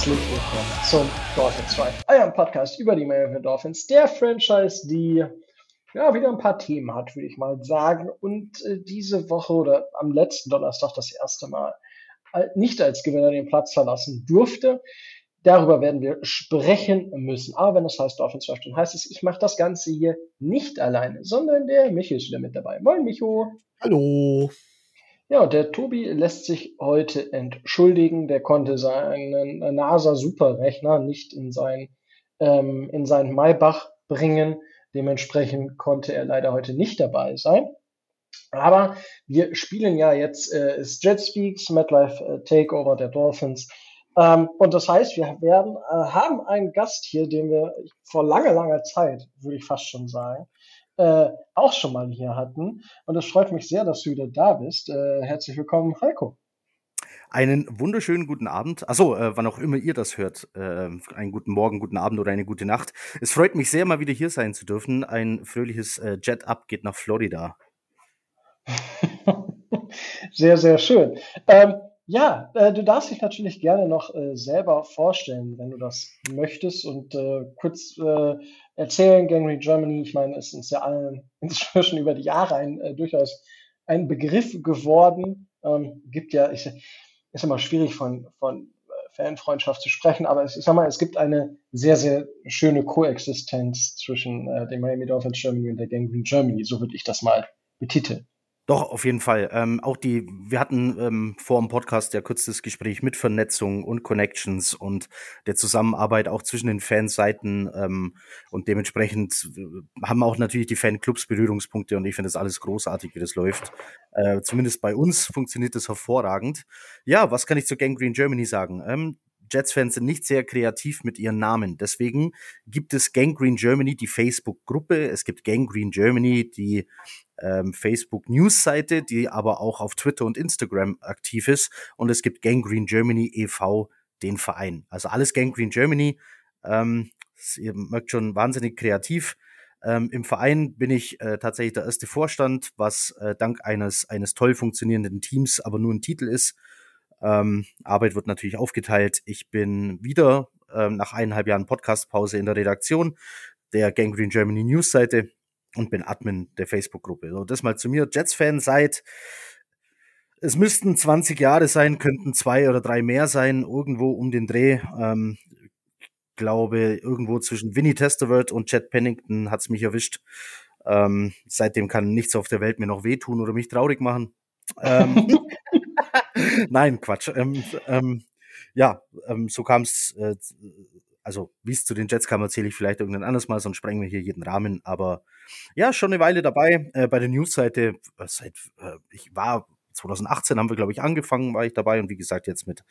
herzlich willkommen zum Dolphins Drive, eurem Podcast über die Miami Dolphins, der Franchise, die ja wieder ein paar Themen hat, würde ich mal sagen. Und äh, diese Woche oder am letzten Donnerstag das erste Mal äh, nicht als Gewinner den Platz verlassen durfte. Darüber werden wir sprechen müssen. Aber wenn es heißt Dolphins Drive, dann heißt es, ich mache das Ganze hier nicht alleine, sondern der Michi ist wieder mit dabei. Moin, Micho. Hallo. Ja, der Tobi lässt sich heute entschuldigen. Der konnte seinen NASA-Superrechner nicht in sein, ähm, in seinen Maybach bringen. Dementsprechend konnte er leider heute nicht dabei sein. Aber wir spielen ja jetzt äh, Jet Speaks, MetLife äh, Takeover der Dolphins. Ähm, und das heißt, wir werden, äh, haben einen Gast hier, den wir vor langer, langer Zeit, würde ich fast schon sagen, äh, auch schon mal hier hatten. Und es freut mich sehr, dass du wieder da bist. Äh, herzlich willkommen, Heiko. Einen wunderschönen guten Abend. Achso, äh, wann auch immer ihr das hört. Äh, einen guten Morgen, guten Abend oder eine gute Nacht. Es freut mich sehr, mal wieder hier sein zu dürfen. Ein fröhliches äh, Jet-Up geht nach Florida. sehr, sehr schön. Ähm, ja, äh, du darfst dich natürlich gerne noch äh, selber vorstellen, wenn du das möchtest und äh, kurz äh, erzählen, Gangrene Germany. Ich meine, es ist ja allen inzwischen über die Jahre ein, äh, durchaus ein Begriff geworden. Ähm, gibt ja, ich, ist immer schwierig von, von äh, Fanfreundschaft zu sprechen, aber ich, ich sag mal, es gibt eine sehr, sehr schöne Koexistenz zwischen äh, dem Miami Dolphins Germany und der Gangrene Germany. So würde ich das mal betiteln. Doch, auf jeden Fall. Ähm, auch die, wir hatten ähm, vor dem Podcast ja kurz das Gespräch mit Vernetzung und Connections und der Zusammenarbeit auch zwischen den Fanseiten ähm, und dementsprechend äh, haben auch natürlich die Fanclubs Berührungspunkte und ich finde das alles großartig, wie das läuft. Äh, zumindest bei uns funktioniert das hervorragend. Ja, was kann ich zu Gangrene Germany sagen? Ähm, Jets-Fans sind nicht sehr kreativ mit ihren Namen. Deswegen gibt es Gangrene Germany, die Facebook-Gruppe. Es gibt Gangrene Germany, die ähm, Facebook-News-Seite, die aber auch auf Twitter und Instagram aktiv ist. Und es gibt Gangrene Germany e.V., den Verein. Also alles Gangrene Germany. Ähm, ihr merkt schon wahnsinnig kreativ. Ähm, Im Verein bin ich äh, tatsächlich der erste Vorstand, was äh, dank eines, eines toll funktionierenden Teams aber nur ein Titel ist. Ähm, Arbeit wird natürlich aufgeteilt. Ich bin wieder ähm, nach eineinhalb Jahren Podcastpause in der Redaktion der Gangrene Germany News Seite und bin Admin der Facebook-Gruppe. So, das mal zu mir. Jets-Fan seit, es müssten 20 Jahre sein, könnten zwei oder drei mehr sein, irgendwo um den Dreh. Ähm, glaube, irgendwo zwischen Winnie Testerworth und Chad Pennington hat's mich erwischt. Ähm, seitdem kann nichts auf der Welt mir noch wehtun oder mich traurig machen. Ähm, Nein, Quatsch. Ähm, ähm, ja, ähm, so kam es, äh, also wie es zu den Jets kam, erzähle ich vielleicht irgendein anderes Mal, sonst sprengen wir hier jeden Rahmen. Aber ja, schon eine Weile dabei. Äh, bei der Newsseite, äh, seit äh, ich war 2018 haben wir, glaube ich, angefangen, war ich dabei und wie gesagt, jetzt mit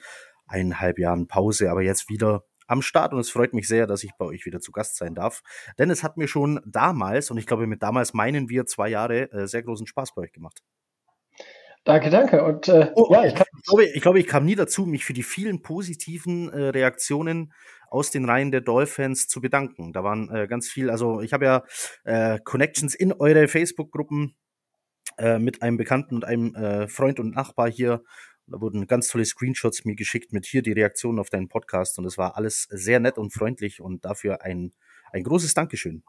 eineinhalb Jahren Pause, aber jetzt wieder am Start und es freut mich sehr, dass ich bei euch wieder zu Gast sein darf. Denn es hat mir schon damals, und ich glaube, mit damals meinen wir zwei Jahre, äh, sehr großen Spaß bei euch gemacht. Danke, danke. Und äh, oh, ja, ich, kann ich, glaube, ich glaube, ich kam nie dazu, mich für die vielen positiven äh, Reaktionen aus den Reihen der Dolphins zu bedanken. Da waren äh, ganz viel, also ich habe ja äh, Connections in eure Facebook-Gruppen äh, mit einem Bekannten und einem äh, Freund und Nachbar hier. Da wurden ganz tolle Screenshots mir geschickt mit hier die Reaktionen auf deinen Podcast und es war alles sehr nett und freundlich und dafür ein, ein großes Dankeschön.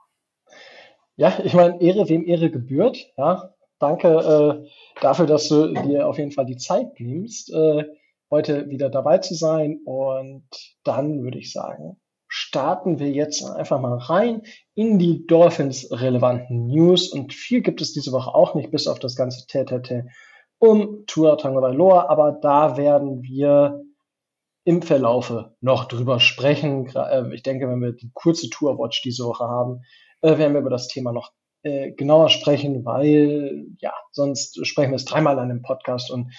Ja, ich meine, Ehre wem Ehre gebührt, ja danke äh, dafür, dass du dir auf jeden Fall die Zeit nimmst, äh, heute wieder dabei zu sein. Und dann würde ich sagen, starten wir jetzt einfach mal rein in die Dolphins-relevanten News. Und viel gibt es diese Woche auch nicht, bis auf das ganze Tätete um Tua Tagovailoa. Aber da werden wir im Verlaufe noch drüber sprechen. Äh, ich denke, wenn wir die kurze Tour-Watch diese Woche haben, äh, werden wir über das Thema noch äh, genauer sprechen, weil ja, sonst sprechen wir es dreimal an dem Podcast und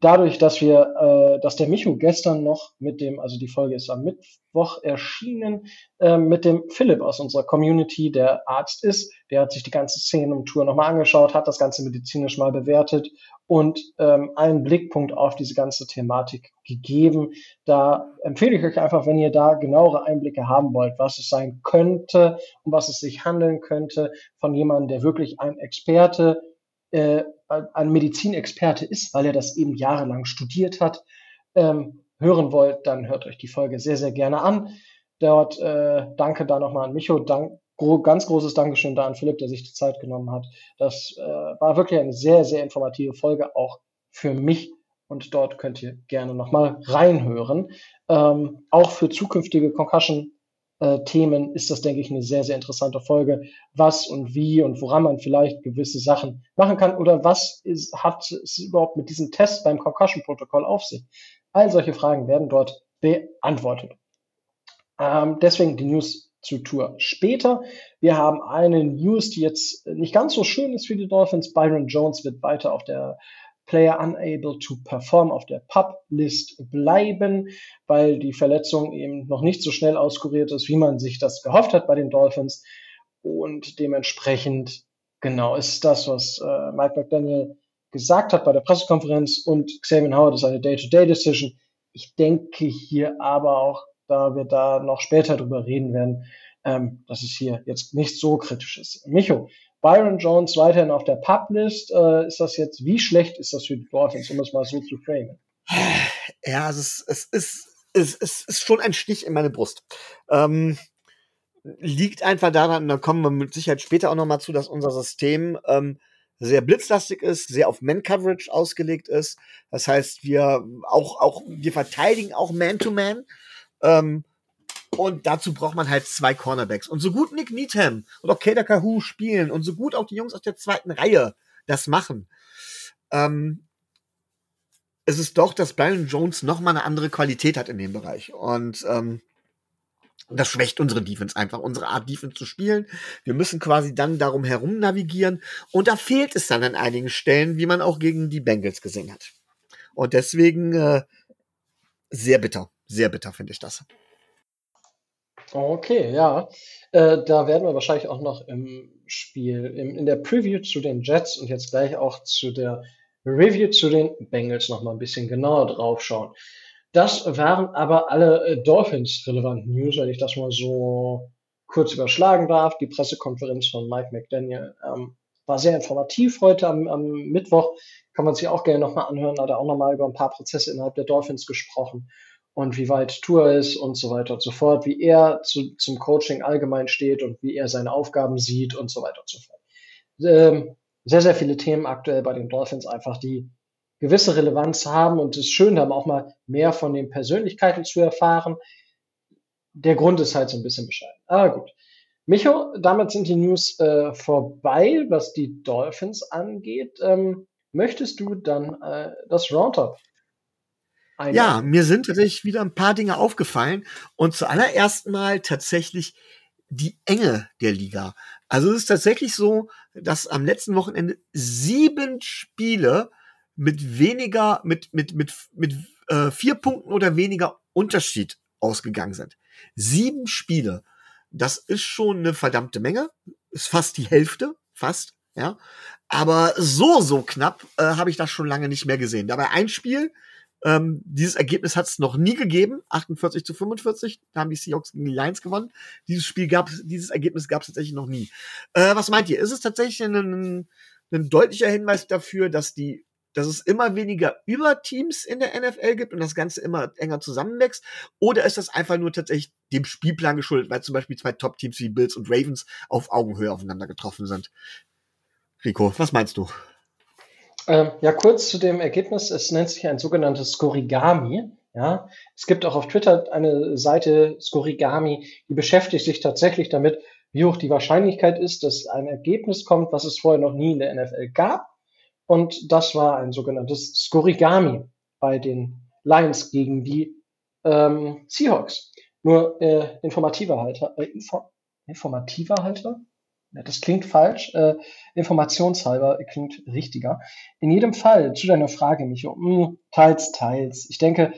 dadurch, dass wir, äh, dass der Michu gestern noch mit dem, also die Folge ist am Mittwoch erschienen, äh, mit dem Philipp aus unserer Community, der Arzt ist, der hat sich die ganze Szene um Tour nochmal angeschaut, hat das Ganze medizinisch mal bewertet und ähm, einen Blickpunkt auf diese ganze Thematik gegeben. Da empfehle ich euch einfach, wenn ihr da genauere Einblicke haben wollt, was es sein könnte, um was es sich handeln könnte, von jemandem, der wirklich ein Experte äh, ein Medizinexperte ist, weil er das eben jahrelang studiert hat, ähm, hören wollt, dann hört euch die Folge sehr, sehr gerne an. Dort äh, danke da nochmal an Micho, dank, gro ganz großes Dankeschön da an Philipp, der sich die Zeit genommen hat. Das äh, war wirklich eine sehr, sehr informative Folge, auch für mich. Und dort könnt ihr gerne nochmal reinhören. Ähm, auch für zukünftige Concussion Themen ist das, denke ich, eine sehr, sehr interessante Folge. Was und wie und woran man vielleicht gewisse Sachen machen kann oder was ist, hat es überhaupt mit diesem Test beim Concussion-Protokoll auf sich? All solche Fragen werden dort beantwortet. Ähm, deswegen die News zu Tour später. Wir haben eine News, die jetzt nicht ganz so schön ist für die Dolphins. Byron Jones wird weiter auf der Player unable to perform auf der Pub-List bleiben, weil die Verletzung eben noch nicht so schnell auskuriert ist, wie man sich das gehofft hat bei den Dolphins. Und dementsprechend, genau, ist das, was äh, Mike McDaniel gesagt hat bei der Pressekonferenz und Xavier Howard ist eine Day-to-Day-Decision. Ich denke hier aber auch, da wir da noch später drüber reden werden, ähm, dass es hier jetzt nicht so kritisch ist. Micho, Byron Jones weiterhin auf der Publist. Äh, ist das jetzt, wie schlecht ist das für die Dolphins, um es mal so zu framen? Ja, es ist, es ist, es ist, ist schon ein Stich in meine Brust. Ähm, liegt einfach daran, da kommen wir mit Sicherheit später auch nochmal zu, dass unser System ähm, sehr blitzlastig ist, sehr auf Man-Coverage ausgelegt ist. Das heißt, wir auch, auch, wir verteidigen auch Man-to-Man. -Man. Ähm, und dazu braucht man halt zwei Cornerbacks. Und so gut Nick Needham und auch Kader Kahoo spielen und so gut auch die Jungs aus der zweiten Reihe das machen, ähm, es ist doch, dass Brian Jones noch mal eine andere Qualität hat in dem Bereich. Und ähm, das schwächt unsere Defense einfach, unsere Art Defense zu spielen. Wir müssen quasi dann darum herum navigieren. Und da fehlt es dann an einigen Stellen, wie man auch gegen die Bengals gesehen hat. Und deswegen äh, sehr bitter, sehr bitter finde ich das. Okay, ja. Äh, da werden wir wahrscheinlich auch noch im Spiel, im, in der Preview zu den Jets und jetzt gleich auch zu der Review zu den Bengals noch mal ein bisschen genauer drauf schauen. Das waren aber alle äh, Dolphins-relevanten News, wenn ich das mal so kurz überschlagen darf. Die Pressekonferenz von Mike McDaniel ähm, war sehr informativ heute am, am Mittwoch. Kann man sich auch gerne nochmal anhören. Hat er auch nochmal über ein paar Prozesse innerhalb der Dolphins gesprochen und wie weit Tour ist und so weiter und so fort, wie er zu, zum Coaching allgemein steht und wie er seine Aufgaben sieht und so weiter und so fort. Ähm, sehr, sehr viele Themen aktuell bei den Dolphins einfach, die gewisse Relevanz haben und es ist schön, da auch mal mehr von den Persönlichkeiten zu erfahren. Der Grund ist halt so ein bisschen bescheiden. Aber gut. Micho, damit sind die News äh, vorbei, was die Dolphins angeht. Ähm, möchtest du dann äh, das Roundup eine. Ja, mir sind tatsächlich wieder ein paar Dinge aufgefallen und zuallererst mal tatsächlich die Enge der Liga. Also es ist tatsächlich so, dass am letzten Wochenende sieben Spiele mit weniger, mit, mit, mit, mit äh, vier Punkten oder weniger Unterschied ausgegangen sind. Sieben Spiele. Das ist schon eine verdammte Menge. Ist fast die Hälfte, fast, ja. Aber so, so knapp äh, habe ich das schon lange nicht mehr gesehen. Dabei ein Spiel, ähm, dieses Ergebnis hat es noch nie gegeben. 48 zu 45. Da haben die Seahawks gegen die Lions gewonnen. Dieses Spiel gab dieses Ergebnis gab es tatsächlich noch nie. Äh, was meint ihr? Ist es tatsächlich ein, ein deutlicher Hinweis dafür, dass die dass es immer weniger Überteams in der NFL gibt und das Ganze immer enger zusammenwächst? Oder ist das einfach nur tatsächlich dem Spielplan geschuldet, weil zum Beispiel zwei Top-Teams wie Bills und Ravens auf Augenhöhe aufeinander getroffen sind? Rico, was meinst du? Ähm, ja, kurz zu dem Ergebnis. Es nennt sich ein sogenanntes Skorigami. Ja, es gibt auch auf Twitter eine Seite Skorigami, die beschäftigt sich tatsächlich damit, wie hoch die Wahrscheinlichkeit ist, dass ein Ergebnis kommt, was es vorher noch nie in der NFL gab. Und das war ein sogenanntes Skorigami bei den Lions gegen die ähm, Seahawks. Nur äh, informativer Halter, äh, info, informativer Halter? Das klingt falsch. Äh, informationshalber klingt richtiger. In jedem Fall zu deiner Frage, Micho, mh, hm, teils, teils. Ich denke,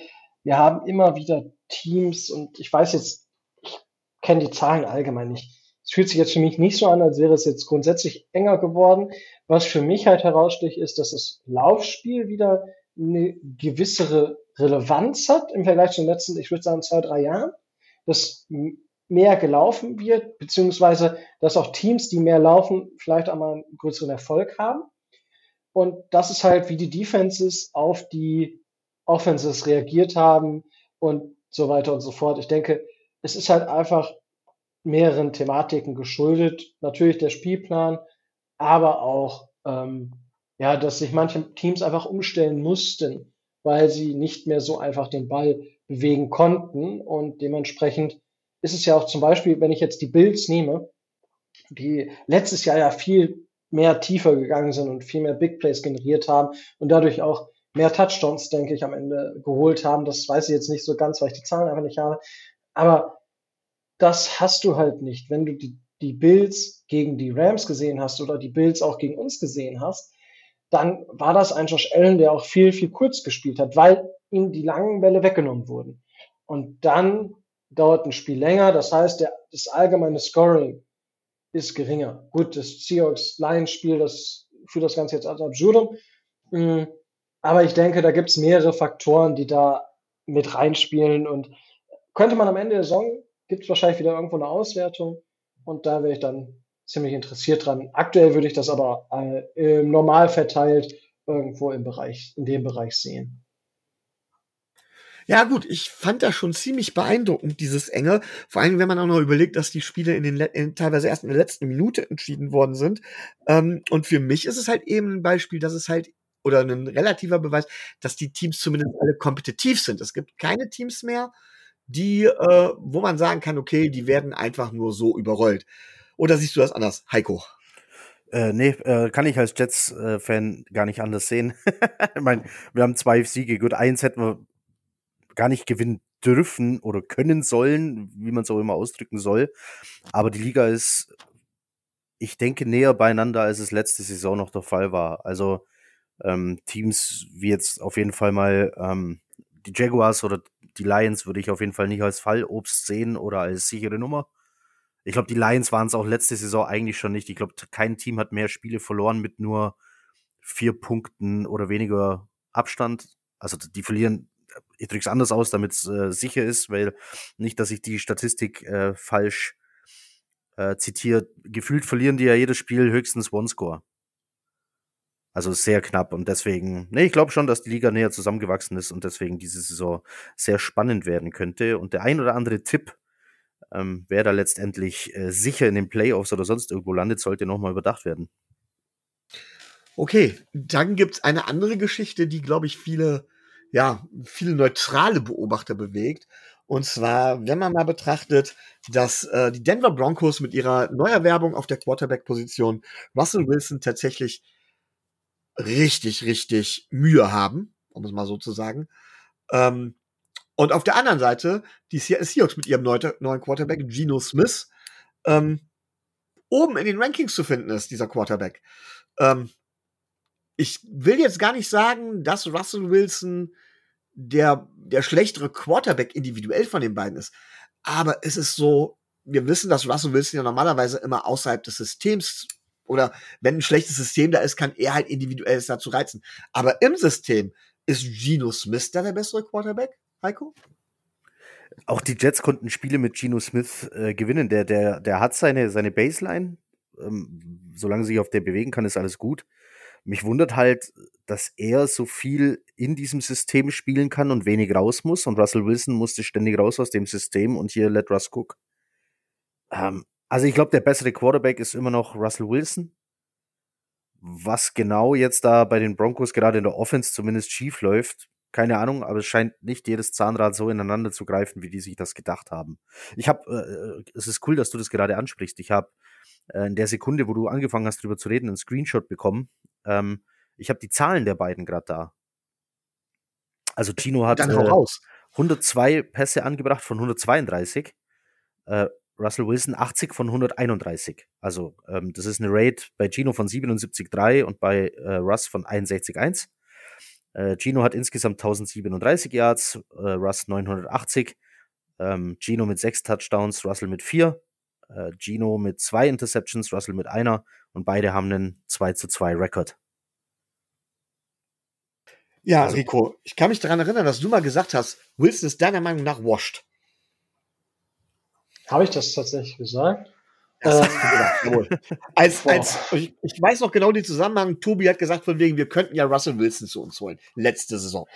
wir haben immer wieder Teams und ich weiß jetzt, ich kenne die Zahlen allgemein nicht. Es fühlt sich jetzt für mich nicht so an, als wäre es jetzt grundsätzlich enger geworden. Was für mich halt heraussticht, ist, dass das Laufspiel wieder eine gewissere Relevanz hat im Vergleich zu den letzten, ich würde sagen, zwei, drei Jahren. Das mehr gelaufen wird, beziehungsweise dass auch Teams, die mehr laufen, vielleicht einmal einen größeren Erfolg haben. Und das ist halt, wie die Defenses auf die Offenses reagiert haben, und so weiter und so fort. Ich denke, es ist halt einfach mehreren Thematiken geschuldet. Natürlich der Spielplan, aber auch, ähm, ja, dass sich manche Teams einfach umstellen mussten, weil sie nicht mehr so einfach den Ball bewegen konnten. Und dementsprechend ist es ja auch zum Beispiel, wenn ich jetzt die Bills nehme, die letztes Jahr ja viel mehr tiefer gegangen sind und viel mehr Big Plays generiert haben und dadurch auch mehr Touchdowns, denke ich, am Ende geholt haben. Das weiß ich jetzt nicht so ganz, weil ich die Zahlen einfach nicht habe. Aber das hast du halt nicht. Wenn du die, die Bills gegen die Rams gesehen hast oder die Bills auch gegen uns gesehen hast, dann war das ein Josh Allen, der auch viel, viel kurz gespielt hat, weil ihm die langen Bälle weggenommen wurden. Und dann dauert ein Spiel länger. Das heißt, der, das allgemeine Scoring ist geringer. Gut, das Seahawks-Lions-Spiel, das führt das Ganze jetzt ad absurdum. Mm, aber ich denke, da gibt es mehrere Faktoren, die da mit reinspielen. Und könnte man am Ende der Saison, gibt es wahrscheinlich wieder irgendwo eine Auswertung. Und da wäre ich dann ziemlich interessiert dran. Aktuell würde ich das aber äh, normal verteilt irgendwo im Bereich, in dem Bereich sehen. Ja, gut, ich fand das schon ziemlich beeindruckend, dieses Enge. Vor allem, wenn man auch noch überlegt, dass die Spiele in den in, teilweise erst in der letzten Minute entschieden worden sind. Ähm, und für mich ist es halt eben ein Beispiel, dass es halt oder ein relativer Beweis, dass die Teams zumindest alle kompetitiv sind. Es gibt keine Teams mehr, die, äh, wo man sagen kann, okay, die werden einfach nur so überrollt. Oder siehst du das anders, Heiko? Äh, nee, äh, kann ich als Jets-Fan gar nicht anders sehen. ich meine, wir haben zwei Siege. Gut, eins hätten wir gar nicht gewinnen dürfen oder können sollen, wie man es auch immer ausdrücken soll. Aber die Liga ist, ich denke, näher beieinander, als es letzte Saison noch der Fall war. Also ähm, Teams wie jetzt auf jeden Fall mal ähm, die Jaguars oder die Lions würde ich auf jeden Fall nicht als Fallobst sehen oder als sichere Nummer. Ich glaube, die Lions waren es auch letzte Saison eigentlich schon nicht. Ich glaube, kein Team hat mehr Spiele verloren mit nur vier Punkten oder weniger Abstand. Also die verlieren ich drücke es anders aus, damit es äh, sicher ist, weil nicht, dass ich die Statistik äh, falsch äh, zitiere. Gefühlt verlieren die ja jedes Spiel höchstens One-Score. Also sehr knapp und deswegen, nee, ich glaube schon, dass die Liga näher zusammengewachsen ist und deswegen diese Saison sehr spannend werden könnte. Und der ein oder andere Tipp, ähm, wer da letztendlich äh, sicher in den Playoffs oder sonst irgendwo landet, sollte nochmal überdacht werden. Okay, dann gibt's eine andere Geschichte, die, glaube ich, viele ja, viele neutrale Beobachter bewegt. Und zwar, wenn man mal betrachtet, dass äh, die Denver Broncos mit ihrer Neuerwerbung auf der Quarterback-Position Russell Wilson tatsächlich richtig, richtig Mühe haben, um es mal so zu sagen. Ähm, und auf der anderen Seite die Seahawks mit ihrem neuen Quarterback Geno Smith ähm, oben in den Rankings zu finden ist, dieser Quarterback. Ähm, ich will jetzt gar nicht sagen, dass Russell Wilson der, der schlechtere Quarterback individuell von den beiden ist. Aber es ist so, wir wissen, dass Russell Wilson ja normalerweise immer außerhalb des Systems oder wenn ein schlechtes System da ist, kann er halt individuell es dazu reizen. Aber im System ist Geno Smith da der bessere Quarterback, Heiko? Auch die Jets konnten Spiele mit Geno Smith äh, gewinnen. Der, der, der hat seine, seine Baseline. Ähm, solange sich auf der bewegen kann, ist alles gut. Mich wundert halt, dass er so viel in diesem System spielen kann und wenig raus muss. Und Russell Wilson musste ständig raus aus dem System und hier let Russ cook. Ähm, also ich glaube, der bessere Quarterback ist immer noch Russell Wilson. Was genau jetzt da bei den Broncos gerade in der Offense zumindest schief läuft, keine Ahnung, aber es scheint nicht jedes Zahnrad so ineinander zu greifen, wie die sich das gedacht haben. Ich habe, äh, äh, es ist cool, dass du das gerade ansprichst. Ich habe äh, in der Sekunde, wo du angefangen hast, drüber zu reden, einen Screenshot bekommen ähm, ich habe die Zahlen der beiden gerade da. Also Gino hat äh, 102 Pässe angebracht von 132. Äh, Russell Wilson 80 von 131. Also ähm, das ist eine Rate bei Gino von 77,3 und bei äh, Russ von 61,1. Äh, Gino hat insgesamt 1037 Yards, äh, Russ 980. Ähm, Gino mit sechs Touchdowns, Russell mit vier. Äh, Gino mit zwei Interceptions, Russell mit einer und beide haben einen 2 zu 2 Rekord. Ja, also, Rico, ich kann mich daran erinnern, dass du mal gesagt hast, Wilson ist deiner Meinung nach washed. Habe ich das tatsächlich gesagt? Das hast du gedacht, jawohl. Als, als, ich, ich, weiß noch genau den Zusammenhang. Tobi hat gesagt, von wegen, wir könnten ja Russell Wilson zu uns holen. Letzte Saison.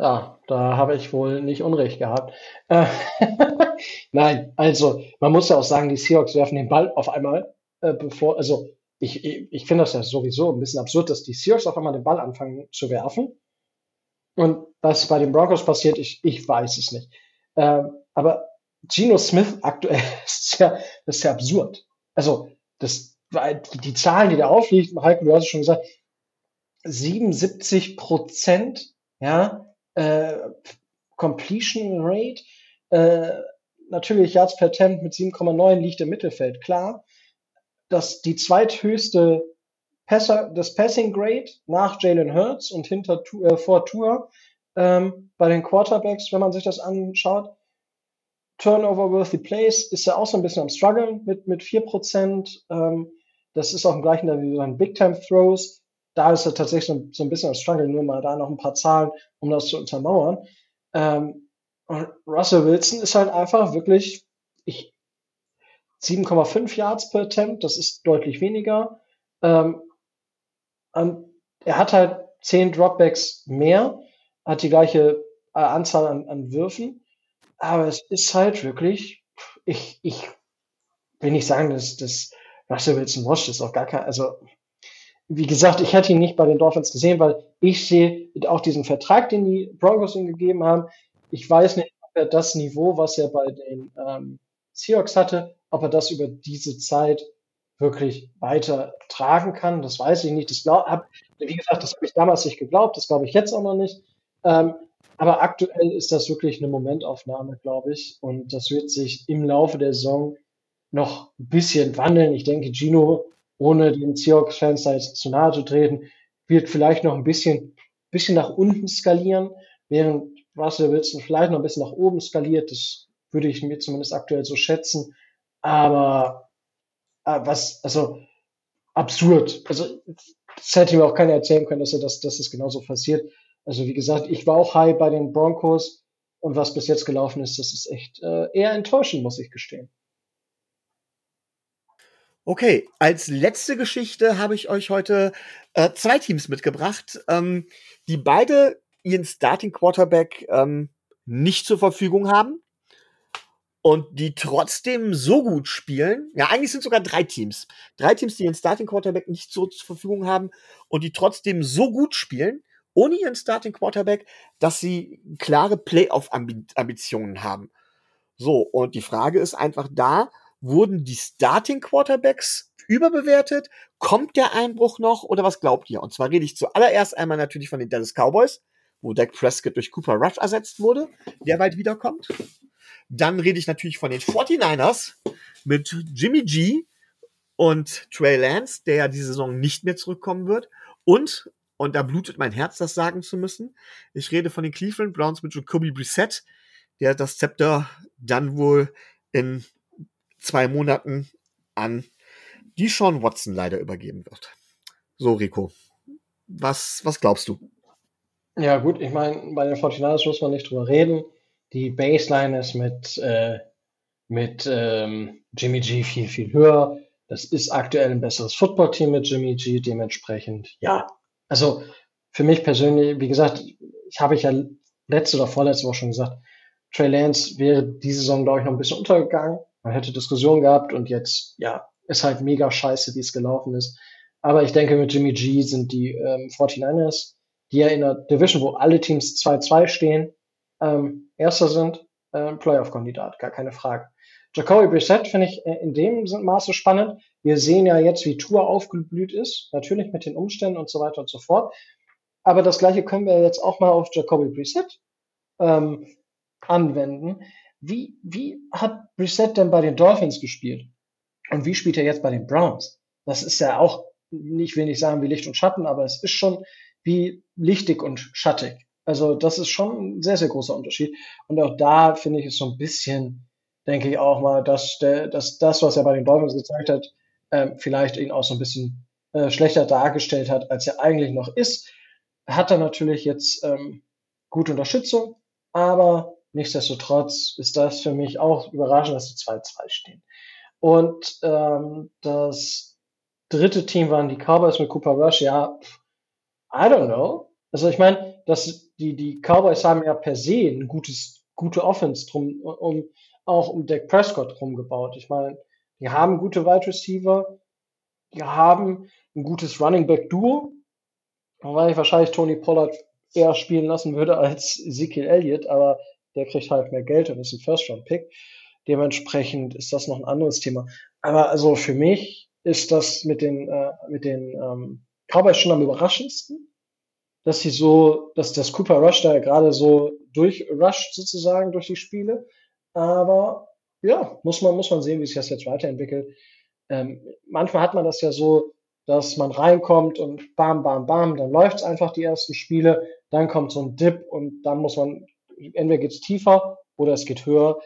Ja, da habe ich wohl nicht Unrecht gehabt. Äh, Nein, also man muss ja auch sagen, die Seahawks werfen den Ball auf einmal, äh, bevor, also ich, ich, ich finde das ja sowieso ein bisschen absurd, dass die Seahawks auf einmal den Ball anfangen zu werfen. Und was bei den Broncos passiert, ich, ich weiß es nicht. Äh, aber Geno Smith aktuell ist ja, ist ja absurd. Also, das, die, die Zahlen, die da aufliegen, Heiko, du hast es schon gesagt, 77 Prozent, ja, äh, Completion Rate, äh, natürlich Yards per Attempt mit 7,9 liegt im Mittelfeld, klar. dass die zweithöchste Passer, das Passing Grade nach Jalen Hurts und hinter äh, vor Tour ähm, bei den Quarterbacks, wenn man sich das anschaut. Turnover-worthy Plays ist ja auch so ein bisschen am Struggle mit, mit 4%. Ähm, das ist auch im gleichen wie so ein Big-Time-Throws. Da ist er tatsächlich so, so, ein bisschen am Struggle, nur mal da noch ein paar Zahlen, um das zu untermauern. Ähm, und Russell Wilson ist halt einfach wirklich ich, 7,5 Yards per Attempt, das ist deutlich weniger. Ähm, er hat halt 10 Dropbacks mehr, hat die gleiche äh, Anzahl an, an Würfen, aber es ist halt wirklich, ich, ich will nicht sagen, dass, dass Russell Wilson washed ist, auch gar kein, also wie gesagt, ich hätte ihn nicht bei den Dolphins gesehen, weil ich sehe auch diesen Vertrag, den die Broncos ihm gegeben haben, ich weiß nicht, ob er das Niveau, was er bei den ähm, Seahawks hatte, ob er das über diese Zeit wirklich weiter tragen kann. Das weiß ich nicht. Das glaub, hab, wie gesagt, das habe ich damals nicht geglaubt, das glaube ich jetzt auch noch nicht. Ähm, aber aktuell ist das wirklich eine Momentaufnahme, glaube ich. Und das wird sich im Laufe der Saison noch ein bisschen wandeln. Ich denke, Gino, ohne den Seahawks-Fans da jetzt zu nahe zu treten, wird vielleicht noch ein bisschen, bisschen nach unten skalieren, während Russell Wilson vielleicht noch ein bisschen nach oben skaliert. Das würde ich mir zumindest aktuell so schätzen. Aber äh, was, also absurd. Also das hätte mir auch keiner erzählen können, dass er das, dass das genauso passiert. Also wie gesagt, ich war auch high bei den Broncos und was bis jetzt gelaufen ist, das ist echt äh, eher enttäuschend, muss ich gestehen. Okay, als letzte Geschichte habe ich euch heute äh, zwei Teams mitgebracht, ähm, die beide ihren Starting Quarterback ähm, nicht zur Verfügung haben und die trotzdem so gut spielen. Ja, eigentlich sind sogar drei Teams. Drei Teams, die ihren Starting Quarterback nicht so zur Verfügung haben und die trotzdem so gut spielen, ohne ihren Starting Quarterback, dass sie klare Playoff-Ambitionen haben. So, und die Frage ist einfach da, wurden die Starting Quarterbacks überbewertet? Kommt der Einbruch noch oder was glaubt ihr? Und zwar rede ich zuallererst einmal natürlich von den Dallas Cowboys wo Dak Prescott durch Cooper Rush ersetzt wurde, der bald wiederkommt. Dann rede ich natürlich von den 49ers mit Jimmy G und Trey Lance, der ja diese Saison nicht mehr zurückkommen wird. Und, und da blutet mein Herz, das sagen zu müssen, ich rede von den Cleveland Browns mit Jacoby Brissett, der das Zepter dann wohl in zwei Monaten an die Sean Watson leider übergeben wird. So, Rico, was, was glaubst du? Ja, gut, ich meine, bei den 49ers muss man nicht drüber reden. Die Baseline ist mit, äh, mit ähm, Jimmy G viel, viel höher. Das ist aktuell ein besseres Footballteam mit Jimmy G, dementsprechend, ja. Also für mich persönlich, wie gesagt, ich habe ich ja letzte oder vorletzte Woche schon gesagt, Trey Lance wäre diese Saison, glaube ich, noch ein bisschen untergegangen. Man hätte Diskussionen gehabt und jetzt, ja, ist halt mega scheiße, wie es gelaufen ist. Aber ich denke, mit Jimmy G sind die ähm, 49ers die ja in einer Division, wo alle Teams 2-2 stehen, ähm, Erster sind, äh, Playoff-Kandidat, gar keine Frage. Jacoby Brissett finde ich äh, in dem Maße spannend. Wir sehen ja jetzt, wie Tour aufgeblüht ist, natürlich mit den Umständen und so weiter und so fort. Aber das Gleiche können wir jetzt auch mal auf Jacoby Brissett ähm, anwenden. Wie, wie hat Brissett denn bei den Dolphins gespielt? Und wie spielt er jetzt bei den Browns? Das ist ja auch, ich will nicht sagen wie Licht und Schatten, aber es ist schon wie lichtig und schattig. Also das ist schon ein sehr, sehr großer Unterschied. Und auch da finde ich es so ein bisschen, denke ich auch mal, dass, der, dass das, was er bei den Dolphins gezeigt hat, äh, vielleicht ihn auch so ein bisschen äh, schlechter dargestellt hat, als er eigentlich noch ist. Hat er natürlich jetzt ähm, gute Unterstützung, aber nichtsdestotrotz ist das für mich auch überraschend, dass die 2-2 stehen. Und ähm, das dritte Team waren die Cowboys mit Cooper Rush. Ja, I don't know. Also ich meine, dass die, die Cowboys haben ja per se ein gutes, gute Offense drum, um, auch um Dak Prescott rumgebaut. Ich meine, die haben gute Wide Receiver, die haben ein gutes Running Back Duo, weil ich wahrscheinlich Tony Pollard eher spielen lassen würde als Ezekiel Elliott, aber der kriegt halt mehr Geld und ist ein First-Round-Pick. Dementsprechend ist das noch ein anderes Thema. Aber also für mich ist das mit den, äh, mit den ähm, Cowboys schon am überraschendsten, dass sie so, dass das Cooper Rush da gerade so durchrusht sozusagen durch die Spiele. Aber ja, muss man, muss man sehen, wie sich das jetzt weiterentwickelt. Ähm, manchmal hat man das ja so, dass man reinkommt und bam, bam, bam, dann läuft's einfach die ersten Spiele, dann kommt so ein Dip und dann muss man, entweder geht's tiefer oder es geht höher.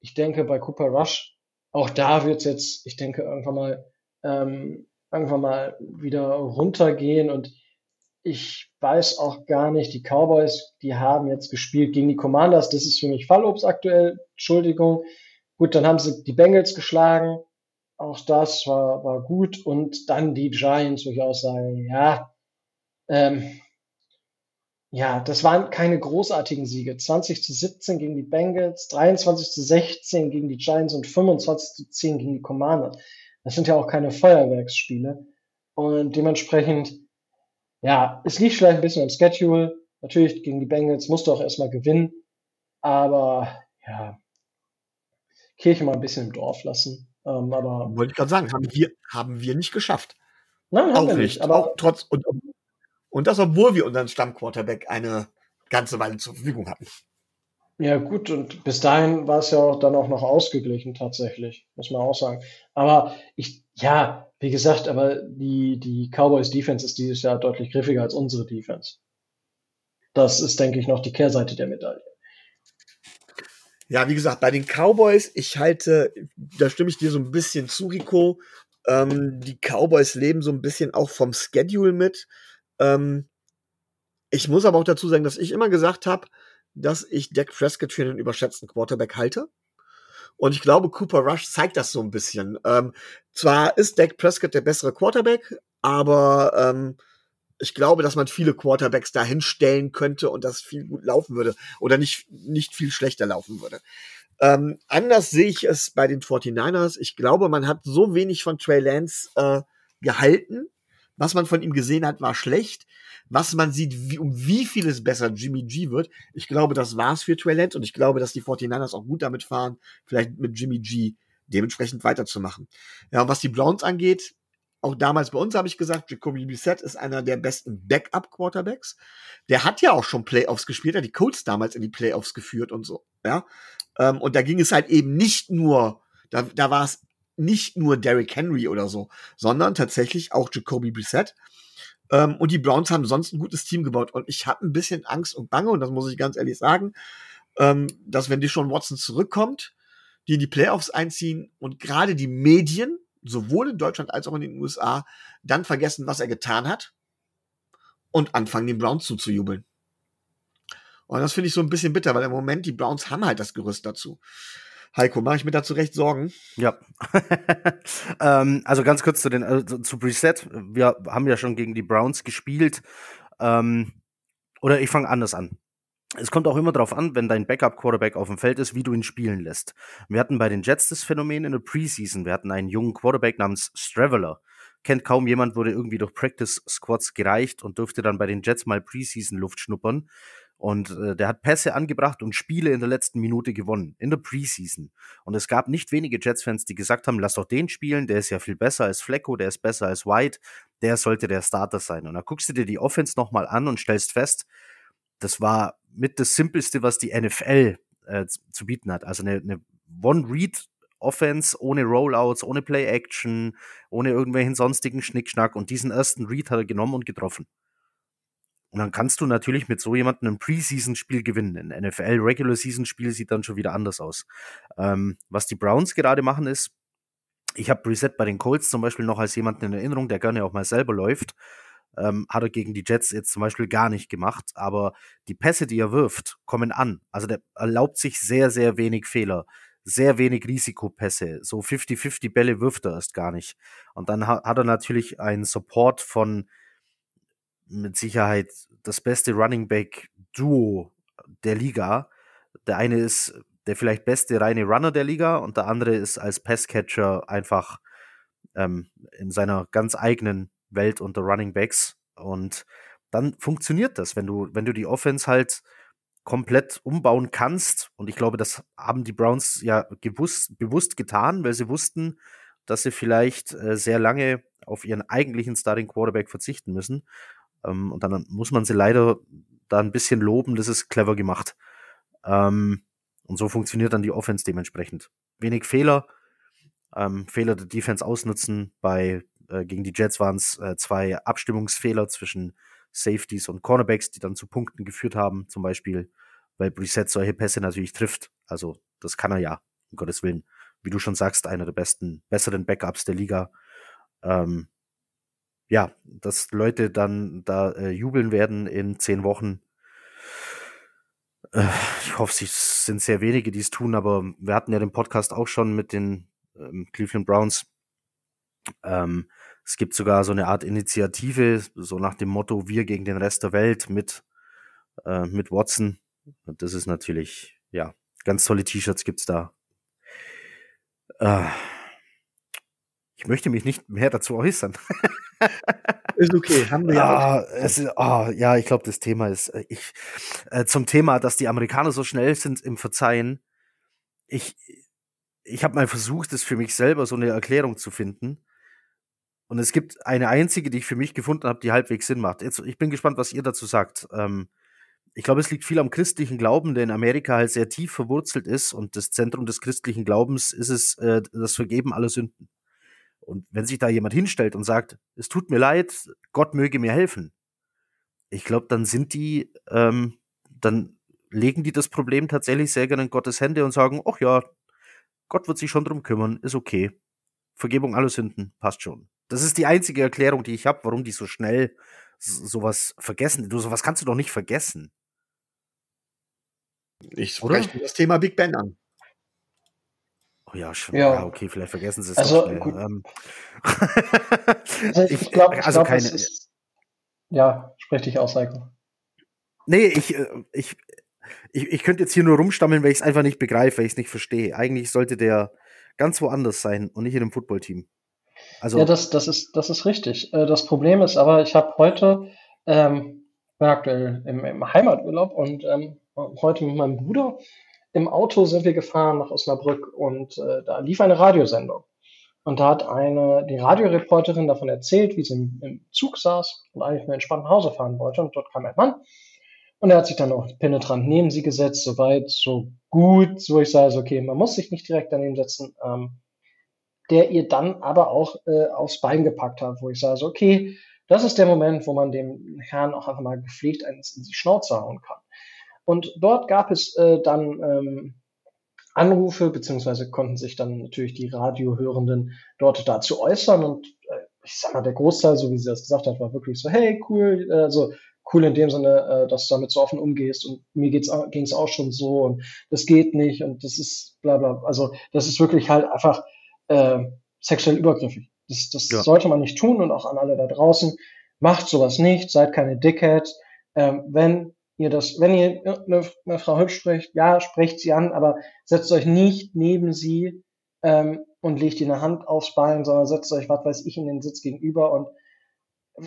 Ich denke, bei Cooper Rush, auch da wird's jetzt, ich denke, irgendwann mal, ähm, irgendwann mal wieder runtergehen. Und ich weiß auch gar nicht, die Cowboys, die haben jetzt gespielt gegen die Commanders, das ist für mich Fallobst aktuell, Entschuldigung. Gut, dann haben sie die Bengals geschlagen, auch das war, war gut. Und dann die Giants, wo ich auch sage, ja, ähm, ja, das waren keine großartigen Siege. 20 zu 17 gegen die Bengals, 23 zu 16 gegen die Giants und 25 zu 10 gegen die Commanders. Das sind ja auch keine Feuerwerksspiele. Und dementsprechend, ja, es liegt vielleicht ein bisschen am Schedule. Natürlich gegen die Bengals musst du auch erstmal gewinnen. Aber ja, Kirche mal ein bisschen im Dorf lassen. Ähm, aber Wollte ich gerade sagen, haben wir, haben wir nicht geschafft. Nein, haben auch wir nicht. Aber auch trotz, und, und das, obwohl wir unseren Stammquarterback eine ganze Weile zur Verfügung hatten. Ja, gut, und bis dahin war es ja auch dann auch noch ausgeglichen tatsächlich, muss man auch sagen. Aber ich, ja, wie gesagt, aber die, die Cowboys Defense ist dieses Jahr deutlich griffiger als unsere Defense. Das ist, denke ich, noch die Kehrseite der Medaille. Ja, wie gesagt, bei den Cowboys, ich halte, da stimme ich dir so ein bisschen zu, Rico. Ähm, die Cowboys leben so ein bisschen auch vom Schedule mit. Ähm, ich muss aber auch dazu sagen, dass ich immer gesagt habe, dass ich Dak Prescott für einen überschätzten Quarterback halte. Und ich glaube, Cooper Rush zeigt das so ein bisschen. Ähm, zwar ist Dak Prescott der bessere Quarterback, aber ähm, ich glaube, dass man viele Quarterbacks dahin stellen könnte und das viel gut laufen würde oder nicht, nicht viel schlechter laufen würde. Ähm, anders sehe ich es bei den 49ers. Ich glaube, man hat so wenig von Trey Lance äh, gehalten. Was man von ihm gesehen hat, war schlecht was man sieht, wie, um wie vieles besser Jimmy G wird. Ich glaube, das war's für Trey und ich glaube, dass die 49ers auch gut damit fahren, vielleicht mit Jimmy G dementsprechend weiterzumachen. Ja, und was die Browns angeht, auch damals bei uns habe ich gesagt, Jacoby Brissett ist einer der besten Backup-Quarterbacks. Der hat ja auch schon Playoffs gespielt, hat die Colts damals in die Playoffs geführt und so, ja. Ähm, und da ging es halt eben nicht nur, da, da war es nicht nur Derrick Henry oder so, sondern tatsächlich auch Jacoby Brissett. Ähm, und die Browns haben sonst ein gutes Team gebaut. Und ich habe ein bisschen Angst und Bange, und das muss ich ganz ehrlich sagen, ähm, dass wenn die schon Watson zurückkommt, die in die Playoffs einziehen und gerade die Medien, sowohl in Deutschland als auch in den USA, dann vergessen, was er getan hat und anfangen, den Browns zuzujubeln. Und das finde ich so ein bisschen bitter, weil im Moment die Browns haben halt das Gerüst dazu. Heiko, mache ich mir dazu recht Sorgen? Ja. ähm, also ganz kurz zu den also zu Preset. Wir haben ja schon gegen die Browns gespielt. Ähm, oder ich fange anders an. Es kommt auch immer darauf an, wenn dein Backup-Quarterback auf dem Feld ist, wie du ihn spielen lässt. Wir hatten bei den Jets das Phänomen in der Preseason. Wir hatten einen jungen Quarterback namens Straveller. Kennt kaum jemand, wurde irgendwie durch Practice Squads gereicht und durfte dann bei den Jets mal Preseason Luft schnuppern. Und äh, der hat Pässe angebracht und Spiele in der letzten Minute gewonnen, in der Preseason. Und es gab nicht wenige Jets-Fans, die gesagt haben, lass doch den spielen, der ist ja viel besser als Flecko, der ist besser als White, der sollte der Starter sein. Und dann guckst du dir die Offense nochmal an und stellst fest, das war mit das Simpelste, was die NFL äh, zu bieten hat. Also eine, eine One-Read Offense ohne Rollouts, ohne Play-Action, ohne irgendwelchen sonstigen Schnickschnack. Und diesen ersten Read hat er genommen und getroffen. Und dann kannst du natürlich mit so jemandem ein Preseason-Spiel gewinnen. Ein NFL-Regular-Season-Spiel sieht dann schon wieder anders aus. Ähm, was die Browns gerade machen ist, ich habe Reset bei den Colts zum Beispiel noch als jemanden in Erinnerung, der gerne auch mal selber läuft. Ähm, hat er gegen die Jets jetzt zum Beispiel gar nicht gemacht. Aber die Pässe, die er wirft, kommen an. Also der erlaubt sich sehr, sehr wenig Fehler. Sehr wenig Risikopässe. So 50-50 Bälle wirft er erst gar nicht. Und dann hat, hat er natürlich einen Support von mit Sicherheit das beste Running Back Duo der Liga. Der eine ist der vielleicht beste reine Runner der Liga und der andere ist als Passcatcher einfach ähm, in seiner ganz eigenen Welt unter Running Backs. Und dann funktioniert das, wenn du, wenn du die Offense halt komplett umbauen kannst. Und ich glaube, das haben die Browns ja gewusst, bewusst getan, weil sie wussten, dass sie vielleicht äh, sehr lange auf ihren eigentlichen Starting Quarterback verzichten müssen. Ähm, und dann muss man sie leider da ein bisschen loben, das ist clever gemacht. Ähm, und so funktioniert dann die Offense dementsprechend. Wenig Fehler, ähm, Fehler der Defense ausnutzen. Bei äh, gegen die Jets waren es äh, zwei Abstimmungsfehler zwischen Safeties und Cornerbacks, die dann zu Punkten geführt haben, zum Beispiel, weil Brissett solche Pässe natürlich trifft. Also das kann er ja, um Gottes Willen. Wie du schon sagst, einer der besten, besseren Backups der Liga. Ähm, ja, dass Leute dann da äh, jubeln werden in zehn Wochen. Äh, ich hoffe, es sind sehr wenige, die es tun, aber wir hatten ja den Podcast auch schon mit den ähm, Cleveland Browns. Ähm, es gibt sogar so eine Art Initiative, so nach dem Motto Wir gegen den Rest der Welt mit, äh, mit Watson. Und das ist natürlich, ja, ganz tolle T-Shirts gibt's da. Äh, ich möchte mich nicht mehr dazu äußern. ist okay, haben wir ja. Ah, es oh, ja, ich glaube, das Thema ist, äh, ich, äh, zum Thema, dass die Amerikaner so schnell sind im Verzeihen. Ich, ich habe mal versucht, das für mich selber so eine Erklärung zu finden. Und es gibt eine einzige, die ich für mich gefunden habe, die halbwegs Sinn macht. Jetzt, ich bin gespannt, was ihr dazu sagt. Ähm, ich glaube, es liegt viel am christlichen Glauben, der in Amerika halt sehr tief verwurzelt ist. Und das Zentrum des christlichen Glaubens ist es äh, das Vergeben aller Sünden. Und wenn sich da jemand hinstellt und sagt, es tut mir leid, Gott möge mir helfen, ich glaube, dann sind die, ähm, dann legen die das Problem tatsächlich sehr gerne in Gottes Hände und sagen, ach ja, Gott wird sich schon drum kümmern, ist okay. Vergebung aller Sünden, passt schon. Das ist die einzige Erklärung, die ich habe, warum die so schnell sowas vergessen. Du, sowas kannst du doch nicht vergessen. Ich spreche das Thema Big Ben an. Oh ja, schon. Ja. ja, okay, vielleicht vergessen sie es also, schnell. Ähm. also ich glaube, also glaub, keine. Ist, ja, sprech dich aus, Heiko. Nee, ich, äh, ich, ich, ich könnte jetzt hier nur rumstammeln, weil ich es einfach nicht begreife, weil ich es nicht verstehe. Eigentlich sollte der ganz woanders sein und nicht in einem Footballteam. Also ja, das, das, ist, das ist richtig. Äh, das Problem ist aber, ich habe heute, ähm, bin aktuell im, im Heimaturlaub und ähm, heute mit meinem Bruder im Auto sind wir gefahren nach Osnabrück und äh, da lief eine Radiosendung. Und da hat eine, die Radioreporterin davon erzählt, wie sie im, im Zug saß und eigentlich nur entspannt nach Hause fahren wollte. Und dort kam ein Mann und er hat sich dann auch penetrant neben sie gesetzt, so weit, so gut, so ich sage, okay, man muss sich nicht direkt daneben setzen, ähm, der ihr dann aber auch äh, aufs Bein gepackt hat, wo ich sage, okay, das ist der Moment, wo man dem Herrn auch einfach mal gepflegt eins in die Schnauze hauen kann. Und dort gab es äh, dann ähm, Anrufe, beziehungsweise konnten sich dann natürlich die Radiohörenden dort dazu äußern und äh, ich sag mal, der Großteil, so wie sie das gesagt hat, war wirklich so, hey, cool, äh, also cool in dem Sinne, äh, dass du damit so offen umgehst und mir ging es auch schon so und das geht nicht und das ist bla bla. Also das ist wirklich halt einfach äh, sexuell übergriffig. Das, das ja. sollte man nicht tun und auch an alle da draußen, macht sowas nicht, seid keine Dickhead. Ähm, wenn ihr das, wenn ihr eine, eine Frau hübsch sprecht, ja, sprecht sie an, aber setzt euch nicht neben sie ähm, und legt ihr eine Hand aufs Bein, sondern setzt euch, was weiß ich, in den Sitz gegenüber und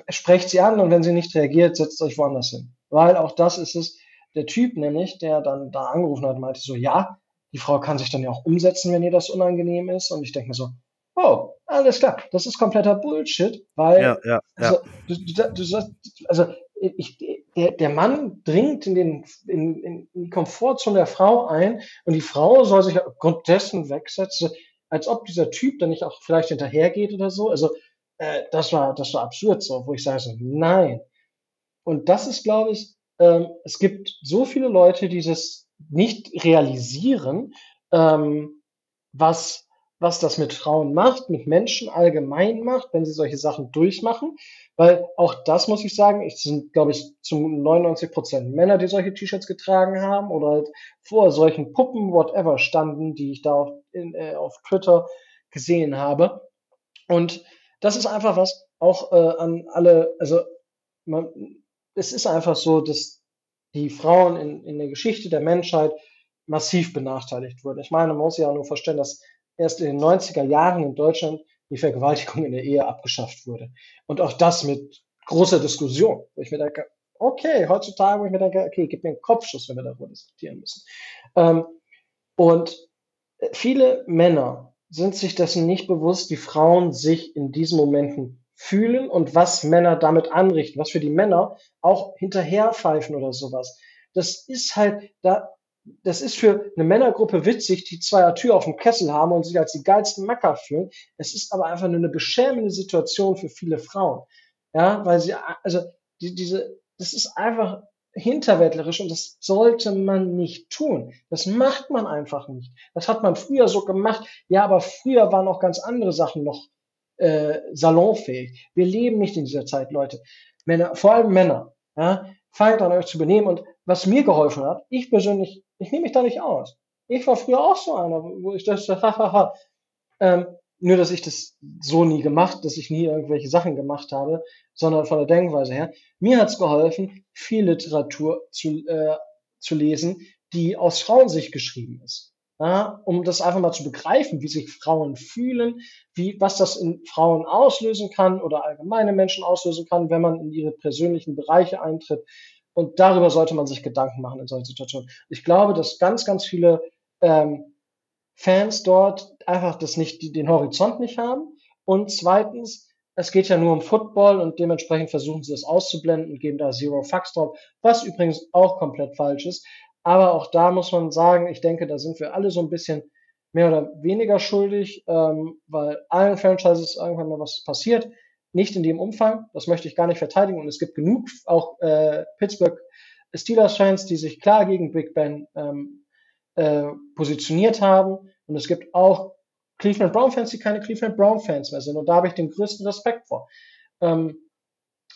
sprecht sie an und wenn sie nicht reagiert, setzt euch woanders hin. Weil auch das ist es, der Typ nämlich, der dann da angerufen hat, meinte so, ja, die Frau kann sich dann ja auch umsetzen, wenn ihr das unangenehm ist. Und ich denke mir so, oh, alles klar, das ist kompletter Bullshit, weil ja, ja, ja. Also, du, du, du, also ich, der, der Mann dringt in, den, in, in die Komfortzone der Frau ein und die Frau soll sich aufgrund dessen wegsetzen, als ob dieser Typ dann nicht auch vielleicht hinterhergeht oder so. Also äh, das war das war absurd so, wo ich sage so, nein. Und das ist, glaube ich, ähm, es gibt so viele Leute, die das nicht realisieren, ähm, was was das mit Frauen macht, mit Menschen allgemein macht, wenn sie solche Sachen durchmachen. Weil auch das muss ich sagen, es sind, glaube ich, zu 99 Prozent Männer, die solche T-Shirts getragen haben oder halt vor solchen Puppen, whatever, standen, die ich da auf, in, äh, auf Twitter gesehen habe. Und das ist einfach was auch äh, an alle, also man, es ist einfach so, dass die Frauen in, in der Geschichte der Menschheit massiv benachteiligt wurden. Ich meine, man muss ja nur verstehen, dass erst in den 90er Jahren in Deutschland die Vergewaltigung in der Ehe abgeschafft wurde. Und auch das mit großer Diskussion, wo ich mir denke, okay, heutzutage, wo ich mir denke, okay, gib mir einen Kopfschuss, wenn wir darüber diskutieren müssen. Ähm, und viele Männer sind sich dessen nicht bewusst, wie Frauen sich in diesen Momenten fühlen und was Männer damit anrichten, was für die Männer auch hinterherpfeifen oder sowas. Das ist halt, da, das ist für eine Männergruppe witzig, die zwei Tür auf dem Kessel haben und sich als die geilsten Macker fühlen. Es ist aber einfach nur eine beschämende Situation für viele Frauen. Ja, weil sie, also, die, diese, das ist einfach hinterwäldlerisch und das sollte man nicht tun. Das macht man einfach nicht. Das hat man früher so gemacht. Ja, aber früher waren auch ganz andere Sachen noch äh, salonfähig. Wir leben nicht in dieser Zeit, Leute. Männer, vor allem Männer, ja, fangt an euch zu benehmen. Und was mir geholfen hat, ich persönlich, ich nehme mich da nicht aus. Ich war früher auch so einer, wo ich das, hahaha. ähm, nur, dass ich das so nie gemacht, dass ich nie irgendwelche Sachen gemacht habe, sondern von der Denkweise her. Mir hat es geholfen, viel Literatur zu, äh, zu lesen, die aus Frauensicht geschrieben ist. Ja, um das einfach mal zu begreifen, wie sich Frauen fühlen, wie, was das in Frauen auslösen kann oder allgemeine Menschen auslösen kann, wenn man in ihre persönlichen Bereiche eintritt. Und darüber sollte man sich Gedanken machen in solchen Situationen. Ich glaube, dass ganz, ganz viele ähm, Fans dort einfach das nicht, den Horizont nicht haben. Und zweitens, es geht ja nur um Football und dementsprechend versuchen sie das auszublenden und geben da Zero Fucks drauf, was übrigens auch komplett falsch ist. Aber auch da muss man sagen, ich denke, da sind wir alle so ein bisschen mehr oder weniger schuldig, ähm, weil allen Franchises irgendwann mal was passiert. Nicht in dem Umfang, das möchte ich gar nicht verteidigen. Und es gibt genug auch äh, Pittsburgh Steelers-Fans, die sich klar gegen Big Ben ähm, äh, positioniert haben. Und es gibt auch Cleveland Brown Fans, die keine Cleveland Brown Fans mehr sind. Und da habe ich den größten Respekt vor. Ähm,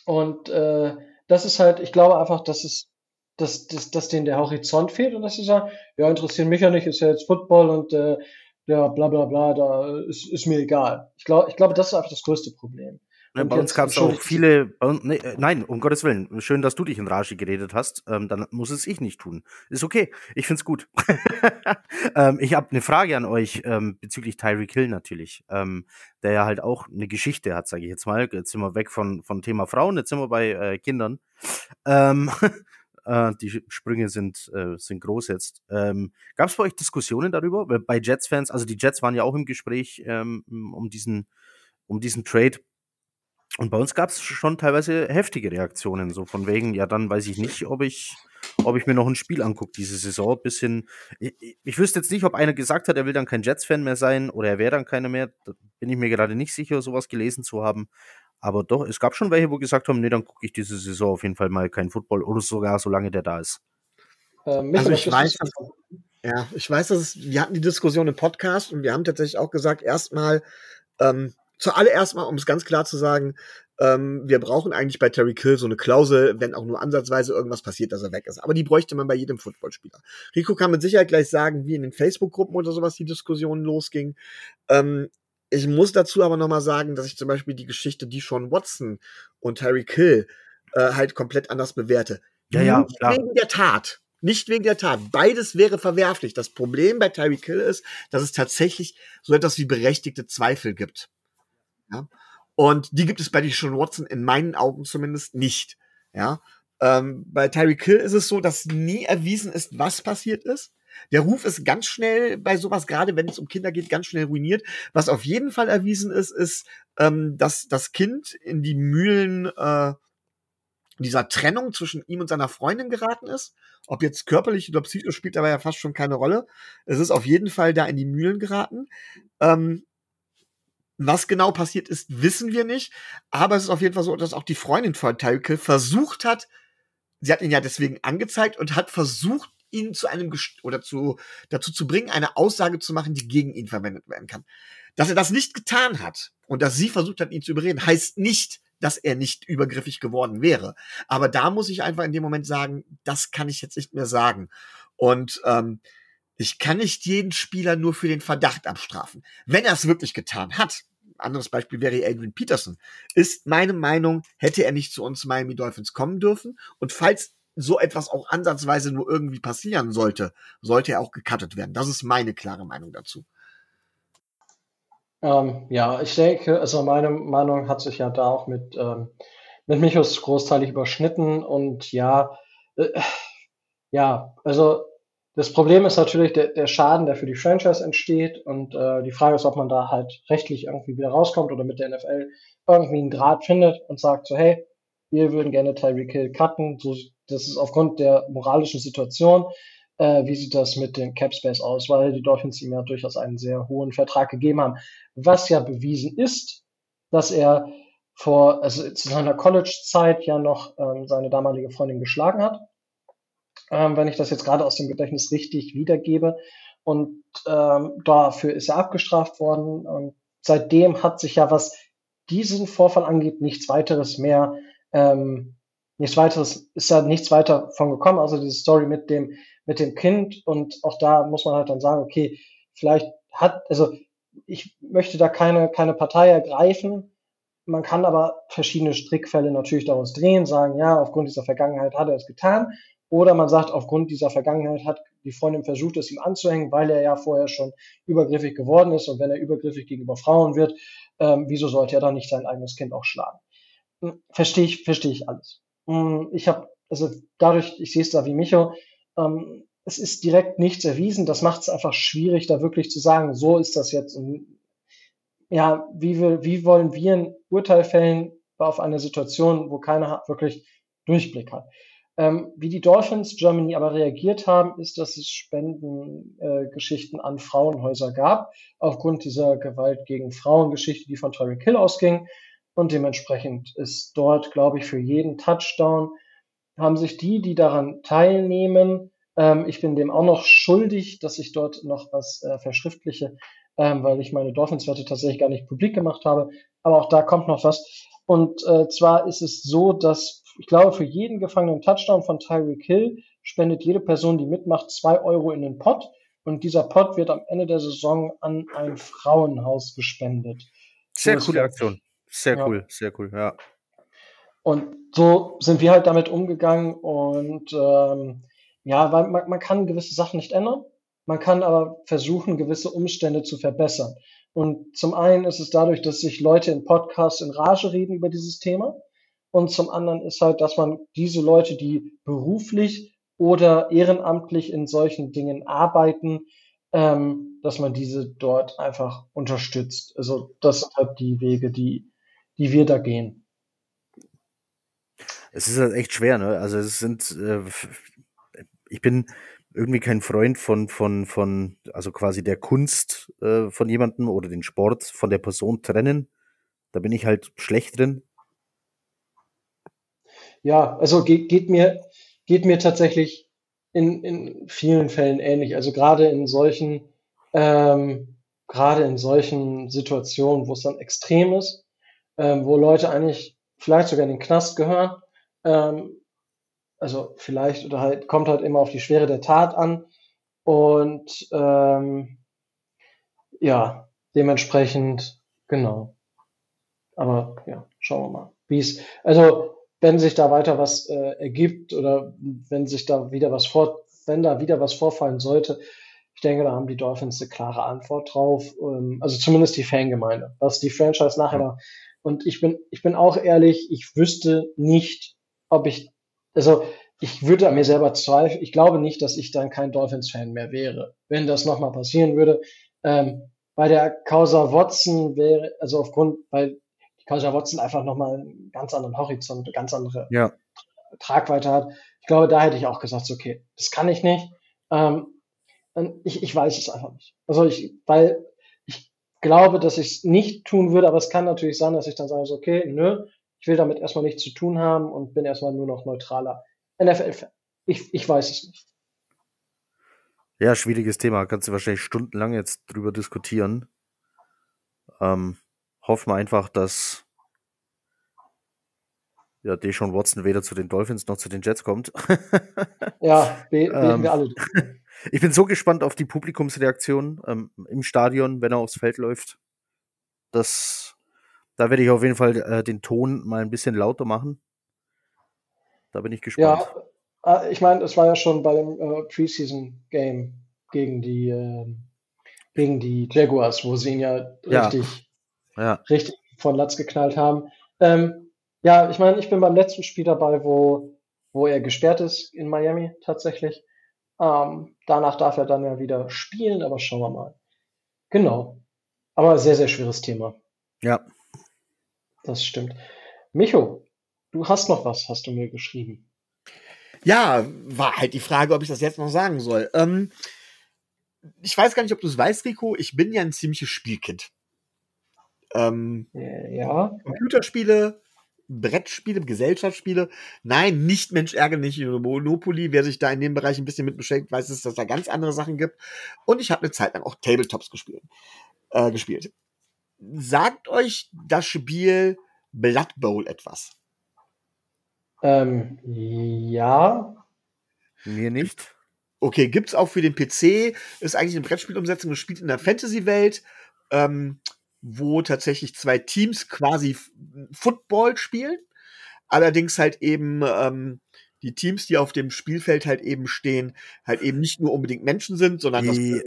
und äh, das ist halt, ich glaube einfach, dass es, dass, dass, dass denen der Horizont fehlt und dass sie sagen, ja, interessiert mich ja nicht, ist ja jetzt Football und äh, ja, bla bla bla, da ist, ist mir egal. Ich glaube, ich glaube, das ist einfach das größte Problem. Ne, bei uns gab es auch viele, nee, äh, nein, um Gottes Willen, schön, dass du dich in Rage geredet hast, ähm, dann muss es ich nicht tun. Ist okay, ich find's gut. ähm, ich habe eine Frage an euch ähm, bezüglich Tyreek Hill natürlich, ähm, der ja halt auch eine Geschichte hat, sage ich jetzt mal. Jetzt sind wir weg von, von Thema Frauen, jetzt sind wir bei äh, Kindern. Ähm, äh, die Sprünge sind, äh, sind groß jetzt. Ähm, Gab es bei euch Diskussionen darüber? Bei Jets-Fans, also die Jets waren ja auch im Gespräch ähm, um diesen um diesen Trade. Und bei uns gab es schon teilweise heftige Reaktionen, so von wegen, ja, dann weiß ich nicht, ob ich, ob ich mir noch ein Spiel angucke diese Saison. Bisschen, ich, ich wüsste jetzt nicht, ob einer gesagt hat, er will dann kein Jets-Fan mehr sein oder er wäre dann keiner mehr. Da bin ich mir gerade nicht sicher, sowas gelesen zu haben. Aber doch, es gab schon welche, wo gesagt haben, nee, dann gucke ich diese Saison auf jeden Fall mal kein Football oder sogar solange der da ist. Ähm, also ich weiß, dass, ja, ich weiß, dass es, wir hatten die Diskussion im Podcast und wir haben tatsächlich auch gesagt, erstmal, ähm, zuallererst mal, um es ganz klar zu sagen, ähm, wir brauchen eigentlich bei Terry Kill so eine Klausel, wenn auch nur ansatzweise irgendwas passiert, dass er weg ist. Aber die bräuchte man bei jedem Footballspieler. Rico kann mit Sicherheit gleich sagen, wie in den Facebook-Gruppen oder sowas die Diskussion losging. Ähm, ich muss dazu aber nochmal sagen, dass ich zum Beispiel die Geschichte, die Sean Watson und Terry Kill äh, halt komplett anders bewerte. Ja, ja, Nicht klar. wegen der Tat. Nicht wegen der Tat. Beides wäre verwerflich. Das Problem bei Terry Kill ist, dass es tatsächlich so etwas wie berechtigte Zweifel gibt. Ja? Und die gibt es bei Sean Watson in meinen Augen zumindest nicht. Ja? Ähm, bei Tyreek Hill ist es so, dass nie erwiesen ist, was passiert ist. Der Ruf ist ganz schnell bei sowas, gerade wenn es um Kinder geht, ganz schnell ruiniert. Was auf jeden Fall erwiesen ist, ist, ähm, dass das Kind in die Mühlen äh, dieser Trennung zwischen ihm und seiner Freundin geraten ist. Ob jetzt körperlich oder psychisch spielt dabei ja fast schon keine Rolle. Es ist auf jeden Fall da in die Mühlen geraten. Ähm, was genau passiert ist, wissen wir nicht. Aber es ist auf jeden Fall so, dass auch die Freundin von Tyreek versucht hat, sie hat ihn ja deswegen angezeigt und hat versucht, ihn zu einem Gest oder zu, dazu zu bringen, eine Aussage zu machen, die gegen ihn verwendet werden kann. Dass er das nicht getan hat und dass sie versucht hat, ihn zu überreden, heißt nicht, dass er nicht übergriffig geworden wäre. Aber da muss ich einfach in dem Moment sagen, das kann ich jetzt nicht mehr sagen. Und ähm, ich kann nicht jeden Spieler nur für den Verdacht abstrafen. Wenn er es wirklich getan hat, anderes Beispiel wäre Adrian Peterson, ist meine Meinung, hätte er nicht zu uns Miami Dolphins kommen dürfen. Und falls so etwas auch ansatzweise nur irgendwie passieren sollte, sollte er auch gecuttet werden. Das ist meine klare Meinung dazu. Ähm, ja, ich denke, also meine Meinung hat sich ja da auch mit, ähm, mit Michos großteilig überschnitten und ja, äh, ja, also das Problem ist natürlich der, der Schaden, der für die Franchise entsteht und äh, die Frage ist, ob man da halt rechtlich irgendwie wieder rauskommt oder mit der NFL irgendwie einen Draht findet und sagt so, hey, wir würden gerne Tyreek Hill cutten, so, das ist aufgrund der moralischen Situation, äh, wie sieht das mit dem Cap Space aus, weil die Dolphins ihm ja durchaus einen sehr hohen Vertrag gegeben haben, was ja bewiesen ist, dass er vor, also zu seiner College-Zeit ja noch ähm, seine damalige Freundin geschlagen hat, ähm, wenn ich das jetzt gerade aus dem Gedächtnis richtig wiedergebe. Und ähm, dafür ist er abgestraft worden. Und seitdem hat sich ja, was diesen Vorfall angeht, nichts weiteres mehr ähm, nichts weiteres, ist ja nichts weiter von gekommen, also diese Story mit dem, mit dem Kind und auch da muss man halt dann sagen, okay, vielleicht hat, also ich möchte da keine, keine Partei ergreifen, man kann aber verschiedene Strickfälle natürlich daraus drehen, sagen, ja, aufgrund dieser Vergangenheit hat er es getan. Oder man sagt, aufgrund dieser Vergangenheit hat die Freundin versucht, es ihm anzuhängen, weil er ja vorher schon übergriffig geworden ist. Und wenn er übergriffig gegenüber Frauen wird, ähm, wieso sollte er dann nicht sein eigenes Kind auch schlagen? Hm, verstehe ich, verstehe ich alles. Hm, ich habe, also dadurch, ich sehe es da wie Micho, ähm, es ist direkt nichts erwiesen. Das macht es einfach schwierig, da wirklich zu sagen, so ist das jetzt. Und ja, wie, will, wie wollen wir ein Urteil fällen auf eine Situation, wo keiner wirklich Durchblick hat? Ähm, wie die Dolphins Germany aber reagiert haben, ist, dass es Spendengeschichten äh, an Frauenhäuser gab, aufgrund dieser Gewalt gegen Frauengeschichte, die von Tyreek Hill ausging. Und dementsprechend ist dort, glaube ich, für jeden Touchdown haben sich die, die daran teilnehmen, ähm, ich bin dem auch noch schuldig, dass ich dort noch was äh, verschriftliche, ähm, weil ich meine Dolphins-Werte tatsächlich gar nicht publik gemacht habe. Aber auch da kommt noch was. Und äh, zwar ist es so, dass ich glaube, für jeden gefangenen Touchdown von Tyreek Hill spendet jede Person, die mitmacht, zwei Euro in den Pot. Und dieser Pot wird am Ende der Saison an ein Frauenhaus gespendet. Sehr so coole Aktion. Sehr ja. cool, sehr cool, ja. Und so sind wir halt damit umgegangen und ähm, ja, weil man, man kann gewisse Sachen nicht ändern, man kann aber versuchen, gewisse Umstände zu verbessern. Und zum einen ist es dadurch, dass sich Leute in Podcasts in Rage reden über dieses Thema. Und zum anderen ist halt, dass man diese Leute, die beruflich oder ehrenamtlich in solchen Dingen arbeiten, ähm, dass man diese dort einfach unterstützt. Also das sind halt die Wege, die die wir da gehen. Es ist halt echt schwer, ne? Also es sind, äh, ich bin irgendwie kein Freund von, von, von, also quasi der Kunst äh, von jemandem oder den Sport von der Person trennen. Da bin ich halt schlecht drin. Ja, also geht, geht mir, geht mir tatsächlich in, in vielen Fällen ähnlich. Also gerade in solchen, ähm, gerade in solchen Situationen, wo es dann extrem ist, ähm, wo Leute eigentlich vielleicht sogar in den Knast gehören. Ähm, also vielleicht oder halt kommt halt immer auf die Schwere der Tat an. Und ähm, ja, dementsprechend, genau. Aber ja, schauen wir mal, wie es, also wenn sich da weiter was äh, ergibt oder wenn sich da wieder was vor, wenn da wieder was vorfallen sollte, ich denke, da haben die Dolphins eine klare Antwort drauf. Ähm, also zumindest die Fangemeinde. Was die Franchise nachher da und ich bin, ich bin auch ehrlich, ich wüsste nicht, ob ich, also ich würde an mir selber zweifeln. Ich glaube nicht, dass ich dann kein Dolphins-Fan mehr wäre, wenn das nochmal passieren würde. Ähm, bei der Causa Watson wäre, also aufgrund, weil Causa Watson einfach nochmal einen ganz anderen Horizont, eine ganz andere ja. Tragweite hat. Ich glaube, da hätte ich auch gesagt, okay, das kann ich nicht. Ähm, ich, ich weiß es einfach nicht. Also ich, weil glaube, dass ich es nicht tun würde, aber es kann natürlich sein, dass ich dann sage, so, okay, nö, ich will damit erstmal nichts zu tun haben und bin erstmal nur noch neutraler NFL-Fan. Ich, ich weiß es nicht. Ja, schwieriges Thema. Kannst du wahrscheinlich stundenlang jetzt drüber diskutieren. Ähm, hoffen wir einfach, dass ja, Deshaun Watson weder zu den Dolphins noch zu den Jets kommt. ja, beten ähm, wir alle. Ich bin so gespannt auf die Publikumsreaktion ähm, im Stadion, wenn er aufs Feld läuft. Das, da werde ich auf jeden Fall äh, den Ton mal ein bisschen lauter machen. Da bin ich gespannt. Ja, ah, ich meine, es war ja schon bei dem äh, Preseason-Game gegen die, äh, gegen die Jaguars, wo sie ihn ja richtig, ja. Richtig von Latz geknallt haben. Ähm, ja, ich meine, ich bin beim letzten Spiel dabei, wo, wo er gesperrt ist in Miami tatsächlich. Ähm, danach darf er dann ja wieder spielen, aber schauen wir mal. Genau. Aber sehr, sehr schweres Thema. Ja. Das stimmt. Micho, du hast noch was, hast du mir geschrieben. Ja, war halt die Frage, ob ich das jetzt noch sagen soll. Ähm, ich weiß gar nicht, ob du es weißt, Rico. Ich bin ja ein ziemliches Spielkind. Ähm, ja. Computerspiele, Brettspiele, Gesellschaftsspiele. Nein, nicht Mensch ärgere nicht Monopoly. Wer sich da in dem Bereich ein bisschen mit beschäftigt, weiß, dass es da ganz andere Sachen gibt. Und ich habe eine Zeit lang auch Tabletops gespielt. Äh, gespielt. Sagt euch das Spiel Blood Bowl etwas? Ähm, ja. Mir nicht. Okay, gibt's auch für den PC, ist eigentlich eine Brettspielumsetzung, gespielt in der Fantasy-Welt, ähm, wo tatsächlich zwei Teams quasi Football spielen. Allerdings halt eben ähm, die Teams, die auf dem Spielfeld halt eben stehen, halt eben nicht nur unbedingt Menschen sind, sondern die, äh,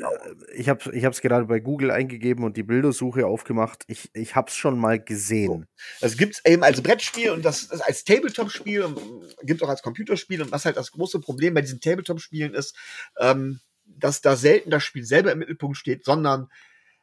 ich habe ich es gerade bei Google eingegeben und die Bildersuche aufgemacht. Ich ich habe es schon mal gesehen. So. Das gibt's eben als Brettspiel und das, das als Tabletop-Spiel und gibt auch als Computerspiel und was halt das große Problem bei diesen Tabletop-Spielen ist, ähm, dass da selten das Spiel selber im Mittelpunkt steht, sondern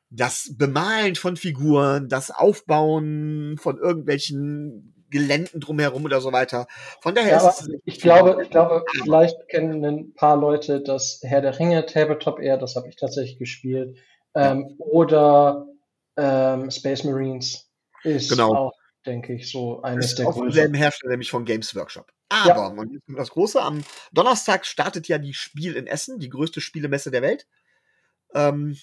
das Bemalen von Figuren, das Aufbauen von irgendwelchen Geländen drumherum oder so weiter. Von daher ja, ist es ich glaube, ich glaube, vielleicht kennen ein paar Leute das Herr der Ringe Tabletop eher, das habe ich tatsächlich gespielt. Ähm, oder ähm, Space Marines ist genau. auch, denke ich, so eines ist der auch selben Hersteller, nämlich von Games Workshop. Aber, ja. und das Große, am Donnerstag startet ja die Spiel in Essen, die größte Spielemesse der Welt. Ähm,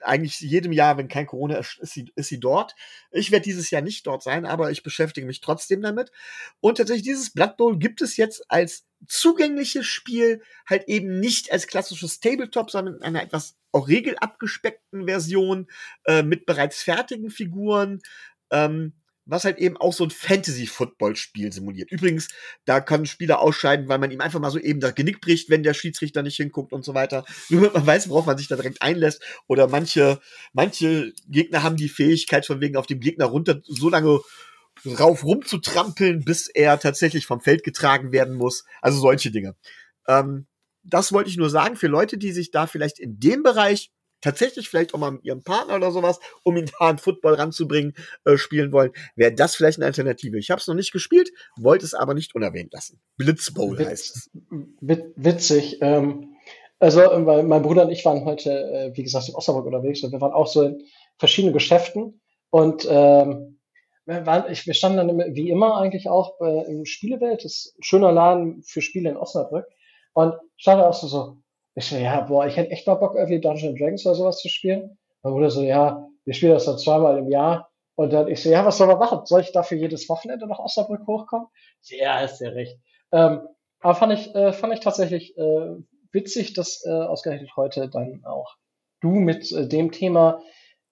eigentlich jedem Jahr, wenn kein Corona ist, ist sie, ist sie dort. Ich werde dieses Jahr nicht dort sein, aber ich beschäftige mich trotzdem damit. Und tatsächlich dieses Blood Bowl gibt es jetzt als zugängliches Spiel, halt eben nicht als klassisches Tabletop, sondern in einer etwas auch regelabgespeckten Version äh, mit bereits fertigen Figuren. Ähm, was halt eben auch so ein Fantasy-Football-Spiel simuliert. Übrigens, da kann ein Spieler ausscheiden, weil man ihm einfach mal so eben das Genick bricht, wenn der Schiedsrichter nicht hinguckt und so weiter. Nur man weiß, worauf man sich da direkt einlässt. Oder manche, manche Gegner haben die Fähigkeit von wegen auf dem Gegner runter so lange rauf rumzutrampeln, bis er tatsächlich vom Feld getragen werden muss. Also solche Dinge. Ähm, das wollte ich nur sagen für Leute, die sich da vielleicht in dem Bereich tatsächlich vielleicht auch mal mit ihrem Partner oder sowas, um ihn da an Football ranzubringen, äh, spielen wollen, wäre das vielleicht eine Alternative. Ich habe es noch nicht gespielt, wollte es aber nicht unerwähnt lassen. Blitzbowl Witz, heißt es. Witzig. Ähm, also, weil mein Bruder und ich waren heute, äh, wie gesagt, in Osnabrück unterwegs und wir waren auch so in verschiedenen Geschäften und ähm, wir, waren, ich, wir standen dann wie immer eigentlich auch äh, im Spielewelt, das ist ein schöner Laden für Spiele in Osnabrück und stand auch so, so ich so, ja, boah, ich hätte echt mal Bock, irgendwie Dungeons Dragons oder sowas zu spielen. Mein Bruder so, ja, wir spielen das dann zweimal im Jahr. Und dann ich so, ja, was soll man machen? Soll ich dafür jedes Wochenende nach Osnabrück hochkommen? So, ja, ist ja recht. Ähm, aber fand ich, äh, fand ich tatsächlich äh, witzig, dass äh, ausgerechnet heute dann auch du mit äh, dem Thema,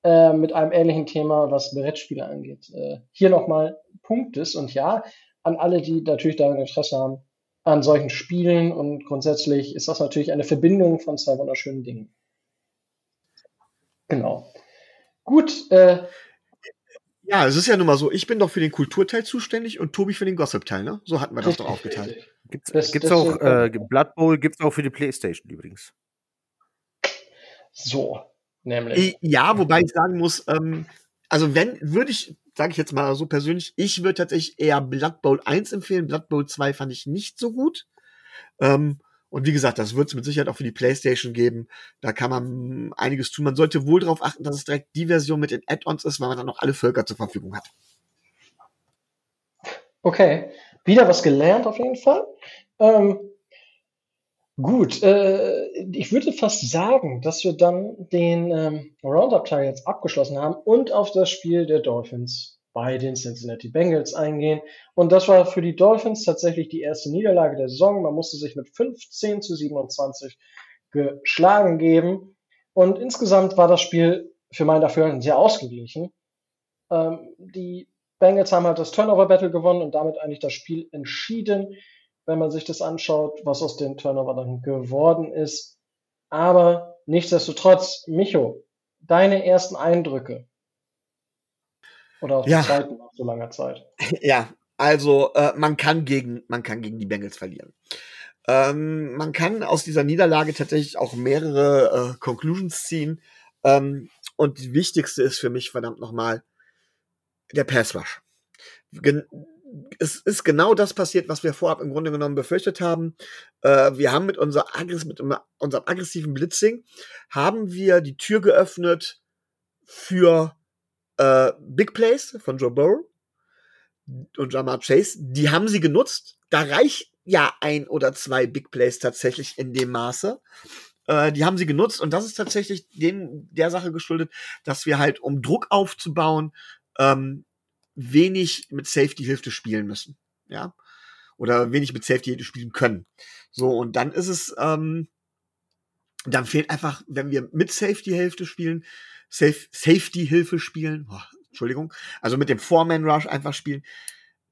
äh, mit einem ähnlichen Thema, was Brettspiele angeht, äh, hier nochmal punktest. Und ja, an alle, die natürlich daran Interesse haben, an solchen Spielen und grundsätzlich ist das natürlich eine Verbindung von zwei wunderschönen Dingen. Genau. Gut. Äh, ja, es ist ja nun mal so, ich bin doch für den Kulturteil zuständig und Tobi für den Gossip-Teil, ne? So hatten wir das doch aufgeteilt. Gibt es auch, äh, Blood Bowl gibt's auch für die Playstation übrigens. So, nämlich. Ja, wobei ich sagen muss, ähm, also wenn, würde ich sage ich jetzt mal so persönlich, ich würde tatsächlich eher Blood Bowl 1 empfehlen. Blood Bowl 2 fand ich nicht so gut. Ähm, und wie gesagt, das wird es mit Sicherheit auch für die PlayStation geben. Da kann man einiges tun. Man sollte wohl darauf achten, dass es direkt die Version mit den Add-ons ist, weil man dann noch alle Völker zur Verfügung hat. Okay, wieder was gelernt auf jeden Fall. Ähm, Gut, äh, ich würde fast sagen, dass wir dann den ähm, Roundup-Teil jetzt abgeschlossen haben und auf das Spiel der Dolphins bei den Cincinnati Bengals eingehen. Und das war für die Dolphins tatsächlich die erste Niederlage der Saison. Man musste sich mit 15 zu 27 geschlagen geben. Und insgesamt war das Spiel für mein Dafürhalten sehr ausgeglichen. Ähm, die Bengals haben halt das Turnover-Battle gewonnen und damit eigentlich das Spiel entschieden. Wenn man sich das anschaut, was aus den Turnover dann geworden ist. Aber nichtsdestotrotz, Micho, deine ersten Eindrücke. Oder auch die ja. zweiten nach so langer Zeit. Ja, also äh, man kann gegen man kann gegen die Bengals verlieren. Ähm, man kann aus dieser Niederlage tatsächlich auch mehrere äh, Conclusions ziehen. Ähm, und die wichtigste ist für mich verdammt nochmal der Pass Rush. Gen es ist genau das passiert, was wir vorab im Grunde genommen befürchtet haben. Äh, wir haben mit, unser Aggress mit unserem aggressiven Blitzing haben wir die Tür geöffnet für äh, Big Plays von Joe Burrow und Jamar Chase. Die haben sie genutzt. Da reicht ja ein oder zwei Big Plays tatsächlich in dem Maße. Äh, die haben sie genutzt und das ist tatsächlich dem, der Sache geschuldet, dass wir halt, um Druck aufzubauen, ähm, wenig mit Safety-Hilfe spielen müssen. Ja. Oder wenig mit Safety-Hilfe spielen können. So, und dann ist es, ähm, dann fehlt einfach, wenn wir mit Safety-Hilfe spielen, Safe, Safety-Hilfe spielen, oh, Entschuldigung, also mit dem Four-Man-Rush einfach spielen,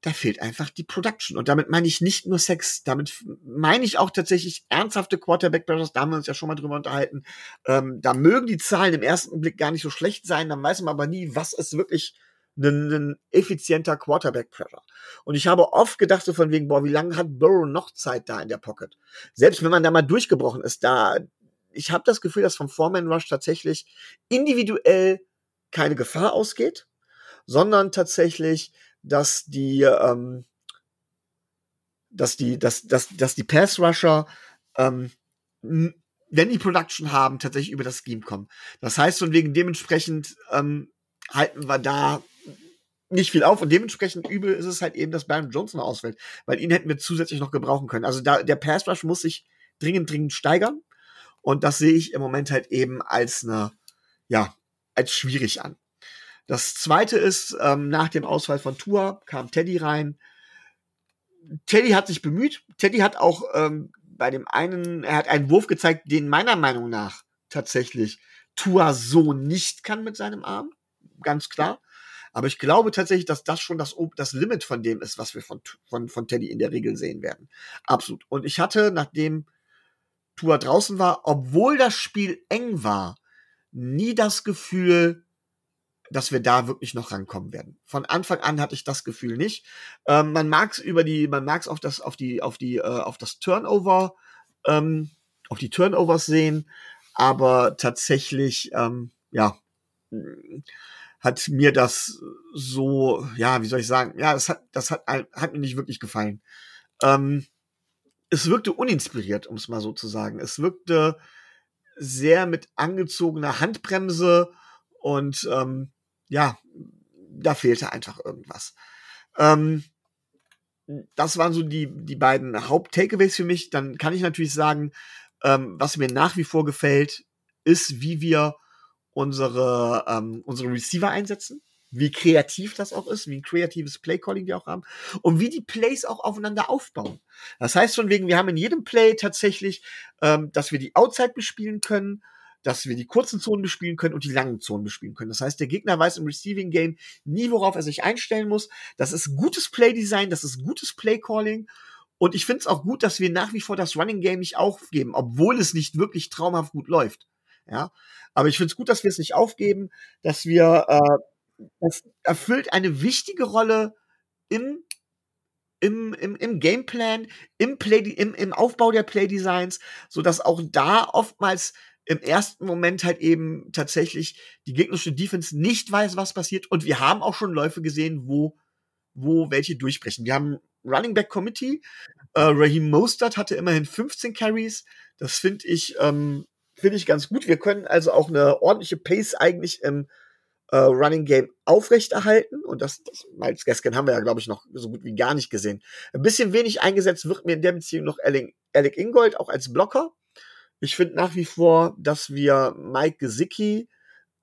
da fehlt einfach die Production. Und damit meine ich nicht nur Sex, damit meine ich auch tatsächlich ernsthafte Quarterback-Pressures, da haben wir uns ja schon mal drüber unterhalten. Ähm, da mögen die Zahlen im ersten Blick gar nicht so schlecht sein, dann weiß man aber nie, was ist wirklich ein, ein effizienter Quarterback-Pressure. Und ich habe oft gedacht, so von wegen, boah, wie lange hat Burrow noch Zeit da in der Pocket? Selbst wenn man da mal durchgebrochen ist, da, ich habe das Gefühl, dass vom Foreman Rush tatsächlich individuell keine Gefahr ausgeht, sondern tatsächlich dass die, ähm, dass die, dass, dass, dass die Pass-Rusher, ähm, wenn die Production haben, tatsächlich über das Scheme kommen. Das heißt, von wegen dementsprechend ähm, halten wir da nicht viel auf und dementsprechend übel ist es halt eben, dass Baron Johnson ausfällt, weil ihn hätten wir zusätzlich noch gebrauchen können. Also da, der Pass Rush muss sich dringend, dringend steigern und das sehe ich im Moment halt eben als eine, ja, als schwierig an. Das zweite ist, ähm, nach dem Ausfall von Tua kam Teddy rein. Teddy hat sich bemüht. Teddy hat auch ähm, bei dem einen, er hat einen Wurf gezeigt, den meiner Meinung nach tatsächlich Tua so nicht kann mit seinem Arm. Ganz klar. Aber ich glaube tatsächlich, dass das schon das, das Limit von dem ist, was wir von, von, von Teddy in der Regel sehen werden. Absolut. Und ich hatte, nachdem Tua draußen war, obwohl das Spiel eng war, nie das Gefühl, dass wir da wirklich noch rankommen werden. Von Anfang an hatte ich das Gefühl nicht. Ähm, man mag es über die, man mag es auf das, auf die, auf die, äh, auf das Turnover, ähm, auf die Turnovers sehen, aber tatsächlich, ähm, ja, hat mir das so, ja, wie soll ich sagen, ja, das hat, das hat, hat mir nicht wirklich gefallen. Ähm, es wirkte uninspiriert, um es mal so zu sagen. Es wirkte sehr mit angezogener Handbremse und ähm, ja, da fehlte einfach irgendwas. Ähm, das waren so die, die beiden Haupt-Takeaways für mich. Dann kann ich natürlich sagen, ähm, was mir nach wie vor gefällt, ist, wie wir unsere, ähm, unsere Receiver einsetzen. Wie kreativ das auch ist, wie ein kreatives Play-Calling wir auch haben und wie die Plays auch aufeinander aufbauen. Das heißt von wegen, wir haben in jedem Play tatsächlich, ähm, dass wir die Outside bespielen können, dass wir die kurzen Zonen bespielen können und die langen Zonen bespielen können. Das heißt, der Gegner weiß im Receiving Game nie, worauf er sich einstellen muss. Das ist gutes Play-Design, das ist gutes Play-Calling. Und ich finde es auch gut, dass wir nach wie vor das Running Game nicht aufgeben, obwohl es nicht wirklich traumhaft gut läuft. Ja, aber ich finde es gut, dass wir es nicht aufgeben, dass wir, äh, das erfüllt eine wichtige Rolle im im, im, im Gameplan, im, Play, im, im Aufbau der Playdesigns, so dass auch da oftmals im ersten Moment halt eben tatsächlich die gegnerische Defense nicht weiß, was passiert. Und wir haben auch schon Läufe gesehen, wo, wo welche durchbrechen. Wir haben Running Back Committee. Äh, Raheem Mostert hatte immerhin 15 Carries. Das finde ich, ähm, finde ich ganz gut. Wir können also auch eine ordentliche Pace eigentlich im äh, Running Game aufrechterhalten. Und das, das Miles Gaskin haben wir ja, glaube ich, noch so gut wie gar nicht gesehen. Ein bisschen wenig eingesetzt wird mir in der Beziehung noch Alec, Ingold, auch als Blocker. Ich finde nach wie vor, dass wir Mike Gesicki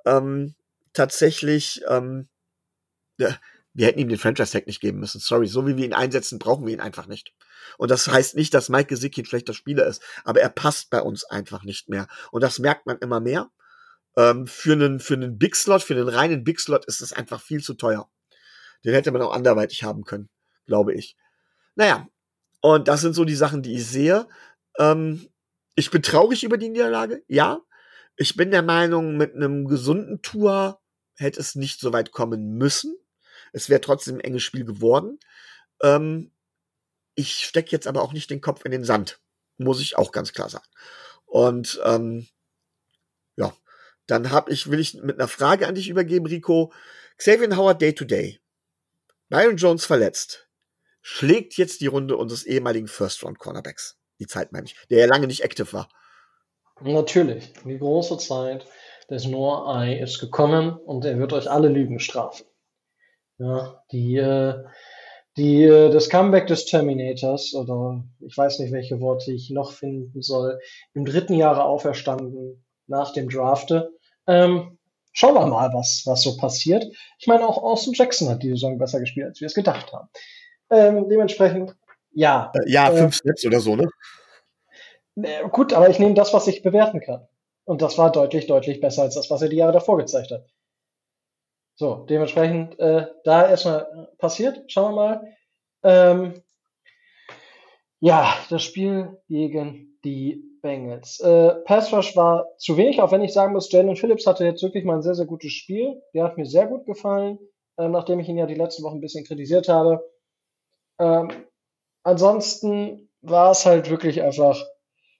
ähm, tatsächlich, ähm, wir hätten ihm den Franchise-Tag nicht geben müssen. Sorry, so wie wir ihn einsetzen, brauchen wir ihn einfach nicht. Und das heißt nicht, dass Mike Gesicki ein schlechter Spieler ist, aber er passt bei uns einfach nicht mehr. Und das merkt man immer mehr. Ähm, für einen, für einen Big Slot, für einen reinen Big Slot ist es einfach viel zu teuer. Den hätte man auch anderweitig haben können, glaube ich. Naja, Und das sind so die Sachen, die ich sehe. Ähm, ich bin traurig über die Niederlage, ja. Ich bin der Meinung, mit einem gesunden Tour hätte es nicht so weit kommen müssen. Es wäre trotzdem ein enges Spiel geworden. Ähm, ich stecke jetzt aber auch nicht den Kopf in den Sand, muss ich auch ganz klar sagen. Und ähm, ja, dann habe ich, will ich mit einer Frage an dich übergeben, Rico. Xavier Howard Day to Day. Byron Jones verletzt. Schlägt jetzt die Runde unseres ehemaligen First-Round-Cornerbacks. Die Zeit meine ich, der ja lange nicht aktiv war. Natürlich, die große Zeit des Noah Eye ist gekommen und er wird euch alle Lügen strafen. Ja, die, äh, die, äh, das Comeback des Terminators, oder ich weiß nicht, welche Worte ich noch finden soll, im dritten Jahre auferstanden nach dem Drafte. Ähm, schauen wir mal, was, was so passiert. Ich meine, auch Austin Jackson hat die Saison besser gespielt, als wir es gedacht haben. Ähm, dementsprechend, ja. Äh, ja, äh, fünf Snaps oder so, ne? Äh, gut, aber ich nehme das, was ich bewerten kann. Und das war deutlich, deutlich besser als das, was er die Jahre davor gezeigt hat. So, dementsprechend, äh, da erstmal passiert. Schauen wir mal. Ähm, ja, das Spiel gegen die Bengals. Äh, Pass Rush war zu wenig, auch wenn ich sagen muss, Jalen Phillips hatte jetzt wirklich mal ein sehr, sehr gutes Spiel. Der hat mir sehr gut gefallen, äh, nachdem ich ihn ja die letzten Wochen ein bisschen kritisiert habe. Ähm, ansonsten war es halt wirklich einfach,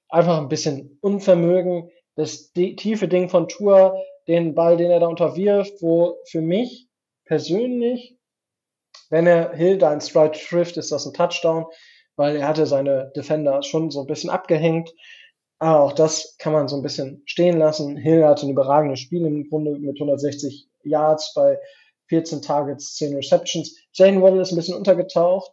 einfach ein bisschen Unvermögen. Das tiefe Ding von Tour, den Ball, den er da unterwirft, wo für mich persönlich, wenn er Hill da in Stride trifft, ist das ein Touchdown, weil er hatte seine Defender schon so ein bisschen abgehängt. Aber auch das kann man so ein bisschen stehen lassen. Hill hatte ein überragendes Spiel im Grunde mit 160 Yards bei 14 Targets, 10 Receptions. Jane Waddle ist ein bisschen untergetaucht.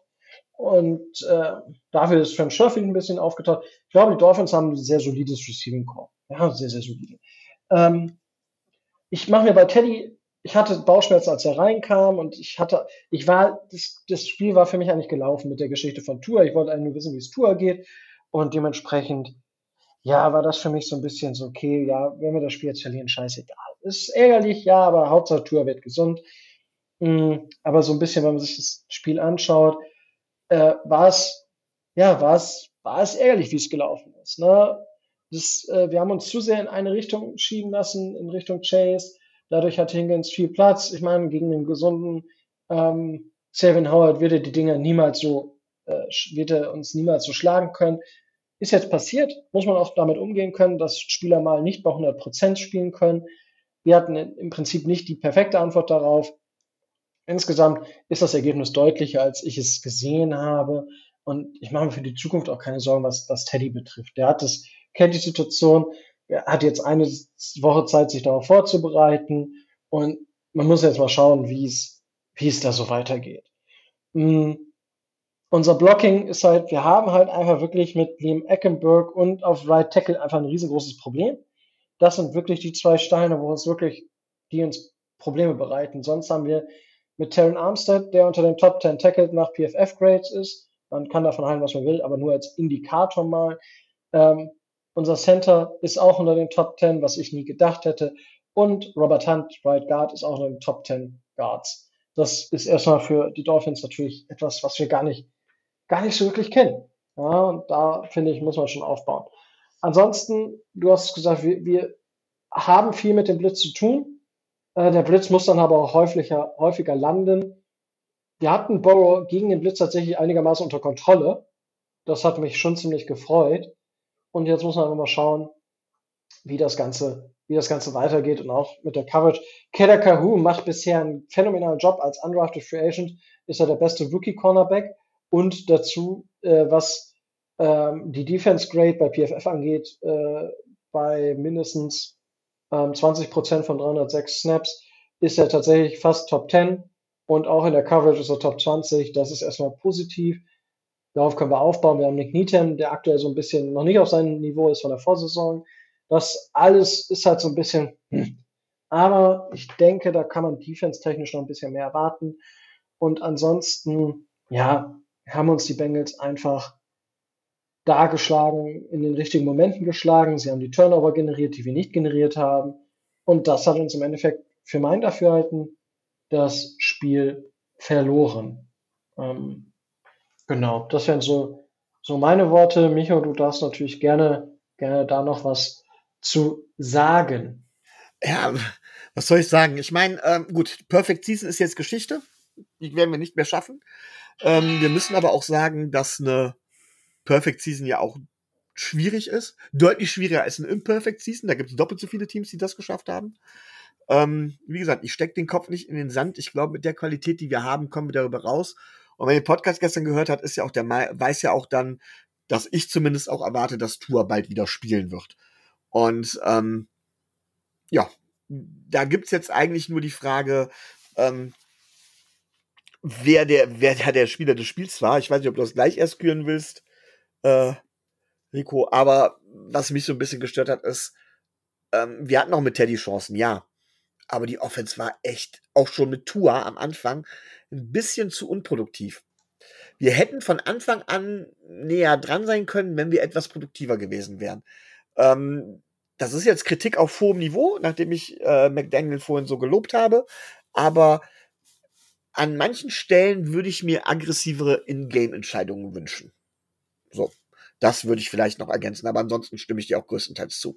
Und äh, dafür ist Trent Sherfield ein bisschen aufgetaucht. Ich glaube, die Dolphins haben ein sehr solides Receiving Core. Ja, sehr, sehr solide. Ähm, ich mache mir bei Teddy, ich hatte Bauchschmerzen, als er reinkam und ich hatte, ich war, das, das Spiel war für mich eigentlich gelaufen mit der Geschichte von Tour. Ich wollte eigentlich nur wissen, wie es Tour geht und dementsprechend, ja, war das für mich so ein bisschen so, okay, ja, wenn wir das Spiel jetzt verlieren, scheißegal. Ist ärgerlich, ja, aber Hauptsache Tour wird gesund. Mhm, aber so ein bisschen, wenn man sich das Spiel anschaut, äh, war es, ja, war es, war es ärgerlich, wie es gelaufen ist. Ne? Das, äh, wir haben uns zu sehr in eine Richtung schieben lassen, in Richtung Chase. Dadurch hat Higgins viel Platz. Ich meine, gegen den gesunden ähm, Selvin Howard wird er die Dinger niemals so, äh, wird er uns niemals so schlagen können. Ist jetzt passiert, muss man auch damit umgehen können, dass Spieler mal nicht bei 100 Prozent spielen können. Wir hatten im Prinzip nicht die perfekte Antwort darauf. Insgesamt ist das Ergebnis deutlicher, als ich es gesehen habe. Und ich mache mir für die Zukunft auch keine Sorgen, was, was Teddy betrifft. Der hat das kennt die Situation, hat jetzt eine Woche Zeit, sich darauf vorzubereiten und man muss jetzt mal schauen, wie es, wie es da so weitergeht. Mhm. Unser Blocking ist halt, wir haben halt einfach wirklich mit Liam Eckenberg und auf Right Tackle einfach ein riesengroßes Problem. Das sind wirklich die zwei Steine, wo uns wirklich, die uns Probleme bereiten. Sonst haben wir mit Terran Armstead, der unter den Top 10 Tackle nach PFF Grades ist. Man kann davon halten, was man will, aber nur als Indikator mal. Ähm, unser Center ist auch unter den Top 10, was ich nie gedacht hätte. Und Robert Hunt, Right Guard, ist auch unter den Top 10 Guards. Das ist erstmal für die Dolphins natürlich etwas, was wir gar nicht, gar nicht so wirklich kennen. Ja, und da finde ich, muss man schon aufbauen. Ansonsten, du hast gesagt, wir, wir haben viel mit dem Blitz zu tun. Äh, der Blitz muss dann aber auch häufiger, häufiger landen. Wir hatten Burrow gegen den Blitz tatsächlich einigermaßen unter Kontrolle. Das hat mich schon ziemlich gefreut. Und jetzt muss man einfach mal schauen, wie das Ganze, wie das Ganze weitergeht und auch mit der Coverage. Keda Kahu macht bisher einen phänomenalen Job als undrafted Free Agent, ist er der beste Rookie Cornerback und dazu, äh, was ähm, die Defense Grade bei PFF angeht, äh, bei mindestens ähm, 20 Prozent von 306 Snaps ist er tatsächlich fast Top 10 und auch in der Coverage ist er Top 20. Das ist erstmal positiv. Darauf können wir aufbauen. Wir haben Nick Needham, der aktuell so ein bisschen noch nicht auf seinem Niveau ist von der Vorsaison. Das alles ist halt so ein bisschen, hm. aber ich denke, da kann man defense-technisch noch ein bisschen mehr erwarten. Und ansonsten, ja, haben uns die Bengals einfach da geschlagen, in den richtigen Momenten geschlagen. Sie haben die Turnover generiert, die wir nicht generiert haben. Und das hat uns im Endeffekt für mein Dafürhalten das Spiel verloren. Ähm, Genau, das wären so so meine Worte. Micho, du darfst natürlich gerne, gerne da noch was zu sagen. Ja, was soll ich sagen? Ich meine, ähm, gut, Perfect Season ist jetzt Geschichte. Die werden wir nicht mehr schaffen. Ähm, wir müssen aber auch sagen, dass eine Perfect Season ja auch schwierig ist. Deutlich schwieriger als eine Imperfect Season. Da gibt es doppelt so viele Teams, die das geschafft haben. Ähm, wie gesagt, ich stecke den Kopf nicht in den Sand. Ich glaube, mit der Qualität, die wir haben, kommen wir darüber raus. Und wenn ihr den Podcast gestern gehört hat, ist ja auch der weiß ja auch dann, dass ich zumindest auch erwarte, dass Tour bald wieder spielen wird. Und ähm, ja, da gibt's jetzt eigentlich nur die Frage, ähm, wer der, wer der, der Spieler des Spiels war. Ich weiß nicht, ob du das gleich erst küren willst, äh, Rico, aber was mich so ein bisschen gestört hat, ist, ähm, wir hatten auch mit Teddy Chancen, ja. Aber die Offense war echt, auch schon mit Tua am Anfang, ein bisschen zu unproduktiv. Wir hätten von Anfang an näher dran sein können, wenn wir etwas produktiver gewesen wären. Ähm, das ist jetzt Kritik auf hohem Niveau, nachdem ich äh, McDaniel vorhin so gelobt habe. Aber an manchen Stellen würde ich mir aggressivere In-Game-Entscheidungen wünschen. So, das würde ich vielleicht noch ergänzen, aber ansonsten stimme ich dir auch größtenteils zu.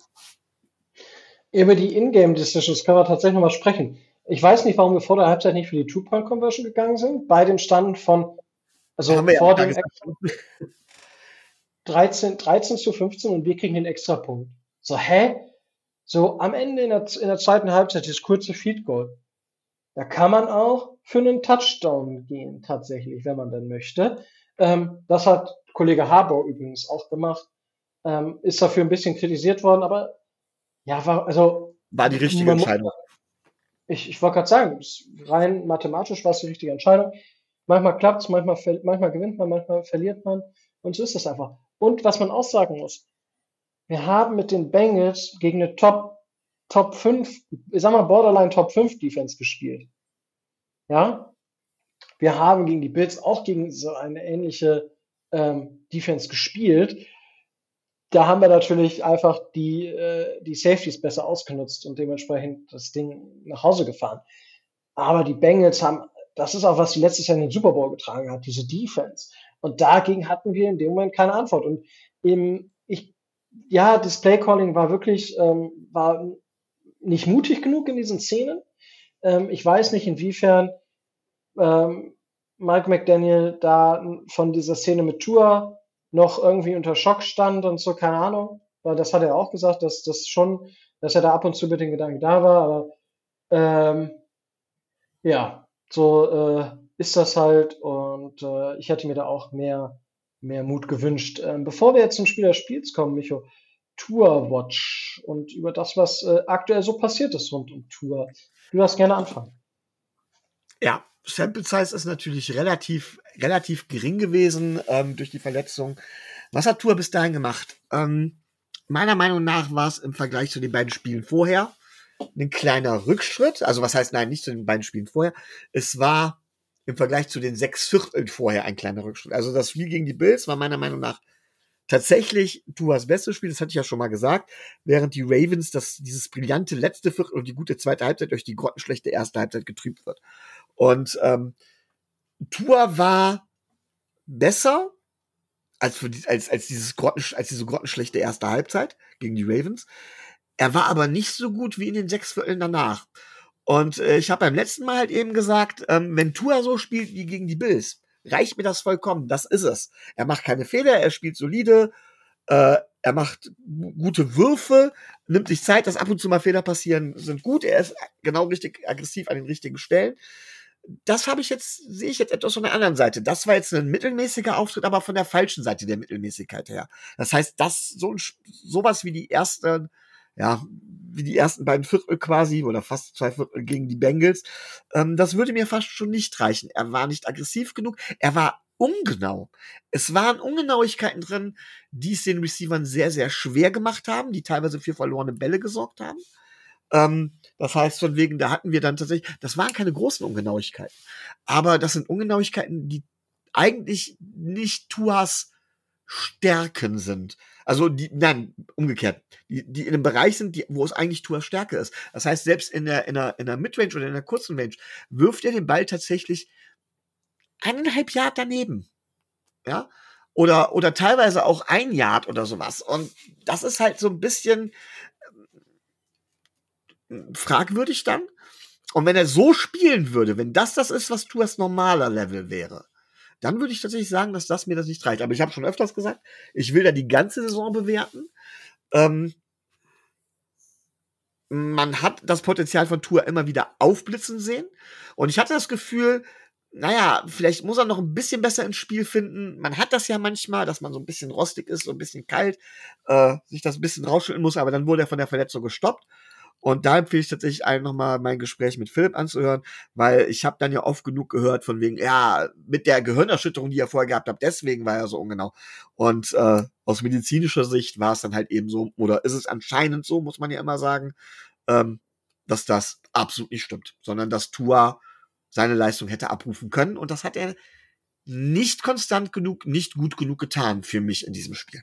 Über die In-Game-Decisions können wir tatsächlich noch mal sprechen. Ich weiß nicht, warum wir vor der Halbzeit nicht für die Two-Point-Conversion gegangen sind, bei dem Stand von, also vor dem 13, 13 zu 15 und wir kriegen den Extrapunkt. So, hä? So, am Ende in der, in der zweiten Halbzeit das kurze Feed Goal. Da kann man auch für einen Touchdown gehen, tatsächlich, wenn man denn möchte. Ähm, das hat Kollege Harbour übrigens auch gemacht. Ähm, ist dafür ein bisschen kritisiert worden, aber ja, war, also. War die richtige Entscheidung. Ich, ich wollte gerade sagen, rein mathematisch war es die richtige Entscheidung. Manchmal klappt's, manchmal, manchmal gewinnt man, manchmal verliert man. Und so ist es einfach. Und was man auch sagen muss, wir haben mit den Bengals gegen eine Top, Top 5, ich sag mal Borderline Top 5 Defense gespielt. Ja? Wir haben gegen die Bills auch gegen so eine ähnliche ähm, Defense gespielt. Da haben wir natürlich einfach die, äh, die Safeties besser ausgenutzt und dementsprechend das Ding nach Hause gefahren. Aber die Bengals haben, das ist auch, was die letztes Jahr in den Super Bowl getragen hat, diese Defense. Und dagegen hatten wir in dem Moment keine Antwort. Und im, ich, ja, das Play Calling war wirklich, ähm, war nicht mutig genug in diesen Szenen. Ähm, ich weiß nicht, inwiefern ähm, Mike McDaniel da von dieser Szene mit Tour noch irgendwie unter Schock stand und so, keine Ahnung. Weil das hat er auch gesagt, dass das schon, dass er da ab und zu mit den Gedanken da war, aber ähm, ja, so äh, ist das halt und äh, ich hätte mir da auch mehr, mehr Mut gewünscht. Ähm, bevor wir jetzt zum Spiel des Spiels kommen, Micho, Tour Watch und über das, was äh, aktuell so passiert ist rund um Tour. Du darfst gerne anfangen. Ja, Sample Size ist natürlich relativ, relativ gering gewesen ähm, durch die Verletzung. Was hat Tour bis dahin gemacht? Ähm, meiner Meinung nach war es im Vergleich zu den beiden Spielen vorher ein kleiner Rückschritt. Also was heißt nein, nicht zu den beiden Spielen vorher. Es war im Vergleich zu den sechs Vierteln vorher ein kleiner Rückschritt. Also das Spiel gegen die Bills war meiner Meinung nach tatsächlich Tuas bestes Spiel, das hatte ich ja schon mal gesagt, während die Ravens das, dieses brillante letzte Viertel und die gute zweite Halbzeit durch die grottenschlechte erste Halbzeit getrübt wird. Und ähm, Tua war besser als, für die, als, als, dieses Grotten, als diese grottenschlechte erste Halbzeit gegen die Ravens. Er war aber nicht so gut wie in den sechs Vierteln danach. Und äh, ich habe beim letzten Mal halt eben gesagt, ähm, wenn Tua so spielt wie gegen die Bills, reicht mir das vollkommen. Das ist es. Er macht keine Fehler, er spielt solide, äh, er macht gute Würfe, nimmt sich Zeit, dass ab und zu mal Fehler passieren, sind gut. Er ist genau richtig aggressiv an den richtigen Stellen. Das habe ich jetzt, sehe ich jetzt etwas von der anderen Seite. Das war jetzt ein mittelmäßiger Auftritt, aber von der falschen Seite der Mittelmäßigkeit her. Das heißt, das, so, sowas wie die ersten, ja, wie die ersten beiden Viertel quasi oder fast zwei Viertel gegen die Bengals, ähm, das würde mir fast schon nicht reichen. Er war nicht aggressiv genug, er war ungenau. Es waren Ungenauigkeiten drin, die es den Receivern sehr, sehr schwer gemacht haben, die teilweise für verlorene Bälle gesorgt haben. Ähm, das heißt, von wegen, da hatten wir dann tatsächlich, das waren keine großen Ungenauigkeiten. Aber das sind Ungenauigkeiten, die eigentlich nicht Tuas Stärken sind. Also die, nein, umgekehrt, die, die in einem Bereich sind, die, wo es eigentlich Tuas Stärke ist. Das heißt, selbst in der, in der, in der Midrange oder in der kurzen Range wirft er den Ball tatsächlich eineinhalb Jahre daneben. Ja. oder, oder teilweise auch ein Yard oder sowas. Und das ist halt so ein bisschen fragwürdig dann. Und wenn er so spielen würde, wenn das das ist, was Tuas normaler Level wäre, dann würde ich tatsächlich sagen, dass das mir das nicht reicht. Aber ich habe schon öfters gesagt, ich will da die ganze Saison bewerten. Ähm, man hat das Potenzial von Tour immer wieder aufblitzen sehen. Und ich hatte das Gefühl, naja, vielleicht muss er noch ein bisschen besser ins Spiel finden. Man hat das ja manchmal, dass man so ein bisschen rostig ist, so ein bisschen kalt, äh, sich das ein bisschen rausschütteln muss, aber dann wurde er von der Verletzung gestoppt. Und da empfehle ich tatsächlich allen nochmal mein Gespräch mit Philipp anzuhören, weil ich habe dann ja oft genug gehört von wegen, ja, mit der Gehirnerschütterung, die er vorher gehabt hat, deswegen war er so ungenau. Und äh, aus medizinischer Sicht war es dann halt eben so, oder ist es anscheinend so, muss man ja immer sagen, ähm, dass das absolut nicht stimmt, sondern dass Tua seine Leistung hätte abrufen können. Und das hat er nicht konstant genug, nicht gut genug getan für mich in diesem Spiel.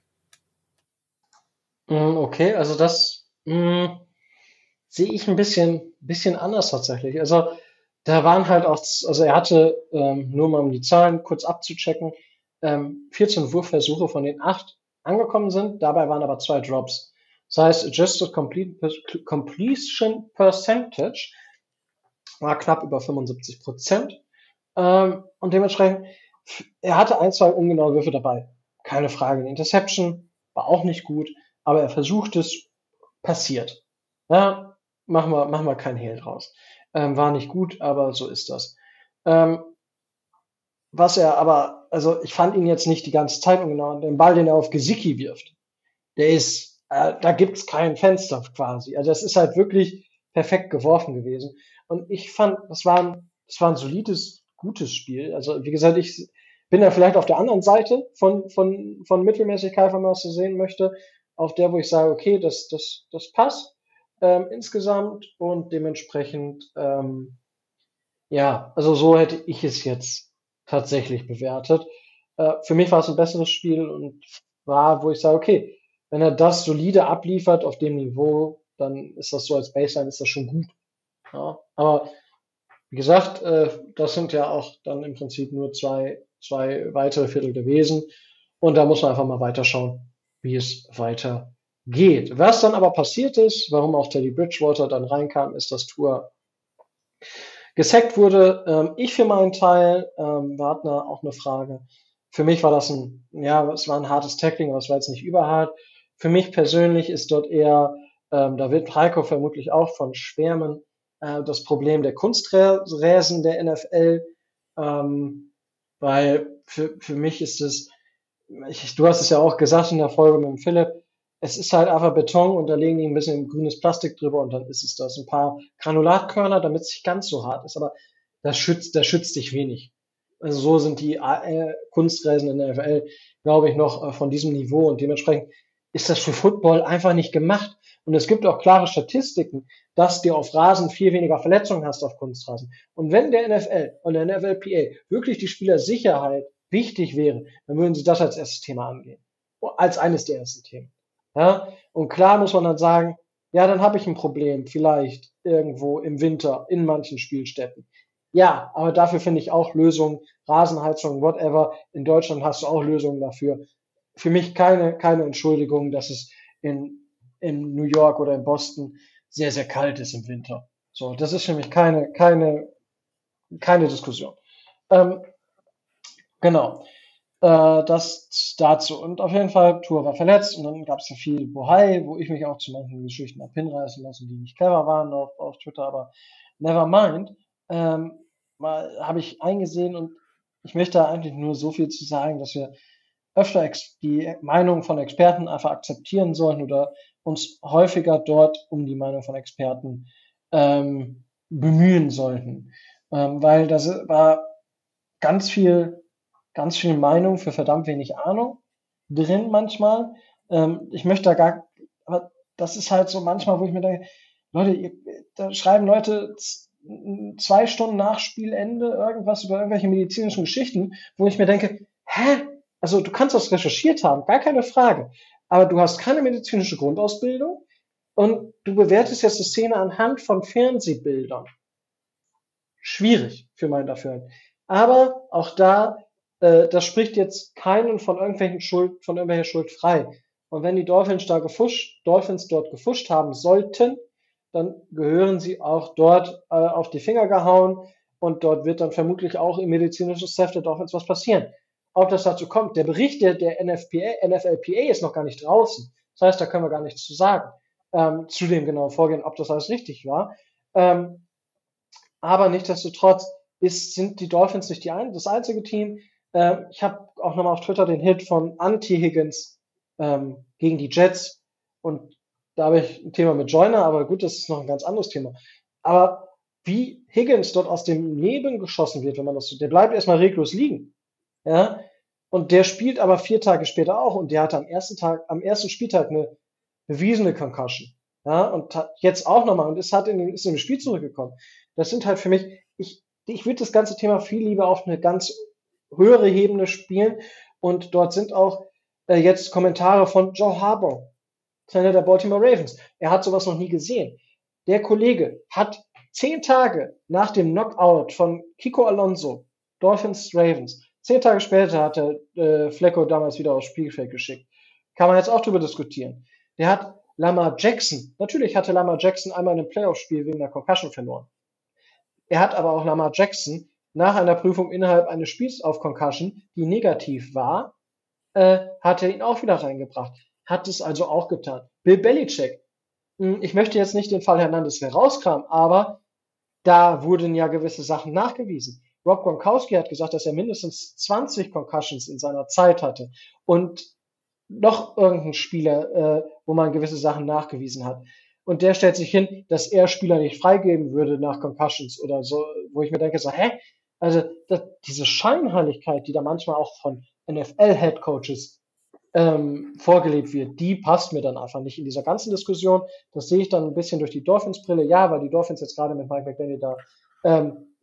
Mm, okay, also das mh, mm, sehe ich ein bisschen, bisschen anders tatsächlich. Also da waren halt auch, also er hatte, ähm, nur mal um die Zahlen kurz abzuchecken, ähm, 14 Wurfversuche von den acht angekommen sind, dabei waren aber zwei Drops. Das heißt, Adjusted Completion Percentage war knapp über 75 Prozent. Ähm, und dementsprechend, er hatte ein, zwei ungenaue Würfe dabei. Keine Frage. Die Interception war auch nicht gut, aber er versucht es, passiert. Ja, machen wir, machen wir kein Hehl draus. Ähm, war nicht gut, aber so ist das. Ähm, was er aber, also ich fand ihn jetzt nicht die ganze Zeit ungenau. Den Ball, den er auf Gesicki wirft, der ist, äh, da gibt's kein Fenster quasi. Also das ist halt wirklich perfekt geworfen gewesen. Und ich fand, das war ein, das war ein solides, gutes Spiel. Also, wie gesagt, ich bin da vielleicht auf der anderen Seite von, von, von Mittelmäßigkeit, wenn man das so sehen möchte, auf der, wo ich sage, okay, das, das, das passt ähm, insgesamt und dementsprechend, ähm, ja, also so hätte ich es jetzt tatsächlich bewertet. Äh, für mich war es ein besseres Spiel und war, wo ich sage, okay, wenn er das solide abliefert auf dem Niveau, dann ist das so als Baseline, ist das schon gut. Ja, aber wie gesagt, äh, das sind ja auch dann im Prinzip nur zwei, zwei weitere Viertel gewesen. Und da muss man einfach mal weiterschauen, wie es weiter geht. Was dann aber passiert ist, warum auch Teddy Bridgewater dann reinkam, ist, dass Tour gesackt wurde. Ähm, ich für meinen Teil, ähm, Wagner auch eine Frage. Für mich war das ein, ja, es war ein hartes Tackling, aber es war jetzt nicht überhart. Für mich persönlich ist dort eher, ähm, da wird Heiko vermutlich auch von schwärmen, äh, das Problem der Kunsträsen der NFL, ähm, weil für, für mich ist es, ich, du hast es ja auch gesagt in der Folge mit dem Philipp, es ist halt einfach Beton und da legen die ein bisschen grünes Plastik drüber und dann ist es das. Ein paar Granulatkörner, damit es nicht ganz so hart ist, aber das schützt, das schützt dich wenig. Also so sind die äh, Kunsträsen in der NFL, glaube ich, noch äh, von diesem Niveau und dementsprechend ist das für Football einfach nicht gemacht. Und es gibt auch klare Statistiken, dass du auf Rasen viel weniger Verletzungen hast auf Kunstrasen. Und wenn der NFL und der NFLPA wirklich die Spielersicherheit wichtig wäre, dann würden sie das als erstes Thema angehen. Als eines der ersten Themen. Ja? Und klar muss man dann sagen, ja, dann habe ich ein Problem, vielleicht irgendwo im Winter in manchen Spielstätten. Ja, aber dafür finde ich auch Lösungen, Rasenheizung, whatever. In Deutschland hast du auch Lösungen dafür. Für mich keine, keine Entschuldigung, dass es in, in New York oder in Boston sehr, sehr kalt ist im Winter. So, das ist für mich keine, keine, keine Diskussion. Ähm, genau. Äh, das dazu. Und auf jeden Fall, Tour war verletzt und dann gab es ja viel Bohai, wo ich mich auch zu manchen Geschichten habe hinreißen lassen, die nicht clever waren auf, auf Twitter, aber never mind. Ähm, mal habe ich eingesehen und ich möchte eigentlich nur so viel zu sagen, dass wir öfter die Meinung von Experten einfach akzeptieren sollten oder uns häufiger dort um die Meinung von Experten ähm, bemühen sollten. Ähm, weil das war ganz viel ganz viel Meinung für verdammt wenig Ahnung drin manchmal. Ähm, ich möchte da gar, aber das ist halt so manchmal, wo ich mir denke, Leute, ihr, da schreiben Leute zwei Stunden nach Spielende irgendwas über irgendwelche medizinischen Geschichten, wo ich mir denke, hä? Also du kannst das recherchiert haben, gar keine Frage. Aber du hast keine medizinische Grundausbildung und du bewertest jetzt die Szene anhand von Fernsehbildern. Schwierig für mein Dafürhalten. Aber auch da äh, das spricht jetzt keinen von irgendwelchen Schuld, von irgendwelcher Schuld frei. Und wenn die Dolphins da gefuscht, Dolphins dort gefuscht haben sollten, dann gehören sie auch dort äh, auf die Finger gehauen und dort wird dann vermutlich auch im medizinischen Staff der Dolphins was passieren. Ob das dazu kommt, der Bericht der, der NFPA, NFLPA ist noch gar nicht draußen. Das heißt, da können wir gar nichts zu sagen ähm, zu dem genauen Vorgehen, ob das alles richtig war. Ähm, aber nichtsdestotrotz ist, sind die Dolphins nicht die ein, das einzige Team. Ähm, ich habe auch nochmal auf Twitter den Hit von Anti-Higgins ähm, gegen die Jets und da habe ich ein Thema mit Joyner, aber gut, das ist noch ein ganz anderes Thema. Aber wie Higgins dort aus dem Leben geschossen wird, wenn man das so, der bleibt erstmal reglos liegen. Ja, und der spielt aber vier Tage später auch und der hatte am ersten Tag, am ersten Spieltag eine bewiesene Concussion. Ja, und hat jetzt auch nochmal und ist, hat in, ist in das Spiel zurückgekommen. Das sind halt für mich, ich, ich würde das ganze Thema viel lieber auf eine ganz höhere Ebene spielen und dort sind auch äh, jetzt Kommentare von Joe Harbour, Trainer der Baltimore Ravens. Er hat sowas noch nie gesehen. Der Kollege hat zehn Tage nach dem Knockout von Kiko Alonso, Dolphins Ravens, zehn Tage später hat er äh, Flecko damals wieder aufs Spielfeld geschickt. Kann man jetzt auch drüber diskutieren. Der hat Lamar Jackson, natürlich hatte Lamar Jackson einmal ein Playoff-Spiel wegen der Concussion verloren. Er hat aber auch Lamar Jackson nach einer Prüfung innerhalb eines Spiels auf Concussion, die negativ war, äh, hat er ihn auch wieder reingebracht. Hat es also auch getan. Bill Belichick. Hm, ich möchte jetzt nicht den Fall Hernandez herauskramen, aber da wurden ja gewisse Sachen nachgewiesen. Rob Gronkowski hat gesagt, dass er mindestens 20 Concussions in seiner Zeit hatte. Und noch irgendein Spieler, äh, wo man gewisse Sachen nachgewiesen hat. Und der stellt sich hin, dass er Spieler nicht freigeben würde nach Concussions oder so, wo ich mir denke, so, hä? Also das, diese Scheinheiligkeit, die da manchmal auch von NFL-Headcoaches ähm, vorgelebt wird, die passt mir dann einfach nicht in dieser ganzen Diskussion. Das sehe ich dann ein bisschen durch die Dolphins-Brille. Ja, weil die Dolphins jetzt gerade mit Mike McDaniel da ähm,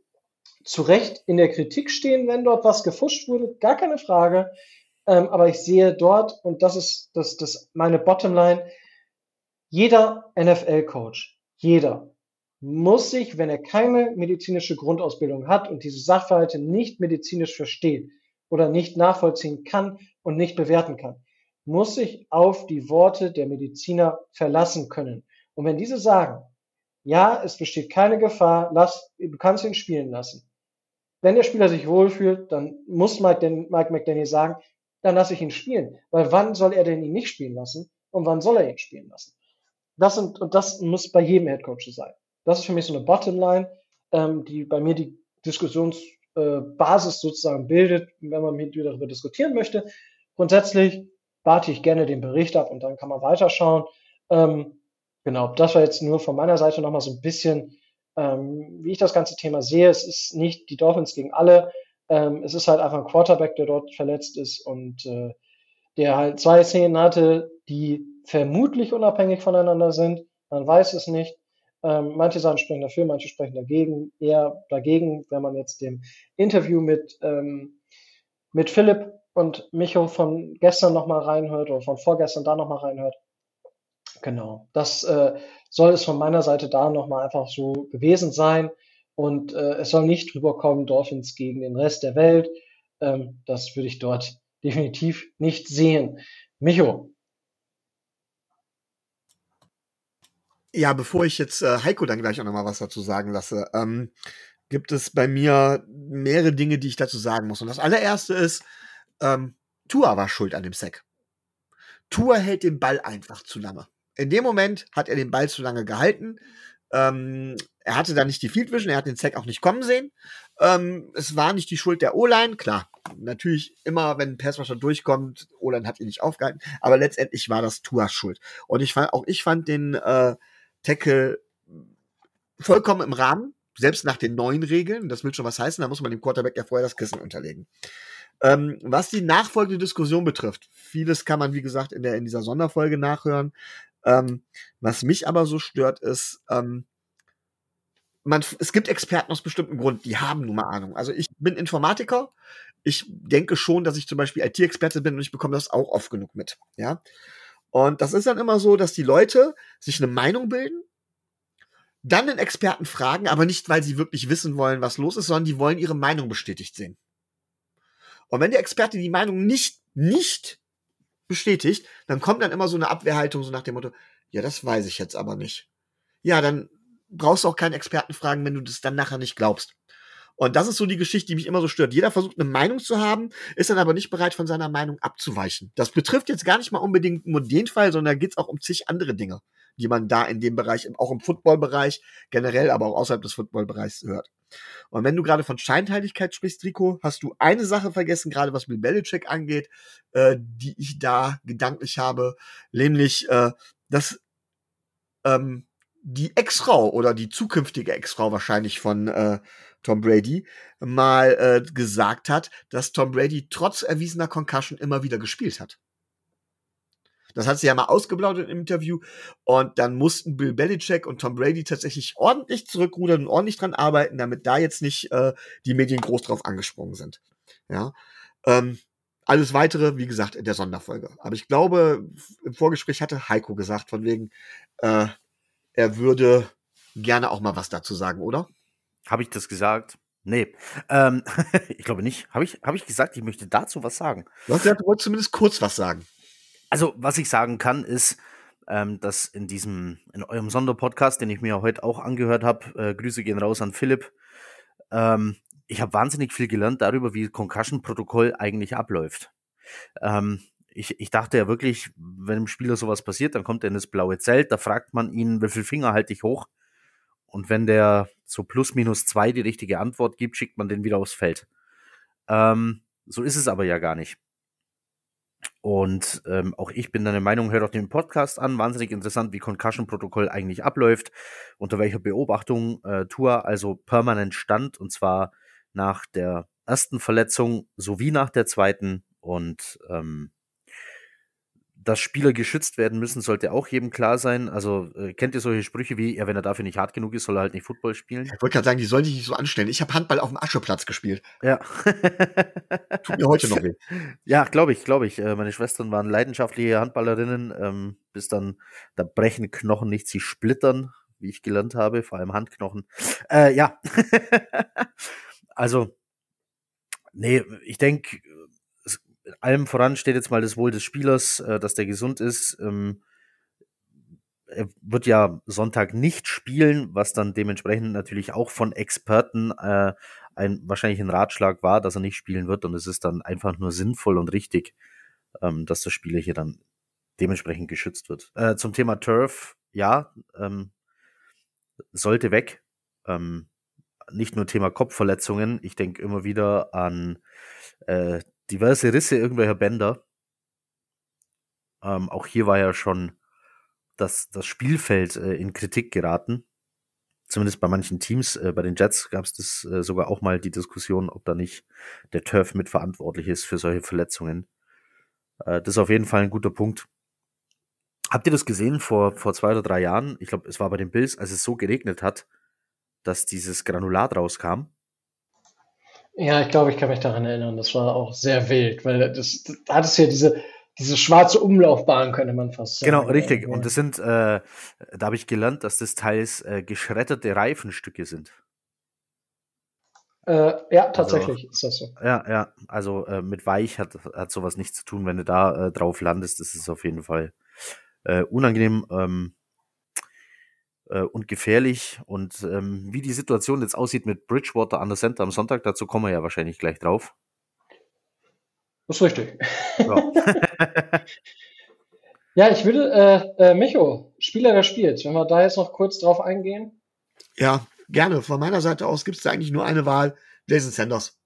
zu Recht in der Kritik stehen, wenn dort was gefuscht wurde, gar keine Frage. Ähm, aber ich sehe dort, und das ist das, das meine Bottomline, jeder NFL-Coach, jeder, muss sich, wenn er keine medizinische Grundausbildung hat und diese Sachverhalte nicht medizinisch versteht oder nicht nachvollziehen kann und nicht bewerten kann, muss sich auf die Worte der Mediziner verlassen können. Und wenn diese sagen, ja, es besteht keine Gefahr, lass, du kannst ihn spielen lassen. Wenn der Spieler sich wohlfühlt, dann muss Mike, Mike McDaniel sagen, dann lasse ich ihn spielen. Weil wann soll er denn ihn nicht spielen lassen und wann soll er ihn spielen lassen? Das sind, und das muss bei jedem Headcoach sein. Das ist für mich so eine Bottomline, ähm, die bei mir die Diskussionsbasis äh, sozusagen bildet, wenn man mit mir darüber diskutieren möchte. Grundsätzlich warte ich gerne den Bericht ab und dann kann man weiterschauen. Ähm, genau, das war jetzt nur von meiner Seite nochmal so ein bisschen, ähm, wie ich das ganze Thema sehe. Es ist nicht die Dolphins gegen alle. Ähm, es ist halt einfach ein Quarterback, der dort verletzt ist und äh, der halt zwei Szenen hatte, die vermutlich unabhängig voneinander sind. Man weiß es nicht. Ähm, manche Sachen sprechen dafür, manche sprechen dagegen. Eher dagegen, wenn man jetzt dem Interview mit, ähm, mit Philipp und Micho von gestern nochmal reinhört oder von vorgestern da nochmal reinhört. Genau. Das äh, soll es von meiner Seite da nochmal einfach so gewesen sein. Und äh, es soll nicht drüber kommen, Dolphins gegen den Rest der Welt. Ähm, das würde ich dort definitiv nicht sehen. Micho. Ja, bevor ich jetzt äh, Heiko dann gleich auch nochmal was dazu sagen lasse, ähm, gibt es bei mir mehrere Dinge, die ich dazu sagen muss. Und das allererste ist, ähm, Tua war schuld an dem Sack. Tua hält den Ball einfach zu lange. In dem Moment hat er den Ball zu lange gehalten. Ähm, er hatte da nicht die Field Vision, er hat den Zack auch nicht kommen sehen. Ähm, es war nicht die Schuld der O-Line, klar. Natürlich immer, wenn ein Passwasher durchkommt, O-Line hat ihn nicht aufgehalten, aber letztendlich war das Tuas Schuld. Und ich fand, auch ich fand den äh, Tackle vollkommen im Rahmen, selbst nach den neuen Regeln. Das will schon was heißen, da muss man dem Quarterback ja vorher das Kissen unterlegen. Ähm, was die nachfolgende Diskussion betrifft, vieles kann man, wie gesagt, in, der, in dieser Sonderfolge nachhören. Ähm, was mich aber so stört, ist, ähm, man, es gibt Experten aus bestimmten Gründen, die haben nun mal Ahnung. Also ich bin Informatiker. Ich denke schon, dass ich zum Beispiel IT-Experte bin und ich bekomme das auch oft genug mit. Ja. Und das ist dann immer so, dass die Leute sich eine Meinung bilden, dann den Experten fragen, aber nicht, weil sie wirklich wissen wollen, was los ist, sondern die wollen ihre Meinung bestätigt sehen. Und wenn der Experte die Meinung nicht, nicht bestätigt, dann kommt dann immer so eine Abwehrhaltung, so nach dem Motto, ja, das weiß ich jetzt aber nicht. Ja, dann brauchst du auch keinen Experten fragen, wenn du das dann nachher nicht glaubst. Und das ist so die Geschichte, die mich immer so stört. Jeder versucht eine Meinung zu haben, ist dann aber nicht bereit, von seiner Meinung abzuweichen. Das betrifft jetzt gar nicht mal unbedingt nur den Fall, sondern da geht es auch um zig andere Dinge, die man da in dem Bereich, auch im Footballbereich generell, aber auch außerhalb des Footballbereichs hört. Und wenn du gerade von Scheinteiligkeit sprichst, Rico, hast du eine Sache vergessen, gerade was Bill Belichick angeht, äh, die ich da gedanklich habe, nämlich, äh, dass ähm, die Ex-Frau oder die zukünftige Ex-Frau wahrscheinlich von äh, Tom Brady mal äh, gesagt hat, dass Tom Brady trotz erwiesener Concussion immer wieder gespielt hat. Das hat sie ja mal ausgeblaut im Interview. Und dann mussten Bill Belichick und Tom Brady tatsächlich ordentlich zurückrudern und ordentlich dran arbeiten, damit da jetzt nicht äh, die Medien groß drauf angesprungen sind. Ja. Ähm, alles weitere, wie gesagt, in der Sonderfolge. Aber ich glaube, im Vorgespräch hatte Heiko gesagt, von wegen, äh, er würde gerne auch mal was dazu sagen, oder? Habe ich das gesagt? Nee, ähm, ich glaube nicht. Habe ich, hab ich gesagt, ich möchte dazu was sagen? Du hast gesagt, du wolltest zumindest kurz was sagen. Also, was ich sagen kann, ist, ähm, dass in diesem, in eurem Sonderpodcast, den ich mir heute auch angehört habe, äh, Grüße gehen raus an Philipp, ähm, ich habe wahnsinnig viel gelernt darüber, wie Concussion-Protokoll eigentlich abläuft. Ähm, ich, ich dachte ja wirklich, wenn dem Spieler sowas passiert, dann kommt er in das blaue Zelt, da fragt man ihn, wie viel Finger halte ich hoch? Und wenn der so plus minus zwei die richtige Antwort gibt, schickt man den wieder aufs Feld. Ähm, so ist es aber ja gar nicht. Und ähm, auch ich bin der Meinung, hört auch den Podcast an. Wahnsinnig interessant, wie Concussion-Protokoll eigentlich abläuft, unter welcher Beobachtung äh, Tour also permanent stand, und zwar nach der ersten Verletzung sowie nach der zweiten. Und ähm, dass Spieler geschützt werden müssen, sollte auch jedem klar sein. Also äh, kennt ihr solche Sprüche wie, ja, wenn er dafür nicht hart genug ist, soll er halt nicht Football spielen? Ich wollte gerade sagen, die sollen sich nicht so anstellen. Ich habe Handball auf dem Ascheplatz gespielt. Ja. Tut mir heute noch weh. Ja, glaube ich, glaube ich. Äh, meine Schwestern waren leidenschaftliche Handballerinnen, ähm, bis dann, da brechen Knochen nicht, sie splittern, wie ich gelernt habe, vor allem Handknochen. Äh, ja. also, nee, ich denke, allem voran steht jetzt mal das Wohl des Spielers, äh, dass der gesund ist. Ähm, er wird ja Sonntag nicht spielen, was dann dementsprechend natürlich auch von Experten äh, ein wahrscheinlich ein Ratschlag war, dass er nicht spielen wird. Und es ist dann einfach nur sinnvoll und richtig, ähm, dass der Spieler hier dann dementsprechend geschützt wird. Äh, zum Thema Turf, ja, ähm, sollte weg. Ähm, nicht nur Thema Kopfverletzungen. Ich denke immer wieder an äh, diverse Risse irgendwelcher Bänder. Ähm, auch hier war ja schon das, das Spielfeld äh, in Kritik geraten. Zumindest bei manchen Teams. Äh, bei den Jets gab es das äh, sogar auch mal die Diskussion, ob da nicht der Turf mitverantwortlich ist für solche Verletzungen. Äh, das ist auf jeden Fall ein guter Punkt. Habt ihr das gesehen vor, vor zwei oder drei Jahren? Ich glaube, es war bei den Bills, als es so geregnet hat, dass dieses Granulat rauskam. Ja, ich glaube, ich kann mich daran erinnern. Das war auch sehr wild, weil das, da hat es ja diese, diese schwarze Umlaufbahn, könnte man fast sagen. Genau, richtig. Ja. Und das sind, äh, da habe ich gelernt, dass das teils äh, geschredderte Reifenstücke sind. Äh, ja, tatsächlich also, ist das so. Ja, ja. Also äh, mit weich hat, hat sowas nichts zu tun, wenn du da äh, drauf landest. Das ist auf jeden Fall äh, unangenehm. Ähm, äh, und gefährlich. Und ähm, wie die Situation jetzt aussieht mit Bridgewater an der Center am Sonntag, dazu kommen wir ja wahrscheinlich gleich drauf. Das ist richtig. Ja, ja ich würde, äh, äh, Micho, Spieler des Spiels, wenn wir da jetzt noch kurz drauf eingehen. Ja, gerne. Von meiner Seite aus gibt es da eigentlich nur eine Wahl, Jason Sanders.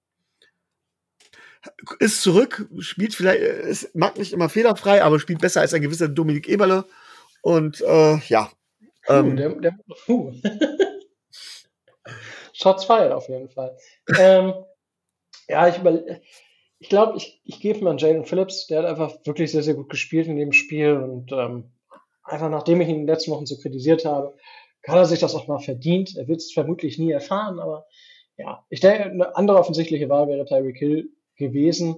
Ist zurück, spielt vielleicht, ist, mag nicht immer fehlerfrei, aber spielt besser als ein gewisser Dominik Eberle. Und äh, ja, Puh, ähm, der, der, puh. Shots fired auf jeden Fall. ähm, ja, ich, ich glaube, ich, ich gebe mal an Jalen Phillips. Der hat einfach wirklich sehr, sehr gut gespielt in dem Spiel. Und ähm, einfach nachdem ich ihn in den letzten Wochen so kritisiert habe, kann er sich das auch mal verdient. Er wird es vermutlich nie erfahren, aber ja, ich denke, eine andere offensichtliche Wahl wäre Tyreek Hill gewesen,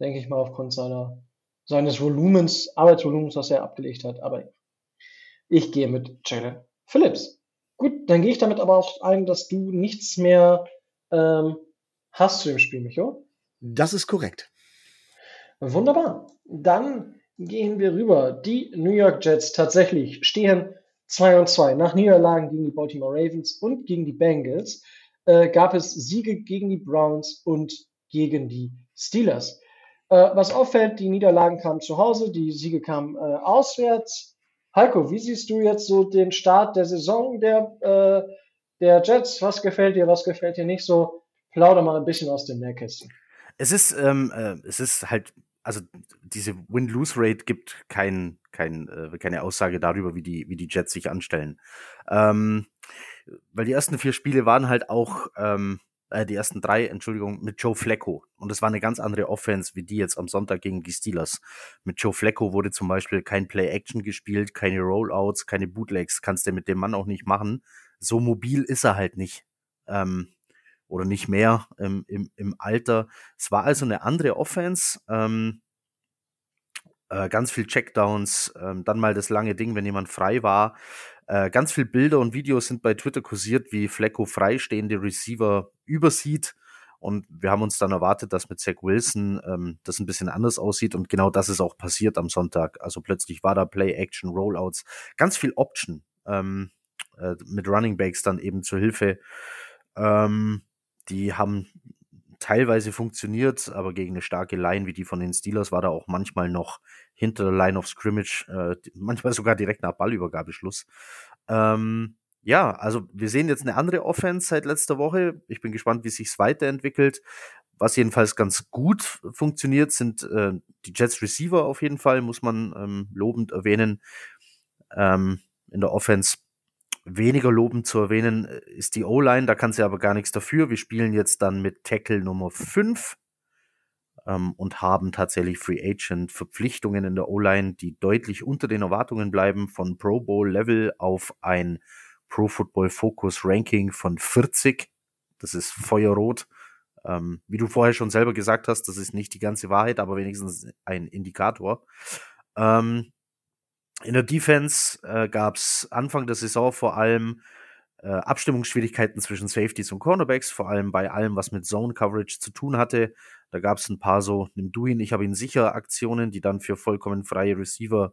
denke ich mal, aufgrund seiner, seines Volumens, Arbeitsvolumens, was er abgelegt hat. Aber ich gehe mit Jalen Phillips. Gut, dann gehe ich damit aber auch ein, dass du nichts mehr ähm, hast zu dem Spiel, Micho. Das ist korrekt. Wunderbar. Dann gehen wir rüber. Die New York Jets tatsächlich stehen 2 und 2. Nach Niederlagen gegen die Baltimore Ravens und gegen die Bengals äh, gab es Siege gegen die Browns und gegen die Steelers. Äh, was auffällt, die Niederlagen kamen zu Hause, die Siege kamen äh, auswärts. Heiko, wie siehst du jetzt so den Start der Saison der, äh, der Jets? Was gefällt dir, was gefällt dir nicht so? Plauder mal ein bisschen aus dem Nähkästchen. Es ist, ähm, äh, es ist halt, also diese Win-Lose-Rate gibt kein, kein, äh, keine Aussage darüber, wie die, wie die Jets sich anstellen. Ähm, weil die ersten vier Spiele waren halt auch ähm, äh, die ersten drei, Entschuldigung, mit Joe Flacco. Und es war eine ganz andere Offense, wie die jetzt am Sonntag gegen die Steelers. Mit Joe Flacco wurde zum Beispiel kein Play-Action gespielt, keine Rollouts, keine Bootlegs, kannst du mit dem Mann auch nicht machen. So mobil ist er halt nicht. Ähm, oder nicht mehr im, im, im Alter. Es war also eine andere Offense. Ähm, äh, ganz viel Checkdowns, ähm, dann mal das lange Ding, wenn jemand frei war. Äh, ganz viel Bilder und Videos sind bei Twitter kursiert, wie Flecko freistehende Receiver übersieht. Und wir haben uns dann erwartet, dass mit Zach Wilson ähm, das ein bisschen anders aussieht. Und genau das ist auch passiert am Sonntag. Also plötzlich war da Play, Action, Rollouts, ganz viel Option ähm, äh, mit Running Backs dann eben zur Hilfe. Ähm, die haben teilweise funktioniert, aber gegen eine starke Line wie die von den Steelers war da auch manchmal noch hinter der Line of Scrimmage, äh, manchmal sogar direkt nach Ballübergabeschluss. Ähm, ja, also wir sehen jetzt eine andere Offense seit letzter Woche. Ich bin gespannt, wie sich's weiterentwickelt. Was jedenfalls ganz gut funktioniert, sind äh, die Jets Receiver auf jeden Fall, muss man ähm, lobend erwähnen. Ähm, in der Offense weniger lobend zu erwähnen äh, ist die O-Line, da kann sie aber gar nichts dafür. Wir spielen jetzt dann mit Tackle Nummer 5 ähm, und haben tatsächlich Free Agent Verpflichtungen in der O-Line, die deutlich unter den Erwartungen bleiben, von Pro Bowl Level auf ein Pro Football Focus Ranking von 40. Das ist feuerrot. Ähm, wie du vorher schon selber gesagt hast, das ist nicht die ganze Wahrheit, aber wenigstens ein Indikator. Ähm, in der Defense äh, gab es Anfang der Saison vor allem äh, Abstimmungsschwierigkeiten zwischen Safeties und Cornerbacks, vor allem bei allem, was mit Zone Coverage zu tun hatte. Da gab es ein paar so, nimm du ihn, ich habe ihn sicher Aktionen, die dann für vollkommen freie Receiver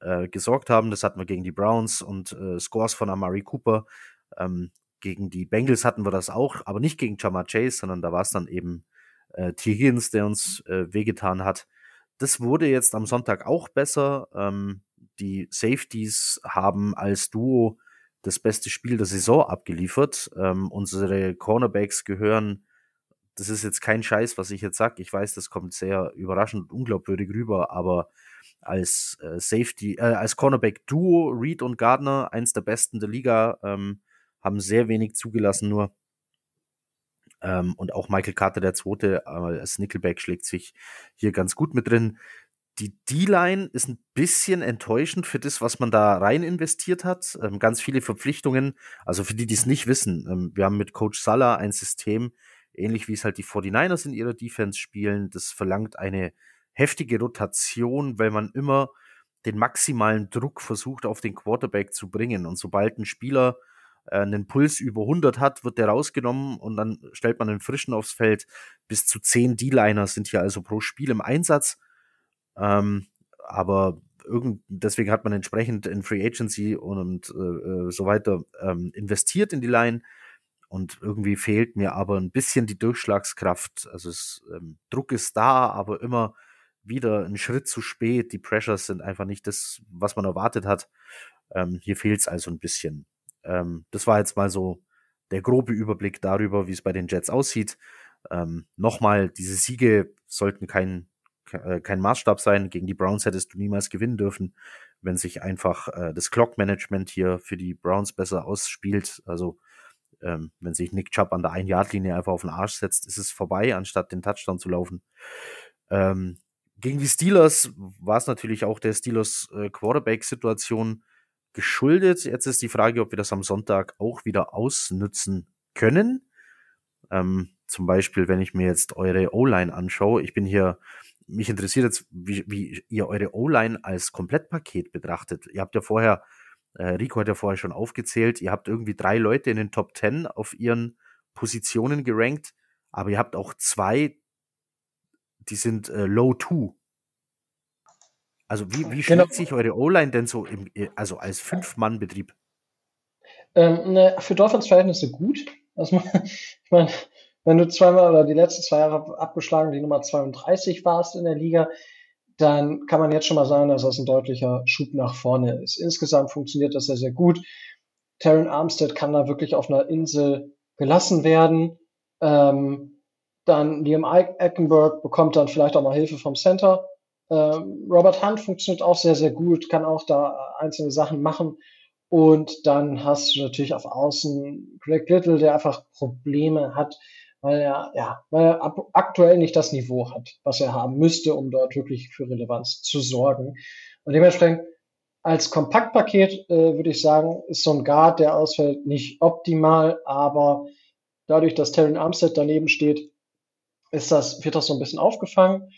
äh, gesorgt haben. Das hatten wir gegen die Browns und äh, Scores von Amari Cooper. Ähm, gegen die Bengals hatten wir das auch, aber nicht gegen Jamar Chase, sondern da war es dann eben äh, T. Higgins, der uns äh, wehgetan hat. Das wurde jetzt am Sonntag auch besser. Ähm, die Safeties haben als Duo das beste Spiel der Saison abgeliefert. Ähm, unsere Cornerbacks gehören, das ist jetzt kein Scheiß, was ich jetzt sage. Ich weiß, das kommt sehr überraschend und unglaubwürdig rüber, aber als äh, Safety, äh, als Cornerback Duo, Reed und Gardner, eins der besten der Liga, ähm, haben sehr wenig zugelassen nur. Ähm, und auch Michael Carter, der zweite, äh, als Nickelback schlägt sich hier ganz gut mit drin. Die D-Line ist ein bisschen enttäuschend für das, was man da rein investiert hat. Ähm, ganz viele Verpflichtungen. Also für die, die es nicht wissen, ähm, wir haben mit Coach Salah ein System, ähnlich wie es halt die 49ers in ihrer Defense spielen. Das verlangt eine heftige Rotation, weil man immer den maximalen Druck versucht, auf den Quarterback zu bringen. Und sobald ein Spieler äh, einen Puls über 100 hat, wird der rausgenommen und dann stellt man einen frischen aufs Feld. Bis zu 10 D-Liner sind hier also pro Spiel im Einsatz. Ähm, aber irgend, deswegen hat man entsprechend in Free Agency und, äh, äh, so weiter ähm, investiert in die Line. Und irgendwie fehlt mir aber ein bisschen die Durchschlagskraft. Also es, ähm, Druck ist da, aber immer wieder ein Schritt zu spät. Die Pressures sind einfach nicht das, was man erwartet hat. Ähm, hier fehlt es also ein bisschen. Ähm, das war jetzt mal so der grobe Überblick darüber, wie es bei den Jets aussieht. Ähm, Nochmal, diese Siege sollten kein äh, kein Maßstab sein. Gegen die Browns hättest du niemals gewinnen dürfen, wenn sich einfach äh, das Clock-Management hier für die Browns besser ausspielt. Also ähm, wenn sich Nick Chubb an der Ein-Yard-Linie einfach auf den Arsch setzt, ist es vorbei, anstatt den Touchdown zu laufen. Ähm, gegen die Steelers war es natürlich auch der Steelers äh, Quarterback-Situation geschuldet. Jetzt ist die Frage, ob wir das am Sonntag auch wieder ausnützen können. Ähm, zum Beispiel, wenn ich mir jetzt eure O-Line anschaue. Ich bin hier mich interessiert jetzt, wie, wie ihr eure O-Line als Komplettpaket betrachtet. Ihr habt ja vorher, äh, Rico hat ja vorher schon aufgezählt, ihr habt irgendwie drei Leute in den Top Ten auf ihren Positionen gerankt, aber ihr habt auch zwei die sind äh, Low 2. Also wie, wie genau. schlägt sich eure O-Line denn so im, also als Fünf-Mann-Betrieb? Ähm, ne, für Dolphins Verhältnisse gut. Also, ich meine, wenn du zweimal oder die letzten zwei Jahre abgeschlagen die Nummer 32 warst in der Liga, dann kann man jetzt schon mal sagen, dass das ein deutlicher Schub nach vorne ist. Insgesamt funktioniert das sehr, sehr gut. Terran Armstead kann da wirklich auf einer Insel gelassen werden. Ähm, dann Liam Eckenberg bekommt dann vielleicht auch mal Hilfe vom Center. Ähm, Robert Hunt funktioniert auch sehr, sehr gut, kann auch da einzelne Sachen machen. Und dann hast du natürlich auf Außen Greg Little, der einfach Probleme hat, weil er, ja, weil er aktuell nicht das Niveau hat, was er haben müsste, um dort wirklich für Relevanz zu sorgen. Und dementsprechend als Kompaktpaket äh, würde ich sagen, ist so ein Guard, der ausfällt, nicht optimal, aber dadurch, dass Terran Armstead daneben steht, ist das, wird das so ein bisschen aufgefangen.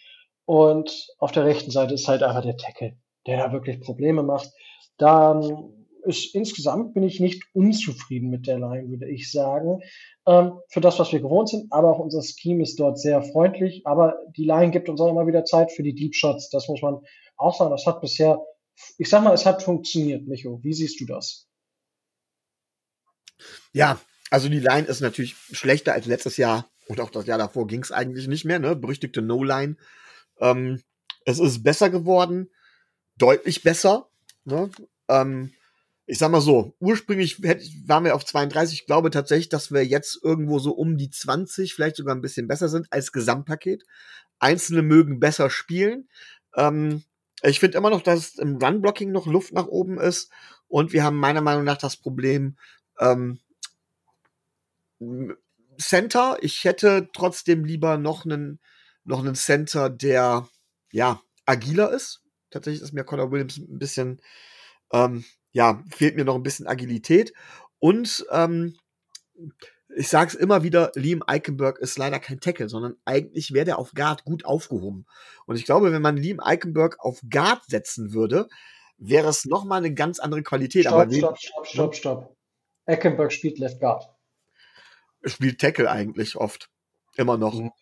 Und auf der rechten Seite ist halt einfach der Tackle, der da wirklich Probleme macht. Dann ist insgesamt bin ich nicht unzufrieden mit der Line, würde ich sagen. Ähm, für das, was wir gewohnt sind, aber auch unser Scheme ist dort sehr freundlich. Aber die Line gibt uns auch immer wieder Zeit für die Deep Shots. Das muss man auch sagen. Das hat bisher, ich sag mal, es hat funktioniert, Micho. Wie siehst du das? Ja, also die Line ist natürlich schlechter als letztes Jahr und auch das Jahr davor ging es eigentlich nicht mehr, ne? Berüchtigte No-Line. Ähm, es ist besser geworden, deutlich besser. Ne? Ähm, ich sag mal so, ursprünglich waren wir auf 32. Ich glaube tatsächlich, dass wir jetzt irgendwo so um die 20, vielleicht sogar ein bisschen besser sind als Gesamtpaket. Einzelne mögen besser spielen. Ähm, ich finde immer noch, dass im Run-Blocking noch Luft nach oben ist. Und wir haben meiner Meinung nach das Problem, ähm, Center. Ich hätte trotzdem lieber noch einen, noch einen Center, der, ja, agiler ist. Tatsächlich ist mir Connor Williams ein bisschen, ähm, ja, fehlt mir noch ein bisschen Agilität. Und ähm, ich sage es immer wieder, Liam Eichenberg ist leider kein Tackle, sondern eigentlich wäre der auf Guard gut aufgehoben. Und ich glaube, wenn man Liam Eichenberg auf Guard setzen würde, wäre es nochmal eine ganz andere Qualität. Stopp, Aber stopp, stopp, stopp, stopp. Eckenberg spielt Left Guard. Spielt Tackle eigentlich oft. Immer noch. Mhm.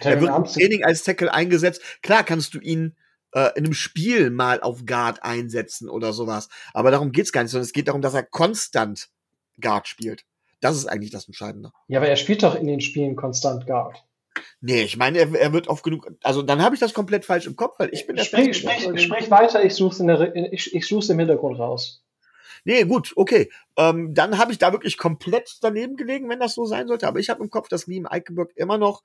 Er wird im Training als Tackle eingesetzt. Klar kannst du ihn äh, in einem Spiel mal auf Guard einsetzen oder sowas. Aber darum geht's gar nicht, sondern es geht darum, dass er konstant Guard spielt. Das ist eigentlich das Entscheidende. Ja, aber er spielt doch in den Spielen konstant Guard. Nee, ich meine, er, er wird oft genug. Also dann habe ich das komplett falsch im Kopf, weil ich bin der Sprich, sprich, sprich weiter, ich suche es ich, ich such's im Hintergrund raus. Nee, gut, okay. Ähm, dann habe ich da wirklich komplett daneben gelegen, wenn das so sein sollte. Aber ich habe im Kopf, dass Liam Eichenberg immer noch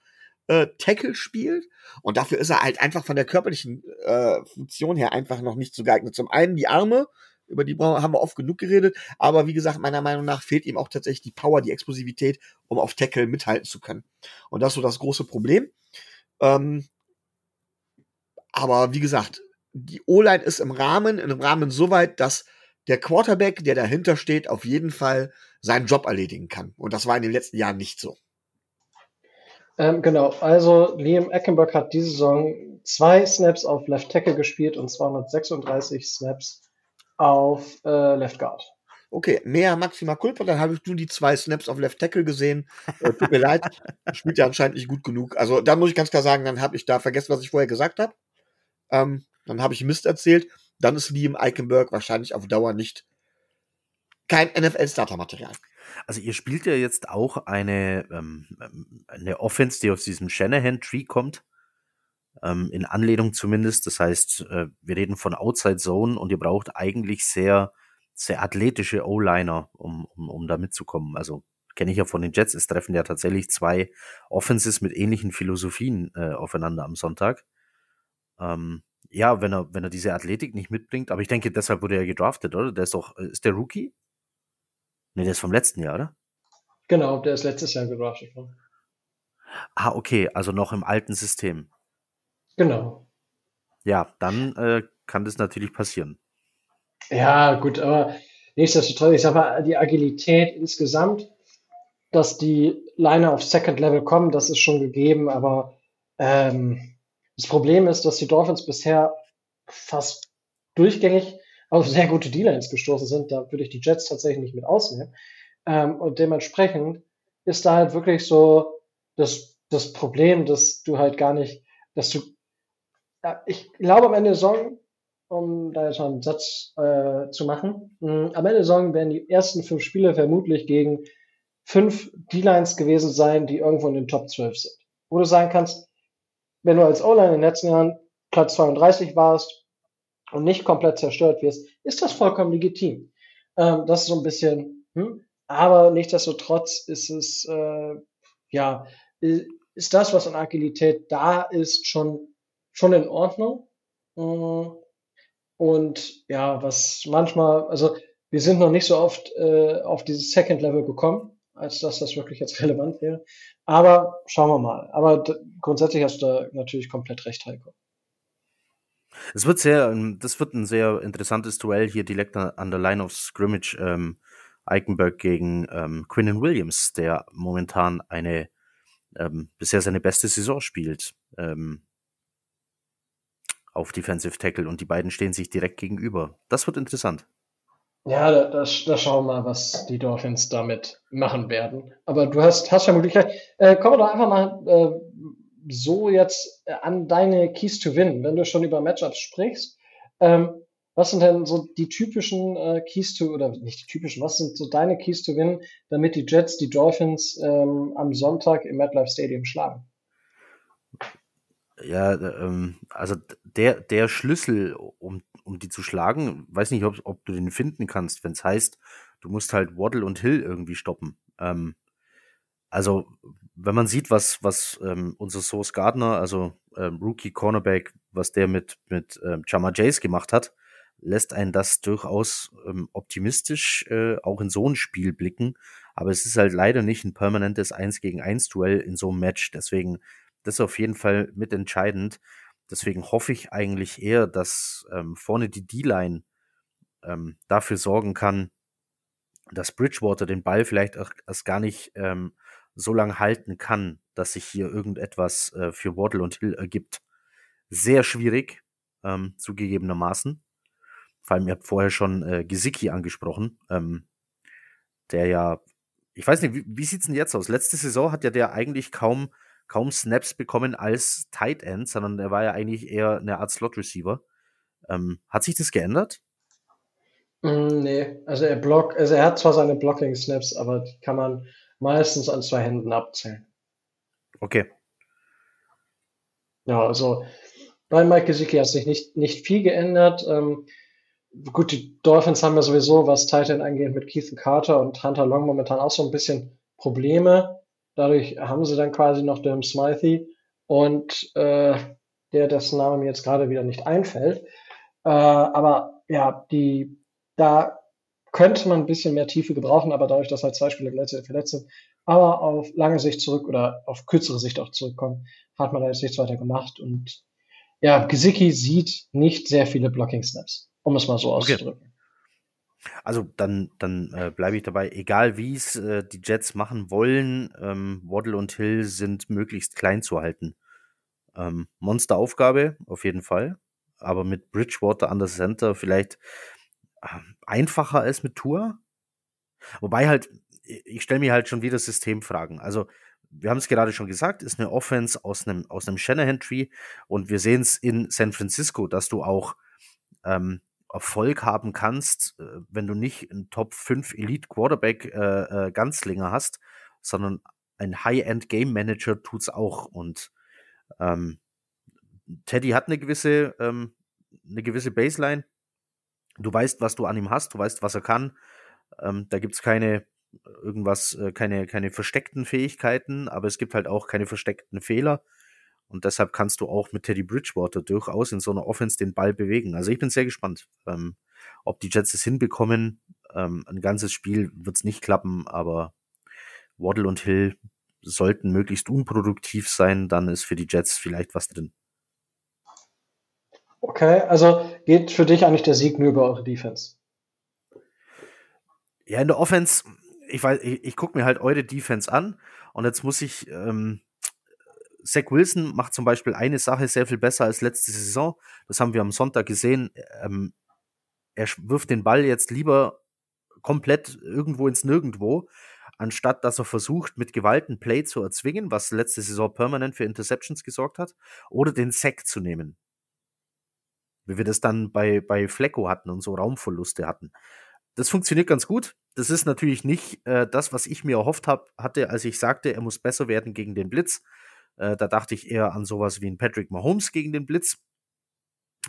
äh, Tackle spielt. Und dafür ist er halt einfach von der körperlichen äh, Funktion her einfach noch nicht so geeignet. Zum einen die Arme, über die haben wir oft genug geredet, aber wie gesagt, meiner Meinung nach fehlt ihm auch tatsächlich die Power, die Explosivität, um auf Tackle mithalten zu können. Und das ist so das große Problem. Ähm, aber wie gesagt, die O-Line ist im Rahmen, im Rahmen so weit, dass der Quarterback, der dahinter steht, auf jeden Fall seinen Job erledigen kann. Und das war in den letzten Jahren nicht so. Ähm, genau, also Liam Eckenberg hat diese Saison zwei Snaps auf Left Tackle gespielt und 236 Snaps auf äh, Left Guard. Okay, mehr Maxima Culpa, dann habe ich nur die zwei Snaps auf Left Tackle gesehen. Äh, tut mir leid, spielt ja anscheinend nicht gut genug. Also da muss ich ganz klar sagen, dann habe ich da vergessen, was ich vorher gesagt habe. Ähm, dann habe ich Mist erzählt. Dann ist Liam Eichenberg wahrscheinlich auf Dauer nicht kein NFL-Starter-Material. Also ihr spielt ja jetzt auch eine, ähm, eine Offense, die aus diesem Shanahan-Tree kommt. Ähm, in Anlehnung zumindest. Das heißt, äh, wir reden von Outside Zone und ihr braucht eigentlich sehr, sehr athletische O-Liner, um, um, um da mitzukommen. Also kenne ich ja von den Jets. Es treffen ja tatsächlich zwei Offenses mit ähnlichen Philosophien äh, aufeinander am Sonntag. Ähm, ja, wenn er, wenn er diese Athletik nicht mitbringt, aber ich denke, deshalb wurde er gedraftet, oder? Der ist doch, äh, ist der Rookie? Ne, der ist vom letzten Jahr, oder? Genau, der ist letztes Jahr gedraftet worden. Ah, okay, also noch im alten System. Genau. Ja, dann äh, kann das natürlich passieren. Ja, gut, aber nichtsdestotrotz, ich sag mal, die Agilität insgesamt, dass die Liner auf Second Level kommen, das ist schon gegeben, aber ähm, das Problem ist, dass die Dolphins bisher fast durchgängig auf sehr gute D-Lines gestoßen sind. Da würde ich die Jets tatsächlich nicht mit ausnehmen. Ähm, und dementsprechend ist da halt wirklich so das, das Problem, dass du halt gar nicht dass du, ja, ich glaube am Ende der Saison, um da jetzt mal einen Satz äh, zu machen, mh, hm, am Ende der Saison werden die ersten fünf Spiele vermutlich gegen fünf D-Lines gewesen sein, die irgendwo in den Top 12 sind. Wo du sagen kannst, wenn du als O-Line in den letzten Jahren Platz 32 warst und nicht komplett zerstört wirst, ist das vollkommen legitim. Ähm, das ist so ein bisschen, hm, aber nichtsdestotrotz ist es, äh, ja, ist das, was an Agilität da ist, schon, schon in Ordnung. Mm, und ja, was manchmal, also wir sind noch nicht so oft äh, auf dieses Second Level gekommen, als dass das wirklich jetzt relevant wäre. Aber schauen wir mal. Aber grundsätzlich hast du da natürlich komplett recht, Heiko. Es wird sehr, ähm, das wird ein sehr interessantes Duell hier direkt an der Line of Scrimmage. Ähm, Eichenberg gegen ähm, Quinnen Williams, der momentan eine ähm, bisher seine beste Saison spielt ähm, auf Defensive Tackle und die beiden stehen sich direkt gegenüber. Das wird interessant. Ja, da, da, da schauen wir mal, was die Dolphins damit machen werden. Aber du hast, hast ja Möglichkeit. Äh, kommen wir doch einfach mal äh, so jetzt an deine Keys to Win, wenn du schon über Matchups sprichst. Ähm, was sind denn so die typischen äh, Keys to, oder nicht die typischen, was sind so deine Keys to Win, damit die Jets die Dolphins ähm, am Sonntag im MetLife Stadium schlagen? Ja, ähm, also der, der Schlüssel, um, um die zu schlagen, weiß nicht, ob, ob du den finden kannst, wenn es heißt, du musst halt Waddle und Hill irgendwie stoppen. Ähm, also, wenn man sieht, was, was ähm, unser Source Gardner, also ähm, Rookie Cornerback, was der mit, mit ähm, Chama Jace gemacht hat, lässt einen das durchaus ähm, optimistisch äh, auch in so ein Spiel blicken. Aber es ist halt leider nicht ein permanentes 1 gegen 1 Duell in so einem Match. Deswegen, das ist auf jeden Fall mitentscheidend. Deswegen hoffe ich eigentlich eher, dass ähm, vorne die D-Line ähm, dafür sorgen kann, dass Bridgewater den Ball vielleicht erst gar nicht ähm, so lange halten kann, dass sich hier irgendetwas äh, für Waddle und Hill ergibt. Sehr schwierig, ähm, zugegebenermaßen. Vor allem, ihr habt vorher schon äh, Gesicki angesprochen, ähm, der ja, ich weiß nicht, wie, wie sieht's denn jetzt aus? Letzte Saison hat ja der eigentlich kaum, kaum Snaps bekommen als Tight End, sondern er war ja eigentlich eher eine Art Slot Receiver. Ähm, hat sich das geändert? Mm, nee, also er blockt, also er hat zwar seine Blocking Snaps, aber die kann man meistens an zwei Händen abzählen. Okay. Ja, also bei Mike Gesicki hat sich nicht, nicht viel geändert. Ähm, gut, die Dolphins haben ja sowieso, was Titan angeht, mit Keith Carter und Hunter Long momentan auch so ein bisschen Probleme. Dadurch haben sie dann quasi noch den Smythe und äh, der, dessen Name mir jetzt gerade wieder nicht einfällt. Äh, aber ja, die, da könnte man ein bisschen mehr Tiefe gebrauchen, aber dadurch, dass halt zwei Spieler gleichzeitig verletzt sind, aber auf lange Sicht zurück oder auf kürzere Sicht auch zurückkommen, hat man da jetzt nichts weiter gemacht. Und ja, Gesicki sieht nicht sehr viele Blocking Snaps um es mal so okay. auszudrücken. Also dann, dann äh, bleibe ich dabei, egal wie es äh, die Jets machen wollen, ähm, Waddle und Hill sind möglichst klein zu halten. Ähm, Monsteraufgabe, auf jeden Fall. Aber mit Bridgewater an der Center vielleicht einfacher als mit Tour. Wobei halt, ich stelle mir halt schon wieder Systemfragen. Also, wir haben es gerade schon gesagt, ist eine Offense aus einem, aus einem Shanahan-Tree und wir sehen es in San Francisco, dass du auch ähm, Erfolg haben kannst, äh, wenn du nicht einen Top 5 Elite Quarterback äh, äh, Ganzlinger hast, sondern ein High-End Game Manager tut's auch. Und ähm, Teddy hat eine gewisse, ähm, eine gewisse Baseline. Du weißt, was du an ihm hast, du weißt, was er kann. Ähm, da gibt's keine irgendwas, äh, keine, keine versteckten Fähigkeiten, aber es gibt halt auch keine versteckten Fehler. Und deshalb kannst du auch mit Teddy Bridgewater durchaus in so einer Offense den Ball bewegen. Also ich bin sehr gespannt, ähm, ob die Jets es hinbekommen. Ähm, ein ganzes Spiel wird es nicht klappen, aber Waddle und Hill sollten möglichst unproduktiv sein, dann ist für die Jets vielleicht was drin. Okay, also geht für dich eigentlich der Sieg nur über eure Defense? Ja, in der Offense, ich weiß, ich, ich gucke mir halt eure Defense an und jetzt muss ich ähm, Zach Wilson macht zum Beispiel eine Sache sehr viel besser als letzte Saison. Das haben wir am Sonntag gesehen. Ähm, er wirft den Ball jetzt lieber komplett irgendwo ins Nirgendwo, anstatt dass er versucht, mit Gewalt ein Play zu erzwingen, was letzte Saison permanent für Interceptions gesorgt hat, oder den Sack zu nehmen. Wie wir das dann bei, bei Flecko hatten und so Raumverluste hatten. Das funktioniert ganz gut. Das ist natürlich nicht äh, das, was ich mir erhofft hab, hatte, als ich sagte, er muss besser werden gegen den Blitz. Äh, da dachte ich eher an sowas wie ein Patrick Mahomes gegen den Blitz.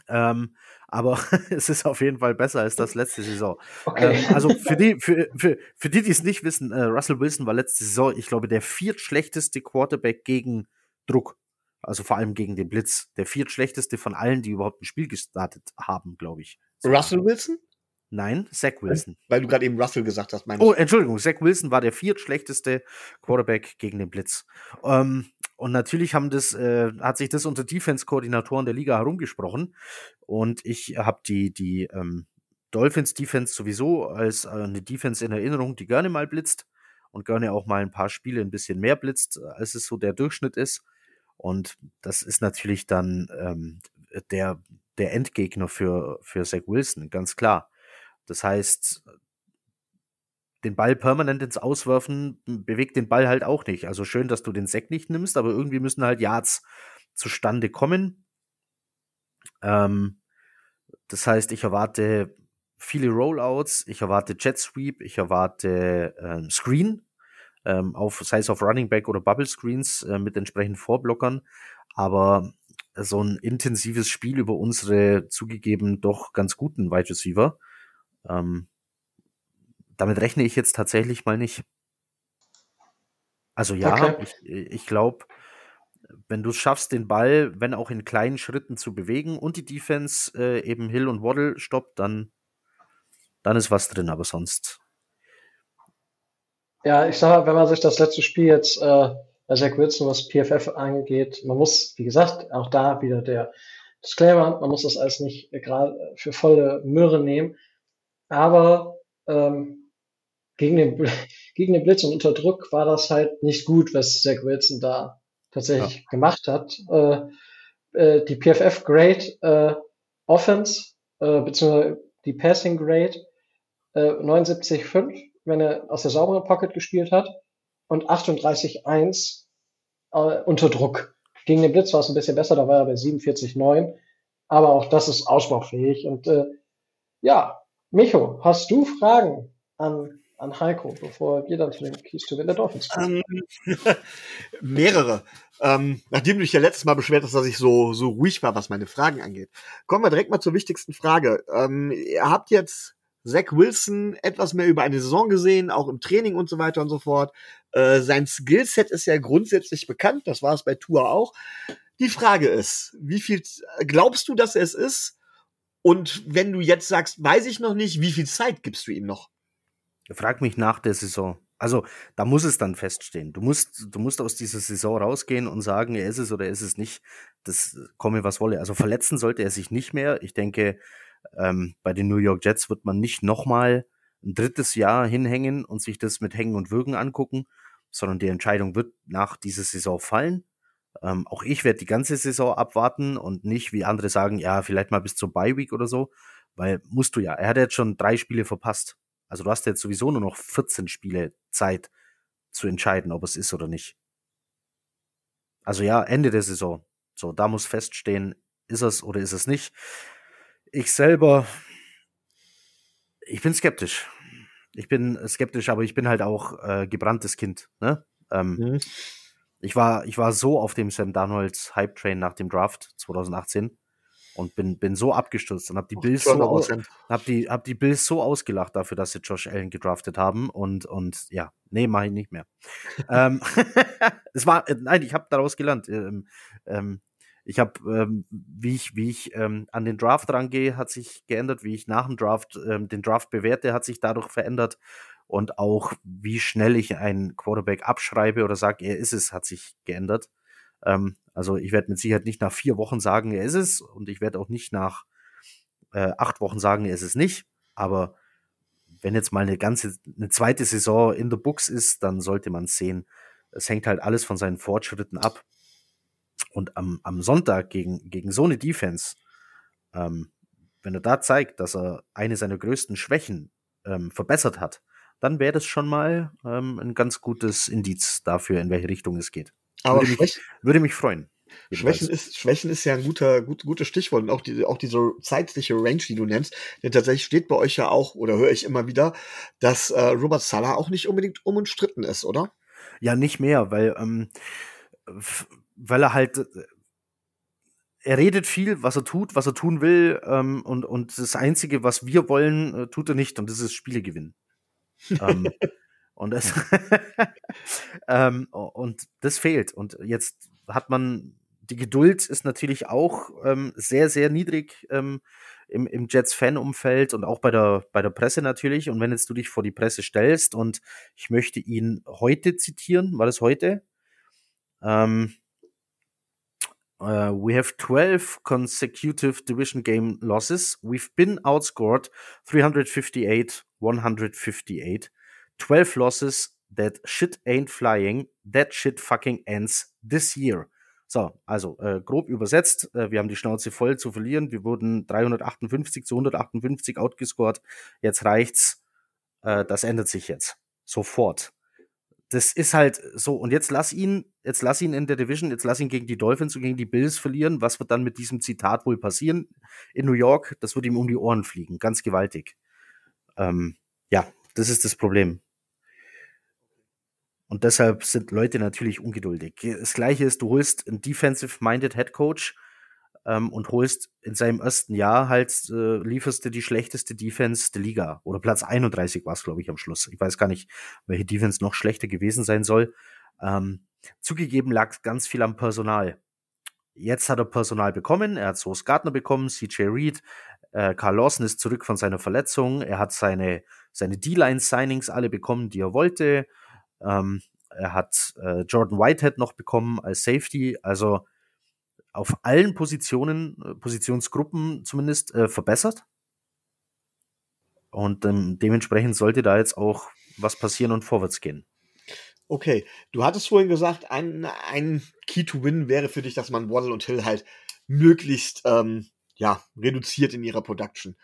Ähm, aber es ist auf jeden Fall besser als das letzte Saison. Okay. Ähm, also für die, für, für, für die, die es nicht wissen, äh, Russell Wilson war letzte Saison, ich glaube, der viertschlechteste Quarterback gegen Druck. Also vor allem gegen den Blitz. Der viertschlechteste von allen, die überhaupt ein Spiel gestartet haben, glaube ich. Russell Wilson? Nein, Zach Wilson. Weil du gerade eben Russell gesagt hast, meinst Oh, Entschuldigung, Zach Wilson war der viertschlechteste Quarterback gegen den Blitz. Ähm, und natürlich haben das, äh, hat sich das unter Defense-Koordinatoren der Liga herumgesprochen. Und ich habe die, die ähm, Dolphins Defense sowieso als äh, eine Defense in Erinnerung, die gerne mal blitzt und gerne auch mal ein paar Spiele ein bisschen mehr blitzt, als es so der Durchschnitt ist. Und das ist natürlich dann ähm, der, der Endgegner für, für Zach Wilson, ganz klar. Das heißt, den Ball permanent ins Auswerfen bewegt den Ball halt auch nicht. Also schön, dass du den Sack nicht nimmst, aber irgendwie müssen halt Yards zustande kommen. Ähm, das heißt, ich erwarte viele Rollouts, ich erwarte Jet Sweep, ich erwarte ähm, Screen, ähm, auf, sei es auf Running Back oder Bubble Screens äh, mit entsprechenden Vorblockern. Aber so ein intensives Spiel über unsere zugegeben doch ganz guten Wide Receiver ähm, damit rechne ich jetzt tatsächlich mal nicht. Also ja, okay. ich, ich glaube, wenn du es schaffst, den Ball, wenn auch in kleinen Schritten zu bewegen und die Defense äh, eben Hill und Waddle stoppt, dann, dann ist was drin, aber sonst. Ja, ich sag mal, wenn man sich das letzte Spiel jetzt äh, bei Zach Wilson, was PFF angeht, man muss, wie gesagt, auch da wieder der Disclaimer, man muss das alles nicht gerade für volle Möhre nehmen. Aber ähm, gegen, den, gegen den Blitz und unter Druck war das halt nicht gut, was Zach Wilson da tatsächlich ja. gemacht hat. Äh, äh, die PFF Grade äh, Offense, äh, beziehungsweise die Passing Grade äh, 79,5, wenn er aus der sauberen Pocket gespielt hat, und 38,1 äh, unter Druck. Gegen den Blitz war es ein bisschen besser, da war er bei 47,9, aber auch das ist ausbaufähig. Und äh, ja, Micho, hast du Fragen an, an Heiko, bevor wir dann zu den Keys to Win Dolphins kommen? Ähm, mehrere. Ähm, nachdem du dich ja letztes Mal beschwert hast, dass ich so, so ruhig war, was meine Fragen angeht. Kommen wir direkt mal zur wichtigsten Frage. Ähm, ihr habt jetzt Zach Wilson etwas mehr über eine Saison gesehen, auch im Training und so weiter und so fort. Äh, sein Skillset ist ja grundsätzlich bekannt, das war es bei Tour auch. Die Frage ist, wie viel glaubst du, dass er es ist? Und wenn du jetzt sagst, weiß ich noch nicht, wie viel Zeit gibst du ihm noch? Frag mich nach der Saison. Also, da muss es dann feststehen. Du musst, du musst aus dieser Saison rausgehen und sagen, er ist es oder er ist es nicht. Das komme was wolle. Also verletzen sollte er sich nicht mehr. Ich denke, ähm, bei den New York Jets wird man nicht nochmal ein drittes Jahr hinhängen und sich das mit Hängen und Würgen angucken, sondern die Entscheidung wird nach dieser Saison fallen. Ähm, auch ich werde die ganze Saison abwarten und nicht, wie andere sagen, ja, vielleicht mal bis zur Bye Week oder so, weil musst du ja. Er hat jetzt schon drei Spiele verpasst. Also du hast jetzt sowieso nur noch 14 Spiele Zeit zu entscheiden, ob es ist oder nicht. Also ja, Ende der Saison. So, da muss feststehen, ist es oder ist es nicht. Ich selber, ich bin skeptisch. Ich bin skeptisch, aber ich bin halt auch äh, gebranntes Kind. Ne? Ähm, mhm. Ich war, ich war so auf dem Sam Darnolds Hype Train nach dem Draft 2018 und bin, bin so abgestürzt und habe die Bills so aus, hab die, hab die Bills so ausgelacht dafür, dass sie Josh Allen gedraftet haben und, und ja, nee, mach ich nicht mehr. ähm, es war, äh, nein, ich habe daraus gelernt. Ähm, ähm, ich habe, ähm, wie ich, wie ich ähm, an den Draft rangehe, hat sich geändert, wie ich nach dem Draft ähm, den Draft bewerte, hat sich dadurch verändert und auch wie schnell ich einen Quarterback abschreibe oder sage, er ist es, hat sich geändert. Ähm, also ich werde mit Sicherheit nicht nach vier Wochen sagen, er ist es und ich werde auch nicht nach äh, acht Wochen sagen, er ist es nicht. Aber wenn jetzt mal eine ganze, eine zweite Saison in the books ist, dann sollte man sehen. Es hängt halt alles von seinen Fortschritten ab. Und am, am Sonntag gegen, gegen so eine Defense, ähm, wenn er da zeigt, dass er eine seiner größten Schwächen ähm, verbessert hat, dann wäre das schon mal ähm, ein ganz gutes Indiz dafür, in welche Richtung es geht. Aber würde mich, würde mich freuen. Schwächen ist, Schwächen ist ja ein guter, gut, gutes Stichwort und auch, die, auch diese zeitliche Range, die du nennst. Denn tatsächlich steht bei euch ja auch, oder höre ich immer wieder, dass äh, Robert Sala auch nicht unbedingt umstritten ist, oder? Ja, nicht mehr, weil, ähm, weil er halt, er redet viel, was er tut, was er tun will, ähm, und, und das Einzige, was wir wollen, äh, tut er nicht, und das ist Spiele gewinnen. ähm, und das, ähm, und das fehlt. Und jetzt hat man die Geduld ist natürlich auch ähm, sehr, sehr niedrig ähm, im, im Jets-Fan-Umfeld und auch bei der, bei der Presse natürlich. Und wenn jetzt du dich vor die Presse stellst und ich möchte ihn heute zitieren, war das heute? Ähm, Uh, we have 12 consecutive division game losses. We've been outscored 358, 158. 12 losses. That shit ain't flying. That shit fucking ends this year. So, also äh, grob übersetzt, äh, wir haben die Schnauze voll zu verlieren. Wir wurden 358 zu 158 outgescored. Jetzt reicht's. Äh, das ändert sich jetzt. Sofort. Das ist halt so. Und jetzt lass ihn, jetzt lass ihn in der Division, jetzt lass ihn gegen die Dolphins und gegen die Bills verlieren. Was wird dann mit diesem Zitat wohl passieren in New York? Das wird ihm um die Ohren fliegen. Ganz gewaltig. Ähm, ja, das ist das Problem. Und deshalb sind Leute natürlich ungeduldig. Das gleiche ist, du holst einen defensive-minded Head Coach ähm, und holst in seinem ersten Jahr halt, äh, lieferst du die schlechteste Defense der Liga. Oder Platz 31 war es, glaube ich, am Schluss. Ich weiß gar nicht, welche Defense noch schlechter gewesen sein soll. Ähm, zugegeben lag ganz viel am Personal. Jetzt hat er Personal bekommen, er hat Source Gardner bekommen, CJ Reed, äh, Carl Lawson ist zurück von seiner Verletzung, er hat seine, seine D-Line-Signings alle bekommen, die er wollte. Ähm, er hat äh, Jordan Whitehead noch bekommen als Safety. Also auf allen Positionen, äh, Positionsgruppen zumindest äh, verbessert. Und ähm, dementsprechend sollte da jetzt auch was passieren und vorwärts gehen. Okay, du hattest vorhin gesagt, ein, ein Key to Win wäre für dich, dass man Waddle und Hill halt möglichst ähm, ja, reduziert in ihrer Production.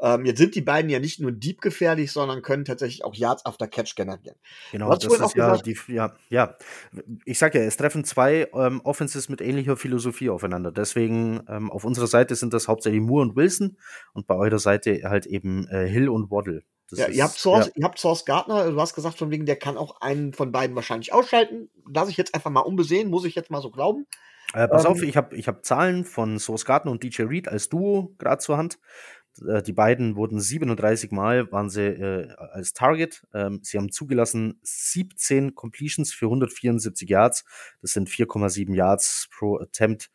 Ähm, jetzt sind die beiden ja nicht nur deep gefährlich, sondern können tatsächlich auch Yards after Catch generieren. Genau, das ist ja, die, ja, ja. Ich sag ja, es treffen zwei ähm, Offenses mit ähnlicher Philosophie aufeinander. Deswegen ähm, auf unserer Seite sind das hauptsächlich Moore und Wilson und bei eurer Seite halt eben äh, Hill und Waddle. Ja, ist, ihr habt Source, ja. ihr habt Source Gardner, du hast gesagt von wegen, der kann auch einen von beiden wahrscheinlich ausschalten. Lass ich jetzt einfach mal unbesehen, muss ich jetzt mal so glauben. Äh, pass ähm, auf, ich habe ich hab Zahlen von Source Gardner und DJ Reed als Duo gerade zur Hand. Äh, die beiden wurden 37 Mal, waren sie äh, als Target. Ähm, sie haben zugelassen 17 Completions für 174 Yards. Das sind 4,7 Yards pro Attempt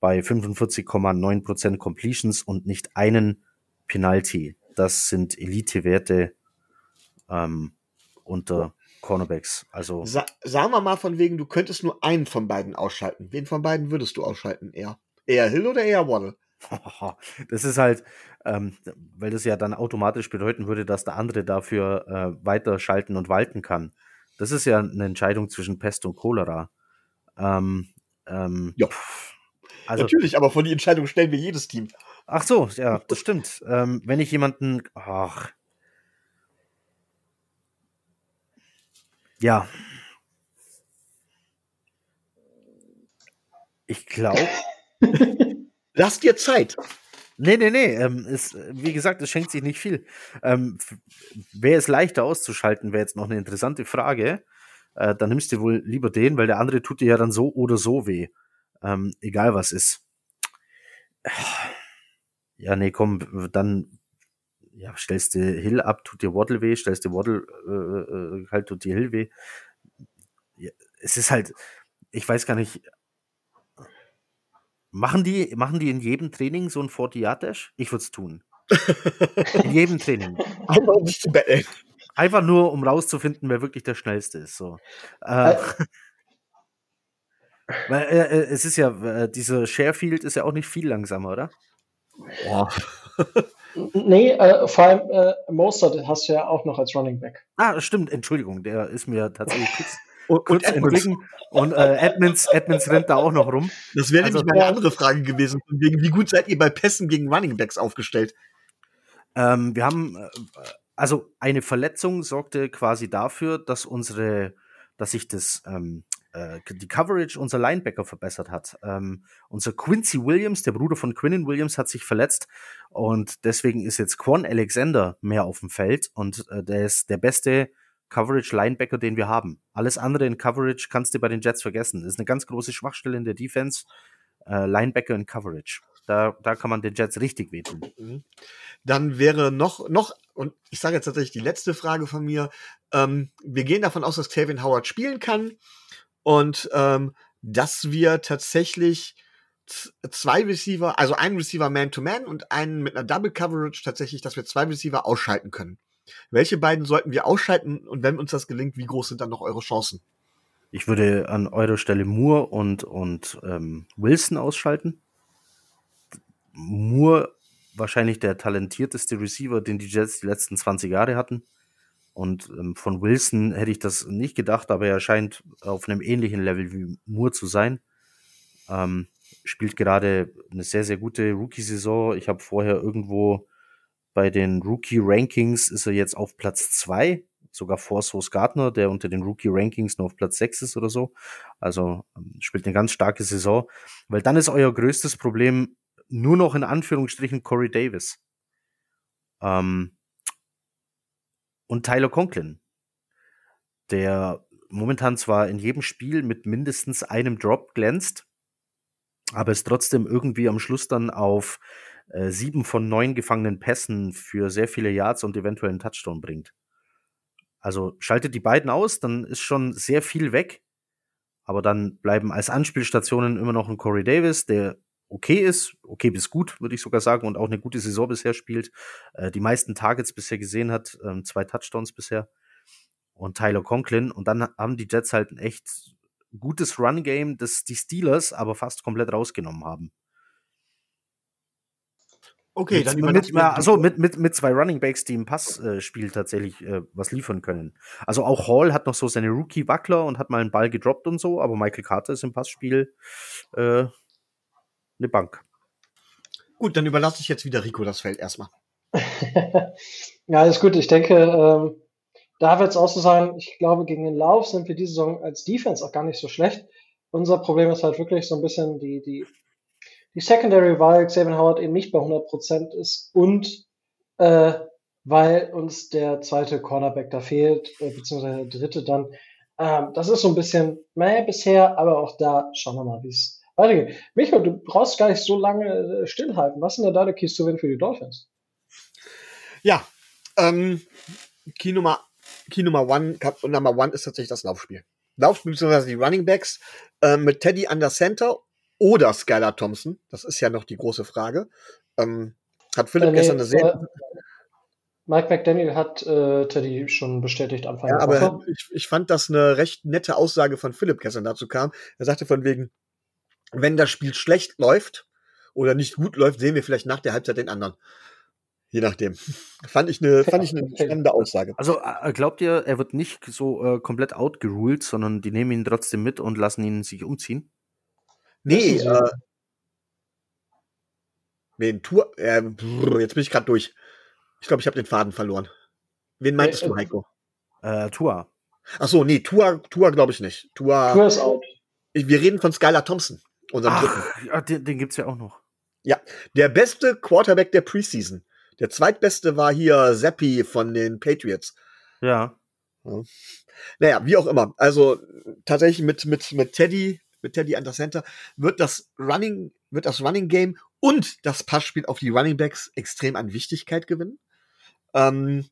bei 45,9% Completions und nicht einen Penalty. Das sind Elite-Werte ähm, unter Cornerbacks. Also Sa sagen wir mal von wegen, du könntest nur einen von beiden ausschalten. Wen von beiden würdest du ausschalten? Eher, eher Hill oder eher Waddle? Das ist halt, ähm, weil das ja dann automatisch bedeuten würde, dass der andere dafür äh, weiter schalten und walten kann. Das ist ja eine Entscheidung zwischen Pest und Cholera. Ähm, ähm, ja. Also, Natürlich, aber vor die Entscheidung stellen wir jedes Team. Ach so, ja, das stimmt. Ähm, wenn ich jemanden, ach, ja, ich glaube, Lass dir Zeit. Nee, nee, nee. Ähm, ist, wie gesagt, es schenkt sich nicht viel. Ähm, wäre es leichter auszuschalten, wäre jetzt noch eine interessante Frage. Äh, dann nimmst du wohl lieber den, weil der andere tut dir ja dann so oder so weh. Ähm, egal was ist. Ja, nee, komm, dann ja, stellst du Hill ab, tut dir Waddle weh, stellst du Waddle äh, äh, halt, tut dir Hill weh. Ja, es ist halt, ich weiß gar nicht, Machen die, machen die in jedem Training so ein 40 Ich würde es tun. in jedem Training. Einfach nicht zu betteln. Einfach nur, um rauszufinden, wer wirklich der Schnellste ist. So. Äh, weil äh, äh, es ist ja, äh, dieser Sharefield ist ja auch nicht viel langsamer, oder? Boah. nee, äh, vor allem äh, Mostert hast du ja auch noch als Running Back. Ah, stimmt, Entschuldigung, der ist mir tatsächlich und, und Edmonds. Und äh, Edmonds, Edmonds rennt da auch noch rum. Das wäre also, nämlich meine andere Frage gewesen. Wegen, wie gut seid ihr bei Pässen gegen Runningbacks aufgestellt? Ähm, wir haben, äh, also eine Verletzung sorgte quasi dafür, dass unsere, dass sich das ähm, äh, die Coverage unser Linebacker verbessert hat. Ähm, unser Quincy Williams, der Bruder von Quinnen Williams, hat sich verletzt und deswegen ist jetzt Quan Alexander mehr auf dem Feld und äh, der ist der beste Coverage Linebacker, den wir haben. Alles andere in Coverage kannst du bei den Jets vergessen. Das ist eine ganz große Schwachstelle in der Defense. Äh, Linebacker in Coverage. Da, da kann man den Jets richtig wehtun. Mhm. Dann wäre noch, noch, und ich sage jetzt tatsächlich die letzte Frage von mir. Ähm, wir gehen davon aus, dass Kevin Howard spielen kann und ähm, dass wir tatsächlich zwei Receiver, also einen Receiver Man-to-Man -Man und einen mit einer Double Coverage tatsächlich, dass wir zwei Receiver ausschalten können. Welche beiden sollten wir ausschalten und wenn uns das gelingt, wie groß sind dann noch eure Chancen? Ich würde an eurer Stelle Moore und, und ähm, Wilson ausschalten. Moore wahrscheinlich der talentierteste Receiver, den die Jets die letzten 20 Jahre hatten. Und ähm, von Wilson hätte ich das nicht gedacht, aber er scheint auf einem ähnlichen Level wie Moore zu sein. Ähm, spielt gerade eine sehr, sehr gute Rookie-Saison. Ich habe vorher irgendwo bei den Rookie-Rankings ist er jetzt auf Platz zwei, sogar vor Source Gardner, der unter den Rookie-Rankings nur auf Platz sechs ist oder so. Also ähm, spielt eine ganz starke Saison. Weil dann ist euer größtes Problem nur noch in Anführungsstrichen Corey Davis. Ähm, und Tyler Conklin, der momentan zwar in jedem Spiel mit mindestens einem Drop glänzt, aber es trotzdem irgendwie am Schluss dann auf äh, sieben von neun gefangenen Pässen für sehr viele Yards und eventuell einen Touchdown bringt. Also schaltet die beiden aus, dann ist schon sehr viel weg. Aber dann bleiben als Anspielstationen immer noch ein Corey Davis, der okay ist, okay bis gut, würde ich sogar sagen, und auch eine gute Saison bisher spielt. Äh, die meisten Targets bisher gesehen hat, ähm, zwei Touchdowns bisher. Und Tyler Conklin. Und dann haben die Jets halt ein echt gutes Run-Game, das die Steelers aber fast komplett rausgenommen haben. Okay, mit, dann mit, mit, also mit, mit, mit zwei Running Backs, die im Passspiel äh, tatsächlich äh, was liefern können. Also auch Hall hat noch so seine Rookie-Wackler und hat mal einen Ball gedroppt und so, aber Michael Carter ist im Passspiel äh, eine Bank. Gut, dann überlasse ich jetzt wieder Rico das Feld erstmal. ja, alles gut. Ich denke, ähm, da wird es auch so sein, ich glaube, gegen den Lauf sind wir diese Saison als Defense auch gar nicht so schlecht. Unser Problem ist halt wirklich so ein bisschen die, die, die Secondary, weil Xavier Howard eben nicht bei 100% ist und äh, weil uns der zweite Cornerback da fehlt, äh, beziehungsweise der dritte dann. Ähm, das ist so ein bisschen meh bisher, aber auch da schauen wir mal, wie es weitergeht. Michael, du brauchst gar nicht so lange äh, stillhalten. Was sind denn da die Keys to Win für die Dolphins? Ja, ähm, Key Nummer, Key Nummer one, Number one ist tatsächlich das Laufspiel. Laufspiel bzw. die Running Backs äh, mit Teddy an der Center oder Skylar Thompson. Das ist ja noch die große Frage. Ähm, hat Philipp äh, nee, gestern eine sehr. Äh, Mike McDaniel hat äh, Teddy schon bestätigt Anfang ja, der Woche. Aber ich, ich fand das eine recht nette Aussage von Philipp gestern dazu kam. Er sagte von wegen, wenn das Spiel schlecht läuft oder nicht gut läuft, sehen wir vielleicht nach der Halbzeit den anderen. Je nachdem. Fand ich eine, fand ich eine spannende Aussage. Also äh, glaubt ihr, er wird nicht so äh, komplett outgeruled, sondern die nehmen ihn trotzdem mit und lassen ihn sich umziehen? Nee, äh, wen Tour, äh, jetzt bin ich gerade durch. Ich glaube, ich habe den Faden verloren. Wen meintest äh, du, Heiko? Äh, Tua. Ach so, nee, Tua, Tua glaube ich nicht. Tua, Tua ist out. Wir reden von Skylar Thompson. Unserem Ach, ja, den, den gibt's ja auch noch. Ja, der beste Quarterback der Preseason. Der zweitbeste war hier Zappi von den Patriots. Ja. ja. Naja, wie auch immer. Also tatsächlich mit, mit, mit Teddy, mit Teddy an der Center, wird das Running, wird das Running Game und das Passspiel auf die Running Backs extrem an Wichtigkeit gewinnen. Ähm,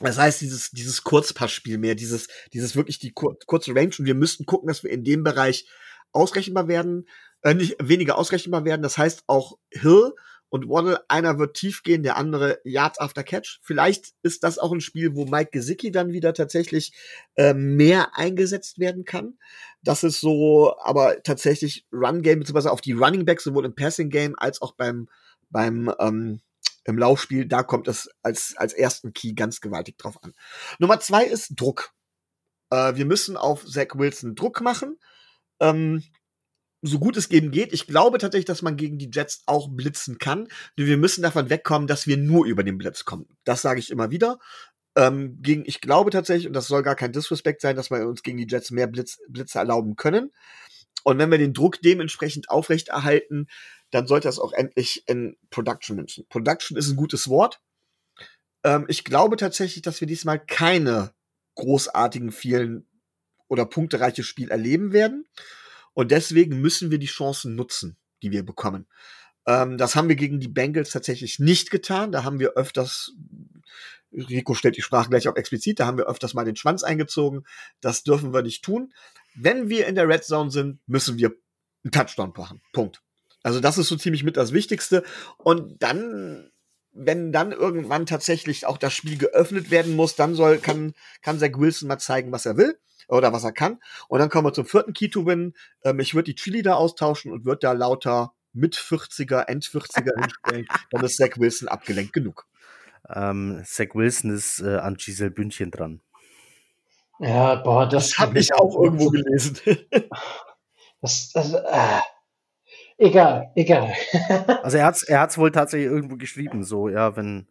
das heißt, dieses, dieses Kurzpassspiel mehr, dieses, dieses wirklich die kur kurze Range und wir müssten gucken, dass wir in dem Bereich ausrechenbar werden, äh, nicht weniger ausrechenbar werden. Das heißt auch Hill und Waddle, einer wird tief gehen, der andere Yards after Catch. Vielleicht ist das auch ein Spiel, wo Mike Gesicki dann wieder tatsächlich äh, mehr eingesetzt werden kann. Das ist so, aber tatsächlich Run Game beziehungsweise auf die Running Backs sowohl im Passing Game als auch beim beim ähm, im Laufspiel, da kommt es als, als ersten Key ganz gewaltig drauf an. Nummer zwei ist Druck. Äh, wir müssen auf Zach Wilson Druck machen. Ähm, so gut es eben geht. Ich glaube tatsächlich, dass man gegen die Jets auch blitzen kann. Nur wir müssen davon wegkommen, dass wir nur über den Blitz kommen. Das sage ich immer wieder. Ähm, gegen, ich glaube tatsächlich, und das soll gar kein Disrespect sein, dass wir uns gegen die Jets mehr Blitz, Blitze erlauben können. Und wenn wir den Druck dementsprechend aufrechterhalten, dann sollte das auch endlich in Production münzen. Production ist ein gutes Wort. Ähm, ich glaube tatsächlich, dass wir diesmal keine großartigen, vielen oder punktereiche Spiel erleben werden. Und deswegen müssen wir die Chancen nutzen, die wir bekommen. Ähm, das haben wir gegen die Bengals tatsächlich nicht getan. Da haben wir öfters, Rico stellt die Sprache gleich auch explizit, da haben wir öfters mal den Schwanz eingezogen. Das dürfen wir nicht tun. Wenn wir in der Red Zone sind, müssen wir einen Touchdown machen. Punkt. Also das ist so ziemlich mit das Wichtigste. Und dann, wenn dann irgendwann tatsächlich auch das Spiel geöffnet werden muss, dann soll, kann, kann Zach Wilson mal zeigen, was er will oder was er kann. Und dann kommen wir zum vierten Key to Win. Ähm, ich würde die Chili da austauschen und würde da lauter mit 40er, End 40er hinstellen. Dann ist Zach Wilson abgelenkt genug. Ähm, Zach Wilson ist äh, an Giselle Bündchen dran. Ja, boah, das, das habe ich auch irgendwo gelesen. das, das äh, egal, egal. also er hat's, er hat's wohl tatsächlich irgendwo geschrieben, so, ja, wenn,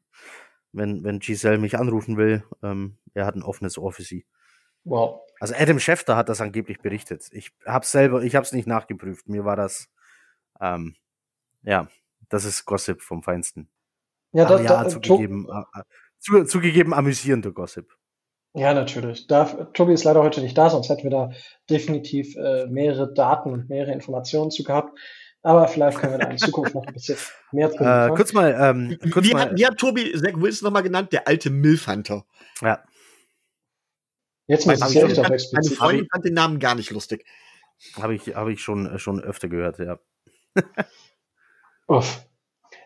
wenn, wenn Giselle mich anrufen will, ähm, er hat ein offenes Ohr für sie. Wow. Also Adam Schefter hat das angeblich berichtet. Ich habe selber, ich habe es nicht nachgeprüft. Mir war das, ähm, ja, das ist Gossip vom Feinsten. Ja, das, ja, da, zugegeben, äh, zu, zugegeben amüsierender Gossip. Ja, natürlich. Da, Tobi ist leider heute nicht da, sonst hätten wir da definitiv äh, mehrere Daten und mehrere Informationen zu gehabt. Aber vielleicht können wir da in Zukunft noch ein bisschen mehr drin äh, Kurz mal, ähm, kurz wie, mal, hat, wie hat Tobi Zach Wilson nochmal genannt? Der alte Milfhunter. Ja. Jetzt muss ich explizit. Meine Freundin fand den Namen gar nicht lustig. Habe ich, hab ich schon, äh, schon öfter gehört, ja. Uff.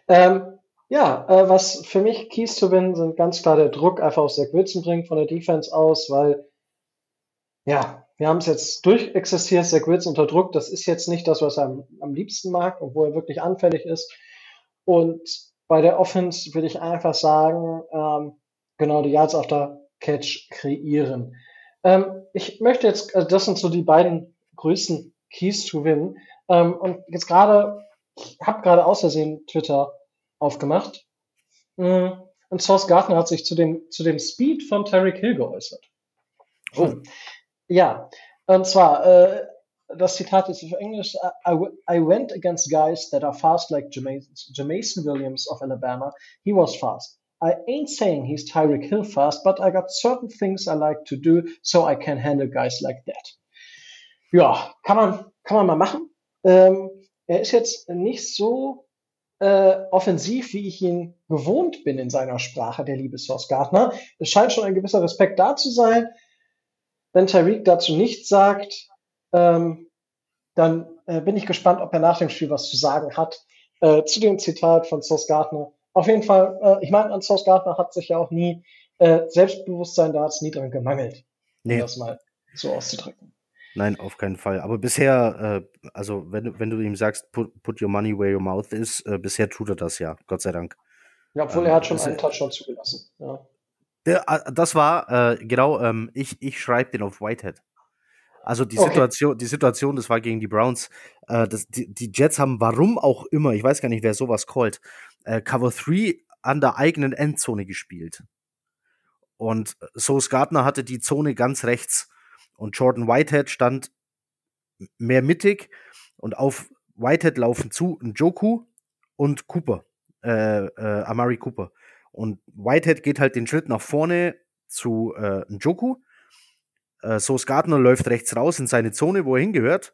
Ähm, ja, äh, was für mich Keys to Win sind ganz klar der Druck einfach auf Zach Wilson bringen von der Defense aus, weil ja, wir haben es jetzt durchexistiert, Zach Wilson unter Druck, das ist jetzt nicht das, was er am, am liebsten mag, obwohl er wirklich anfällig ist. Und bei der Offense würde ich einfach sagen, ähm, genau die Yards after Catch kreieren. Ähm, ich möchte jetzt, also das sind so die beiden größten Keys to Win. Ähm, und jetzt gerade, ich habe gerade aus Versehen Twitter aufgemacht. Mm, und Source Gardner hat sich zu dem, zu dem Speed von Tarek Hill geäußert. Oh. Ja, und zwar, äh, das Zitat ist auf Englisch, I, I went against guys that are fast like Jameson Williams of Alabama. He was fast. I ain't saying he's Tyreek Hill fast, but I got certain things I like to do, so I can handle guys like that. Ja, kann man, kann man mal machen. Ähm, er ist jetzt nicht so äh, offensiv, wie ich ihn gewohnt bin in seiner Sprache, der liebe Source Gardner. Es scheint schon ein gewisser Respekt da zu sein. Wenn Tyreek dazu nichts sagt, ähm, dann äh, bin ich gespannt, ob er nach dem Spiel was zu sagen hat. Äh, zu dem Zitat von Source Gardner. Auf jeden Fall, äh, ich meine, an Source Gardner hat sich ja auch nie äh, Selbstbewusstsein, da hat es nie dran gemangelt. Nee. Um das mal so auszudrücken. Nein, auf keinen Fall. Aber bisher, äh, also wenn, wenn du ihm sagst, put, put your money where your mouth is, äh, bisher tut er das ja, Gott sei Dank. Ja, obwohl ähm, er hat schon einen Touchdown zugelassen. Ja. Der, äh, das war, äh, genau, ähm, ich, ich schreibe den auf Whitehead. Also die okay. Situation, die Situation, das war gegen die Browns. Äh, das, die, die Jets haben, warum auch immer, ich weiß gar nicht, wer sowas callt, äh, Cover 3 an der eigenen Endzone gespielt. Und Sauce Gardner hatte die Zone ganz rechts. Und Jordan Whitehead stand mehr mittig. Und auf Whitehead laufen zu Njoku und Cooper, äh, äh, Amari Cooper. Und Whitehead geht halt den Schritt nach vorne zu äh, Njoku. Äh, Sauce Gardner läuft rechts raus in seine Zone, wo er hingehört.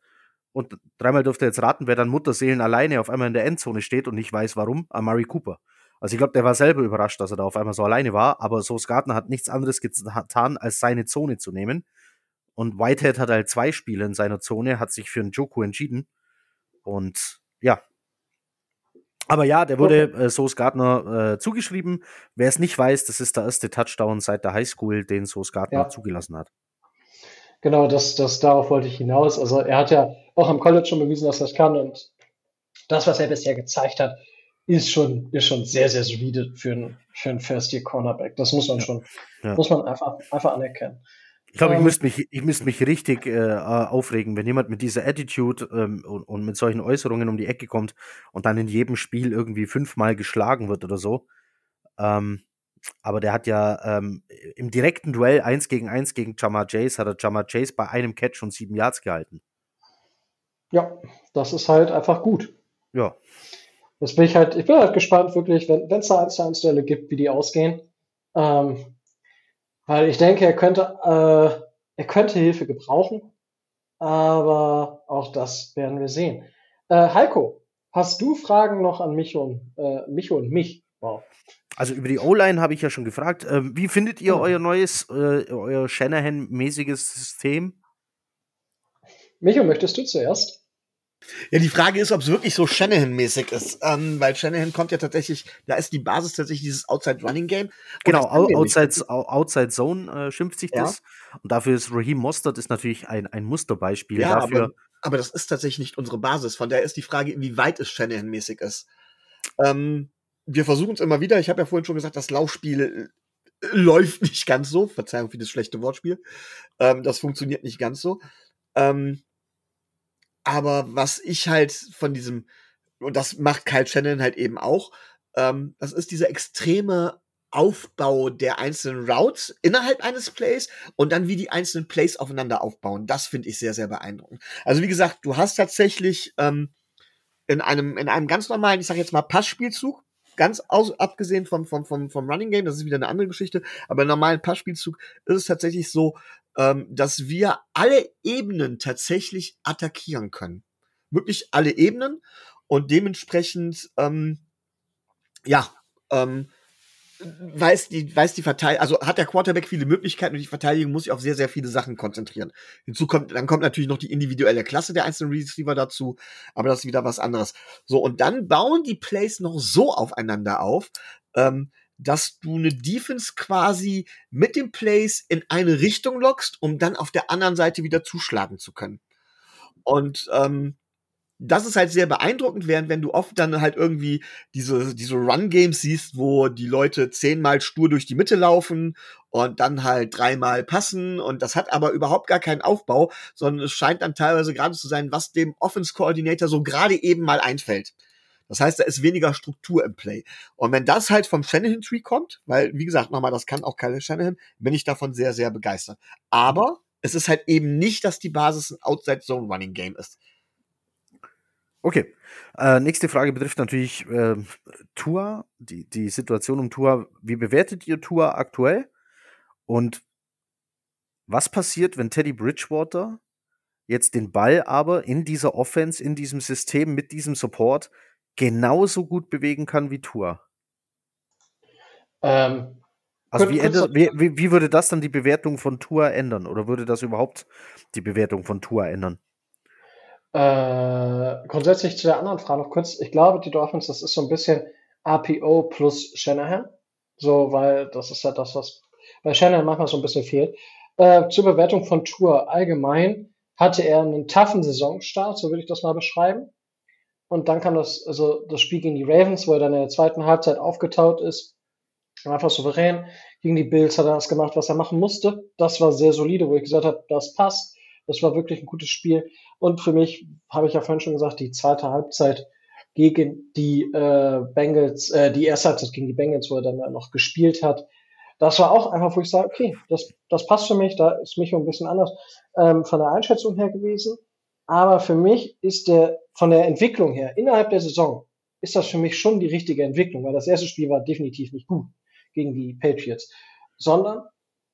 Und dreimal dürfte er jetzt raten, wer dann Mutterseelen alleine auf einmal in der Endzone steht und nicht weiß warum, Amari Cooper. Also ich glaube, der war selber überrascht, dass er da auf einmal so alleine war, aber Sauce Gardner hat nichts anderes getan, als seine Zone zu nehmen. Und Whitehead hat halt zwei Spiele in seiner Zone, hat sich für einen Joku entschieden. Und ja. Aber ja, der wurde äh, Sauce Gardner äh, zugeschrieben. Wer es nicht weiß, das ist der erste Touchdown seit der Highschool, den Sauce Gardner ja. zugelassen hat. Genau, das, das, darauf wollte ich hinaus. Also er hat ja auch am College schon bewiesen, dass er das kann und das, was er bisher gezeigt hat, ist schon, ist schon sehr, sehr solide für einen, für einen First-Year-Cornerback. Das muss man schon, ja. muss man einfach, einfach anerkennen. Ich glaube, ähm, ich müsste mich, ich müsste mich richtig äh, aufregen, wenn jemand mit dieser Attitude ähm, und, und, mit solchen Äußerungen um die Ecke kommt und dann in jedem Spiel irgendwie fünfmal geschlagen wird oder so. Ähm, aber der hat ja ähm, im direkten Duell 1 gegen 1 gegen Jama Chase hat er Jama Chase bei einem Catch und sieben Yards gehalten. Ja, das ist halt einfach gut. Ja. Jetzt bin ich halt, ich bin halt gespannt, wirklich, wenn es da 1 zu 1 Duelle gibt, wie die ausgehen. Ähm, weil ich denke, er könnte, äh, er könnte Hilfe gebrauchen. Aber auch das werden wir sehen. Äh, Heiko, hast du Fragen noch an mich und, äh, mich und mich? Wow. Also über die O-Line habe ich ja schon gefragt. Ähm, wie findet ihr oh. euer neues, äh, euer Shanahan-mäßiges System? Micho, möchtest du zuerst? Ja, die Frage ist, ob es wirklich so Shanahan-mäßig ist, ähm, weil Shanahan kommt ja tatsächlich, da ist die Basis tatsächlich dieses Outside Running Game. Genau, Outside, Outside Zone äh, schimpft sich ja. das. Und dafür ist Raheem Mostert ist natürlich ein, ein Musterbeispiel ja, dafür. Aber, aber das ist tatsächlich nicht unsere Basis. Von daher ist die Frage, inwieweit es Shanahan-mäßig ist. Ähm, wir versuchen es immer wieder. Ich habe ja vorhin schon gesagt, das Laufspiel äh, läuft nicht ganz so. Verzeihung für das schlechte Wortspiel. Ähm, das funktioniert nicht ganz so. Ähm, aber was ich halt von diesem, und das macht Kyle Shannon halt eben auch, ähm, das ist dieser extreme Aufbau der einzelnen Routes innerhalb eines Plays und dann wie die einzelnen Plays aufeinander aufbauen. Das finde ich sehr, sehr beeindruckend. Also wie gesagt, du hast tatsächlich ähm, in einem, in einem ganz normalen, ich sage jetzt mal Passspielzug, ganz aus, abgesehen vom, vom, vom, vom Running Game, das ist wieder eine andere Geschichte, aber im normalen Passspielzug ist es tatsächlich so, ähm, dass wir alle Ebenen tatsächlich attackieren können. Wirklich alle Ebenen und dementsprechend, ähm, ja, ähm, weiß die, weiß die Verteidigung, also hat der Quarterback viele Möglichkeiten und die Verteidigung muss sich auf sehr, sehr viele Sachen konzentrieren. Hinzu kommt, dann kommt natürlich noch die individuelle Klasse der einzelnen Receiver dazu, aber das ist wieder was anderes. So, und dann bauen die Plays noch so aufeinander auf, ähm, dass du eine Defense quasi mit den Plays in eine Richtung lockst, um dann auf der anderen Seite wieder zuschlagen zu können. Und ähm, das ist halt sehr beeindruckend, während wenn du oft dann halt irgendwie diese, diese Run-Games siehst, wo die Leute zehnmal stur durch die Mitte laufen und dann halt dreimal passen und das hat aber überhaupt gar keinen Aufbau, sondern es scheint dann teilweise gerade zu sein, was dem Offense-Coordinator so gerade eben mal einfällt. Das heißt, da ist weniger Struktur im Play. Und wenn das halt vom Shanahan-Tree kommt, weil, wie gesagt, nochmal, das kann auch Kyle Shanahan, bin ich davon sehr, sehr begeistert. Aber es ist halt eben nicht, dass die Basis ein Outside-Zone-Running-Game ist. Okay. Äh, nächste Frage betrifft natürlich äh, Tour, die, die Situation um Tour. Wie bewertet ihr Tour aktuell? Und was passiert, wenn Teddy Bridgewater jetzt den Ball aber in dieser Offense, in diesem System, mit diesem Support genauso gut bewegen kann wie Tour. Ähm, also wie, ändert, wie, wie, würde das dann die Bewertung von Tour ändern? Oder würde das überhaupt die Bewertung von Tour ändern? Äh, grundsätzlich zu der anderen Frage noch kurz. Ich glaube, die Dolphins, das ist so ein bisschen RPO plus Shanahan. So, weil das ist ja das, was bei Shanahan manchmal so ein bisschen fehlt. Äh, zur Bewertung von Tour allgemein hatte er einen toughen Saisonstart, so würde ich das mal beschreiben. Und dann kam das, also das Spiel gegen die Ravens, wo er dann in der zweiten Halbzeit aufgetaut ist. Einfach souverän. Gegen die Bills hat er das gemacht, was er machen musste. Das war sehr solide, wo ich gesagt habe, das passt. Das war wirklich ein gutes Spiel. Und für mich, habe ich ja vorhin schon gesagt, die zweite Halbzeit gegen die äh, Bengals, äh, die erste Halbzeit gegen die Bengals, wo er dann noch gespielt hat, das war auch einfach, wo ich sage, okay, das, das passt für mich, da ist mich ein bisschen anders ähm, von der Einschätzung her gewesen. Aber für mich ist der, von der Entwicklung her, innerhalb der Saison, ist das für mich schon die richtige Entwicklung, weil das erste Spiel war definitiv nicht gut gegen die Patriots, sondern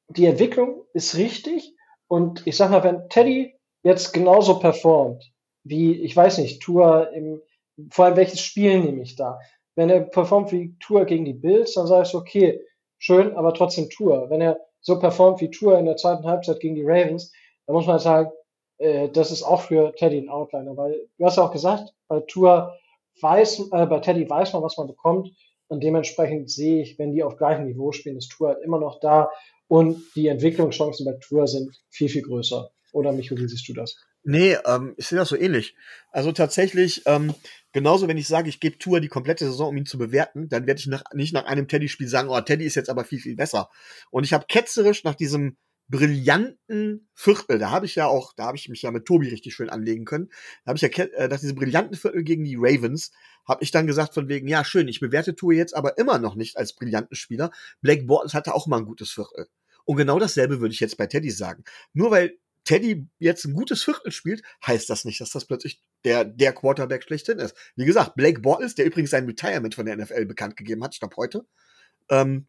die Entwicklung ist richtig und ich sag mal, wenn Teddy jetzt genauso performt, wie, ich weiß nicht, Tour im, vor allem welches Spiel nehme ich da? Wenn er performt wie Tour gegen die Bills, dann sage ich so, okay, schön, aber trotzdem Tour. Wenn er so performt wie Tour in der zweiten Halbzeit gegen die Ravens, dann muss man sagen, äh, das ist auch für Teddy ein Outliner, weil du hast ja auch gesagt, bei Tour weiß, äh, bei Teddy weiß man, was man bekommt und dementsprechend sehe ich, wenn die auf gleichem Niveau spielen, ist Tour halt immer noch da und die Entwicklungschancen bei Tour sind viel, viel größer. Oder Micho, wie siehst du das? Nee, ähm, ich sehe das so ähnlich. Also tatsächlich, ähm, genauso wenn ich sage, ich gebe Tour die komplette Saison, um ihn zu bewerten, dann werde ich nach, nicht nach einem Teddy-Spiel sagen, oh, Teddy ist jetzt aber viel, viel besser. Und ich habe ketzerisch nach diesem brillanten Viertel, da habe ich ja auch, da habe ich mich ja mit Tobi richtig schön anlegen können, da habe ich ja, äh, dass diese brillanten Viertel gegen die Ravens, habe ich dann gesagt von wegen, ja schön, ich bewerte Tour jetzt aber immer noch nicht als brillanten Spieler. Blake Bortles hatte auch mal ein gutes Viertel. Und genau dasselbe würde ich jetzt bei Teddy sagen. Nur weil Teddy jetzt ein gutes Viertel spielt, heißt das nicht, dass das plötzlich der, der Quarterback schlechthin ist. Wie gesagt, Blake Bortles, der übrigens sein Retirement von der NFL bekannt gegeben hat, ich glaube heute, ähm,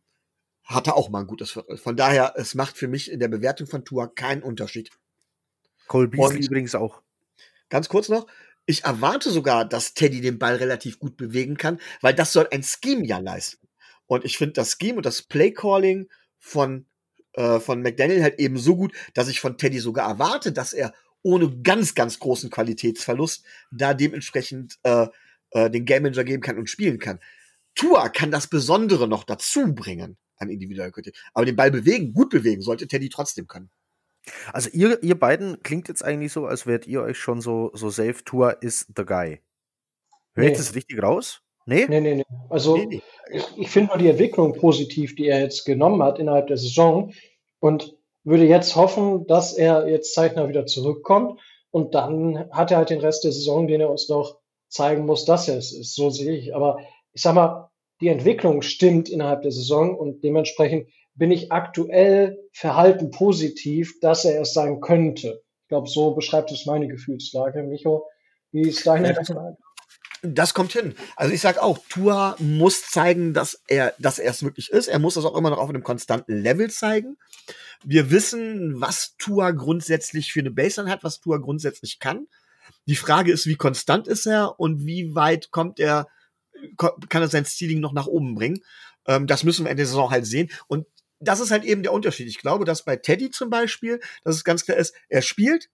hatte auch mal ein gutes Viertel. Von daher, es macht für mich in der Bewertung von Tua keinen Unterschied. Cole Beasley Und übrigens auch. Ganz kurz noch, ich erwarte sogar, dass Teddy den Ball relativ gut bewegen kann, weil das soll ein Scheme ja leisten. Und ich finde das Scheme und das Playcalling von, äh, von McDaniel halt eben so gut, dass ich von Teddy sogar erwarte, dass er ohne ganz, ganz großen Qualitätsverlust da dementsprechend äh, äh, den Game Manager geben kann und spielen kann. Tua kann das Besondere noch dazu bringen an individueller Qualität. Aber den Ball bewegen, gut bewegen, sollte Teddy trotzdem können. Also ihr, ihr beiden klingt jetzt eigentlich so, als wärt ihr euch schon so, so safe, Tour is the guy. Hört nee. das richtig raus? Nee? Nee, nee, nee. Also nee, nee. ich, ich finde nur die Entwicklung positiv, die er jetzt genommen hat innerhalb der Saison und würde jetzt hoffen, dass er jetzt zeitnah wieder zurückkommt und dann hat er halt den Rest der Saison, den er uns noch zeigen muss, dass er es ist. So sehe ich. Aber ich sag mal, die Entwicklung stimmt innerhalb der Saison und dementsprechend bin ich aktuell verhalten positiv, dass er es sein könnte. Ich glaube, so beschreibt es meine Gefühlslage. Micho, wie ist deine Lage? Das kommt hin. Also ich sage auch, Tua muss zeigen, dass er, dass er es wirklich ist. Er muss das auch immer noch auf einem konstanten Level zeigen. Wir wissen, was Tua grundsätzlich für eine Baseline hat, was Tua grundsätzlich kann. Die Frage ist, wie konstant ist er und wie weit kommt er, kann er sein Stealing noch nach oben bringen. Ähm, das müssen wir in der Saison halt sehen. Und das ist halt eben der Unterschied. Ich glaube, dass bei Teddy zum Beispiel, dass es ganz klar ist, er spielt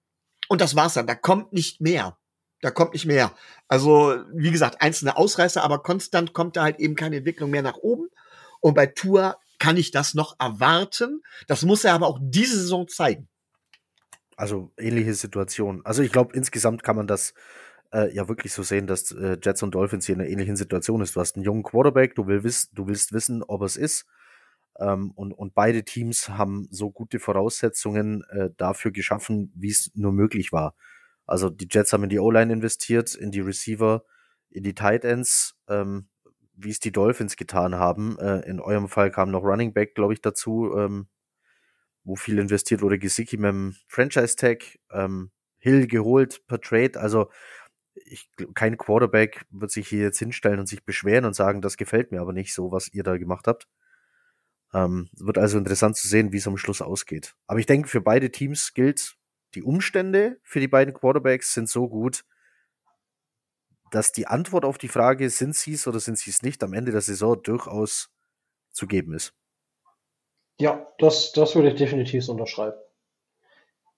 und das war's dann. Da kommt nicht mehr. Da kommt nicht mehr. Also, wie gesagt, einzelne Ausreißer, aber konstant kommt da halt eben keine Entwicklung mehr nach oben. Und bei Tour kann ich das noch erwarten. Das muss er aber auch diese Saison zeigen. Also ähnliche Situation. Also ich glaube, insgesamt kann man das äh, ja wirklich so sehen, dass äh, Jets und Dolphins hier in einer ähnlichen Situation ist. Du hast einen jungen Quarterback, du, will wiss, du willst wissen, ob es ist. Ähm, und, und beide Teams haben so gute Voraussetzungen äh, dafür geschaffen, wie es nur möglich war. Also die Jets haben in die O-Line investiert, in die Receiver, in die Tight Ends, ähm, wie es die Dolphins getan haben. Äh, in eurem Fall kam noch Running Back, glaube ich, dazu, ähm, wo viel investiert wurde. Gesicki mit dem Franchise-Tag, ähm, Hill geholt per Trade. Also ich, kein Quarterback wird sich hier jetzt hinstellen und sich beschweren und sagen, das gefällt mir aber nicht so, was ihr da gemacht habt. Ähm, wird also interessant zu sehen, wie es am Schluss ausgeht. Aber ich denke, für beide Teams gilt, die Umstände für die beiden Quarterbacks sind so gut, dass die Antwort auf die Frage, sind sie es oder sind sie es nicht, am Ende der Saison durchaus zu geben ist. Ja, das, das würde ich definitiv unterschreiben.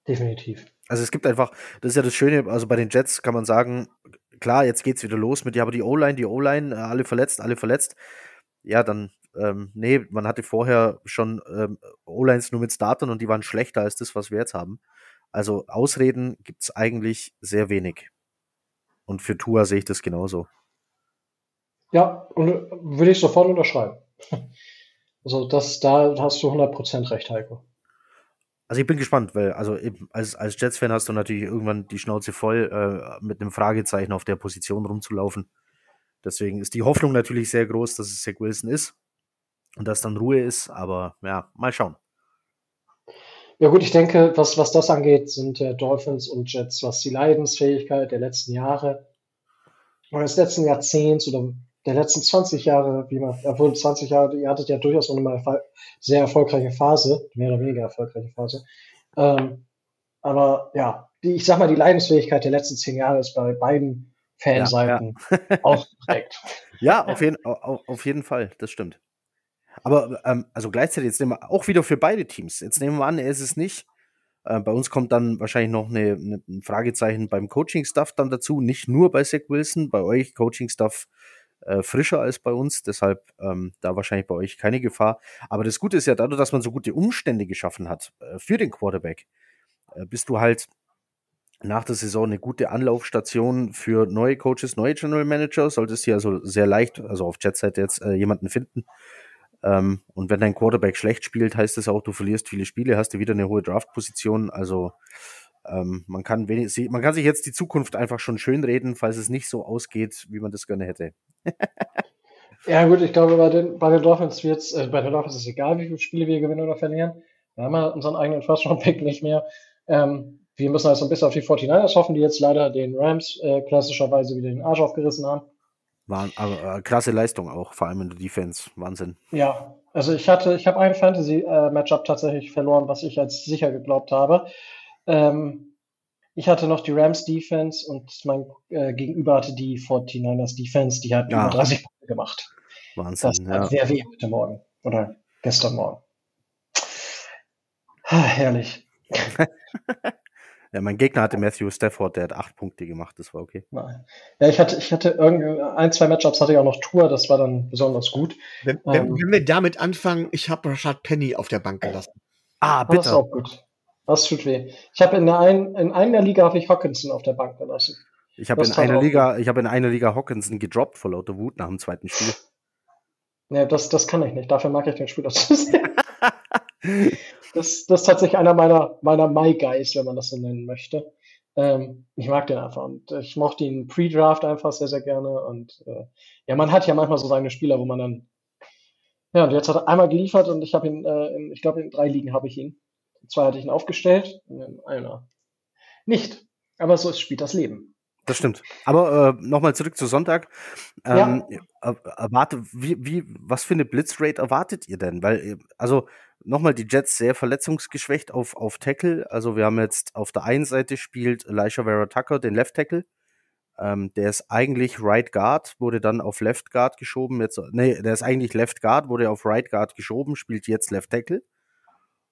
Definitiv. Also es gibt einfach, das ist ja das Schöne, also bei den Jets kann man sagen, klar, jetzt geht's wieder los mit, ja, aber die O-Line, die O-Line, äh, alle verletzt, alle verletzt. Ja, dann ähm, nee, man hatte vorher schon ähm, O-Lines nur mit Startern und die waren schlechter als das, was wir jetzt haben. Also Ausreden gibt es eigentlich sehr wenig. Und für Tua sehe ich das genauso. Ja, und äh, würde ich sofort unterschreiben. Also das, da hast du 100% recht, Heiko. Also ich bin gespannt, weil also als, als Jets-Fan hast du natürlich irgendwann die Schnauze voll, äh, mit einem Fragezeichen auf der Position rumzulaufen. Deswegen ist die Hoffnung natürlich sehr groß, dass es Zach Wilson ist und dass dann Ruhe ist. Aber ja, mal schauen. Ja gut, ich denke, was, was das angeht, sind äh, Dolphins und Jets, was die Leidensfähigkeit der letzten Jahre oder des letzten Jahrzehnts oder der letzten 20 Jahre, wie man, obwohl 20 Jahre, ihr hattet ja durchaus noch eine sehr erfolgreiche Phase, mehr oder weniger erfolgreiche Phase. Ähm, aber ja, die, ich sag mal, die Leidensfähigkeit der letzten zehn Jahre ist bei beiden Fanseiten ja, ja. ausgeprägt. ja, auf jeden, auf jeden Fall, das stimmt. Aber ähm, also gleichzeitig, jetzt nehmen wir auch wieder für beide Teams. Jetzt nehmen wir an, er ist es nicht. Äh, bei uns kommt dann wahrscheinlich noch eine, eine, ein Fragezeichen beim Coaching-Stuff dann dazu. Nicht nur bei Zach Wilson, bei euch Coaching-Stuff äh, frischer als bei uns. Deshalb ähm, da wahrscheinlich bei euch keine Gefahr. Aber das Gute ist ja dadurch, dass man so gute Umstände geschaffen hat äh, für den Quarterback, äh, bist du halt nach der Saison eine gute Anlaufstation für neue Coaches, neue General Manager. Solltest du also sehr leicht, also auf Jetseite jetzt äh, jemanden finden, Ähm, und wenn dein Quarterback schlecht spielt, heißt das auch, du verlierst viele Spiele, hast du wieder eine hohe Draft-Position. Also ähm, man, kann wenig, man kann sich jetzt die Zukunft einfach schon schön reden, falls es nicht so ausgeht, wie man das gerne hätte. ja, gut, ich glaube, bei den, bei den Dolphins wird's, äh, bei den Dolphins ist es egal, wie viele Spiele wir gewinnen oder verlieren. Wir haben ja unseren eigenen First-Round-Pick nicht mehr. Ähm, wir müssen also ein bisschen auf die 49ers hoffen, die jetzt leider den Rams äh, klassischerweise wieder den Arsch aufgerissen haben. War aber äh, krasse Leistung auch, vor allem in der Defense. Wahnsinn. Ja, also ich hatte, ich habe ein Fantasy-Matchup tatsächlich verloren, was ich als sicher geglaubt habe. Ähm, ich hatte noch die Rams Defense und mein äh, Gegenüber hatte die 49ers Defense, die hat ja. über 30 Punkte gemacht. Wahnsinn. Das hat sehr weh heute Morgen oder gestern Morgen. Ha, herrlich. Ja, mein Gegner hatte Matthew Stafford, der hat acht Punkte gemacht, das war okay. Nein. Ja, ich hatte, ich hatte irgendwie ein, zwei Matchups hatte ich auch noch Tour, das war dann besonders gut. Wenn, wenn, ähm, wenn wir damit anfangen, ich habe Rashad Penny auf der Bank gelassen. Ah, bitte. Das ist auch gut. Das tut weh. Ich habe in, ein, in einer Liga habe ich Hawkinson auf der Bank gelassen. Ich habe in einer Liga, ich habe in einer Liga Hawkinson gedroppt vor lauter Wut nach dem zweiten Spiel. Nee, das, das kann ich nicht. Dafür mag ich den Spieler zu sehr. das, das ist tatsächlich einer meiner, meiner My Guys, wenn man das so nennen möchte. Ähm, ich mag den einfach und ich mochte ihn Pre-Draft einfach sehr, sehr gerne. Und äh, ja, man hat ja manchmal so seine Spieler, wo man dann. Ja, und jetzt hat er einmal geliefert und ich habe ihn, äh, in, ich glaube, in drei Ligen habe ich ihn. Zwei hatte ich ihn aufgestellt, in einer nicht. Aber so spielt das Leben. Das stimmt. Aber äh, nochmal zurück zu Sonntag. Ähm, ja. erwarte, wie, wie, was für eine Blitzrate erwartet ihr denn? Weil, äh, also nochmal die Jets sehr verletzungsgeschwächt auf, auf Tackle. Also wir haben jetzt auf der einen Seite spielt Elisha Vera Tucker den Left Tackle. Ähm, der ist eigentlich Right Guard, wurde dann auf Left Guard geschoben. Jetzt, nee, der ist eigentlich Left Guard, wurde auf Right Guard geschoben, spielt jetzt Left Tackle.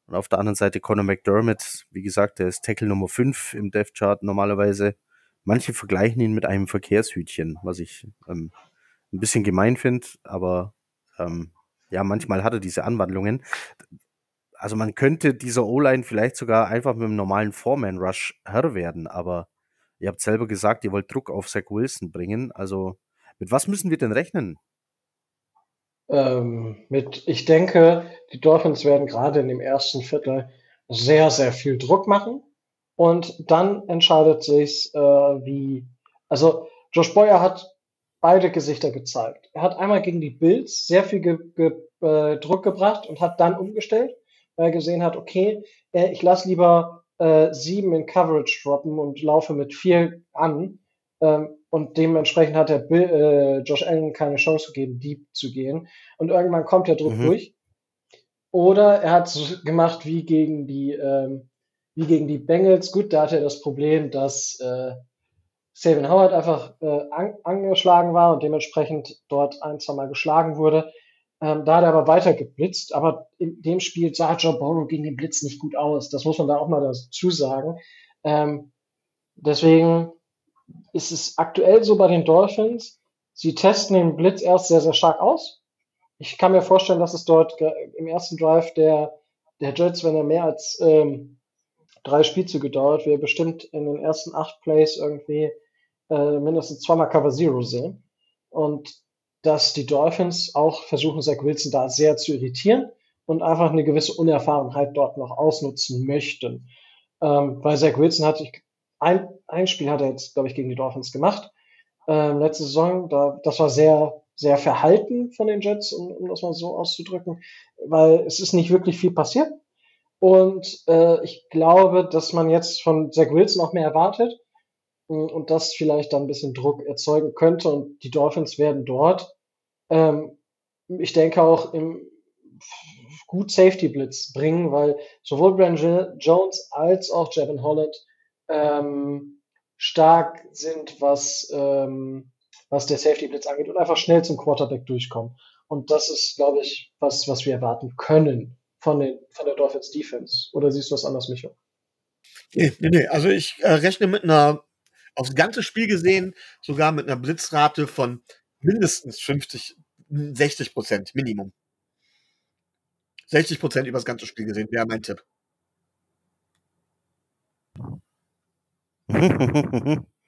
Und auf der anderen Seite Conor McDermott, wie gesagt, der ist Tackle Nummer 5 im Death Chart normalerweise. Manche vergleichen ihn mit einem Verkehrshütchen, was ich ähm, ein bisschen gemein finde, aber ähm, ja, manchmal hat er diese Anwandlungen. Also man könnte dieser O-Line vielleicht sogar einfach mit einem normalen Foreman-Rush Herr werden, aber ihr habt selber gesagt, ihr wollt Druck auf Zach Wilson bringen. Also mit was müssen wir denn rechnen? Ähm, mit, ich denke, die Dolphins werden gerade in dem ersten Viertel sehr, sehr viel Druck machen. Und dann entscheidet sich, äh, wie, also Josh Boyer hat beide Gesichter gezeigt. Er hat einmal gegen die Bills sehr viel ge ge äh, Druck gebracht und hat dann umgestellt, weil er gesehen hat, okay, äh, ich lasse lieber äh, sieben in Coverage droppen und laufe mit vier an. Ähm, und dementsprechend hat der Bill, äh, Josh Allen keine Chance gegeben, deep zu gehen. Und irgendwann kommt der Druck mhm. durch. Oder er hat es gemacht wie gegen die, ähm, wie gegen die Bengals. Gut, da hatte er das Problem, dass äh, Savin Howard einfach äh, an, angeschlagen war und dementsprechend dort ein, zwei Mal geschlagen wurde. Ähm, da hat er aber weiter geblitzt, aber in dem Spiel sah Joe Burrow gegen den Blitz nicht gut aus. Das muss man da auch mal dazu sagen. Ähm, deswegen ist es aktuell so bei den Dolphins, sie testen den Blitz erst sehr, sehr stark aus. Ich kann mir vorstellen, dass es dort im ersten Drive der, der Jets, wenn er mehr als ähm, drei Spielzüge dauert, wir bestimmt in den ersten acht Plays irgendwie äh, mindestens zweimal Cover Zero sehen. Und dass die Dolphins auch versuchen, Zach Wilson da sehr zu irritieren und einfach eine gewisse Unerfahrenheit dort noch ausnutzen möchten. Ähm, weil Zach Wilson hat, ein, ein Spiel hat er jetzt, glaube ich, gegen die Dolphins gemacht. Ähm, letzte Saison, da, das war sehr, sehr verhalten von den Jets, um, um das mal so auszudrücken, weil es ist nicht wirklich viel passiert. Und äh, ich glaube, dass man jetzt von Zach Wilson auch mehr erwartet und das vielleicht dann ein bisschen Druck erzeugen könnte. Und die Dolphins werden dort, ähm, ich denke auch im gut Safety Blitz bringen, weil sowohl Brandon Jones als auch Jevin Holland ähm, stark sind, was, ähm, was der Safety Blitz angeht und einfach schnell zum Quarterback durchkommen. Und das ist, glaube ich, was, was wir erwarten können von, den, von der Dolphins Defense. Oder siehst du was anders, Micho? Nee, nee, nee. Also ich äh, rechne mit einer aufs ganze Spiel gesehen sogar mit einer Blitzrate von mindestens 50, 60 Prozent Minimum. 60 Prozent über das ganze Spiel gesehen, wäre mein Tipp.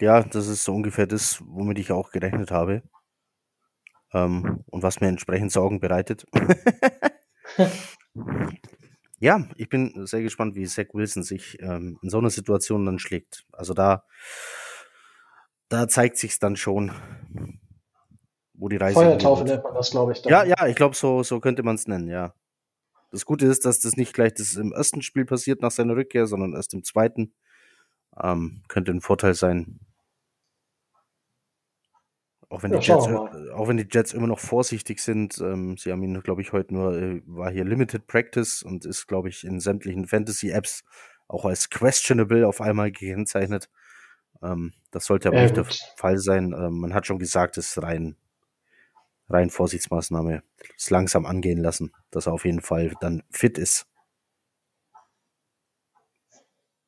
Ja, das ist so ungefähr das, womit ich auch gerechnet habe. Ähm, und was mir entsprechend Sorgen bereitet. ja, ich bin sehr gespannt, wie Zach Wilson sich ähm, in so einer Situation dann schlägt. Also da, da zeigt sich's dann schon, wo die Reise Feuertaufe nennt man das, glaube ich. Dann. Ja, ja, ich glaube, so, so könnte man es nennen, ja. Das Gute ist, dass das nicht gleich das im ersten Spiel passiert nach seiner Rückkehr, sondern erst im zweiten. Ähm, könnte ein Vorteil sein. Auch wenn, ja, die Jets, auch wenn die Jets immer noch vorsichtig sind, ähm, sie haben ihn, glaube ich, heute nur, äh, war hier Limited Practice und ist, glaube ich, in sämtlichen Fantasy-Apps auch als questionable auf einmal gekennzeichnet. Ähm, das sollte aber ja, nicht gut. der Fall sein. Ähm, man hat schon gesagt, es ist rein, rein Vorsichtsmaßnahme. Es langsam angehen lassen, dass er auf jeden Fall dann fit ist.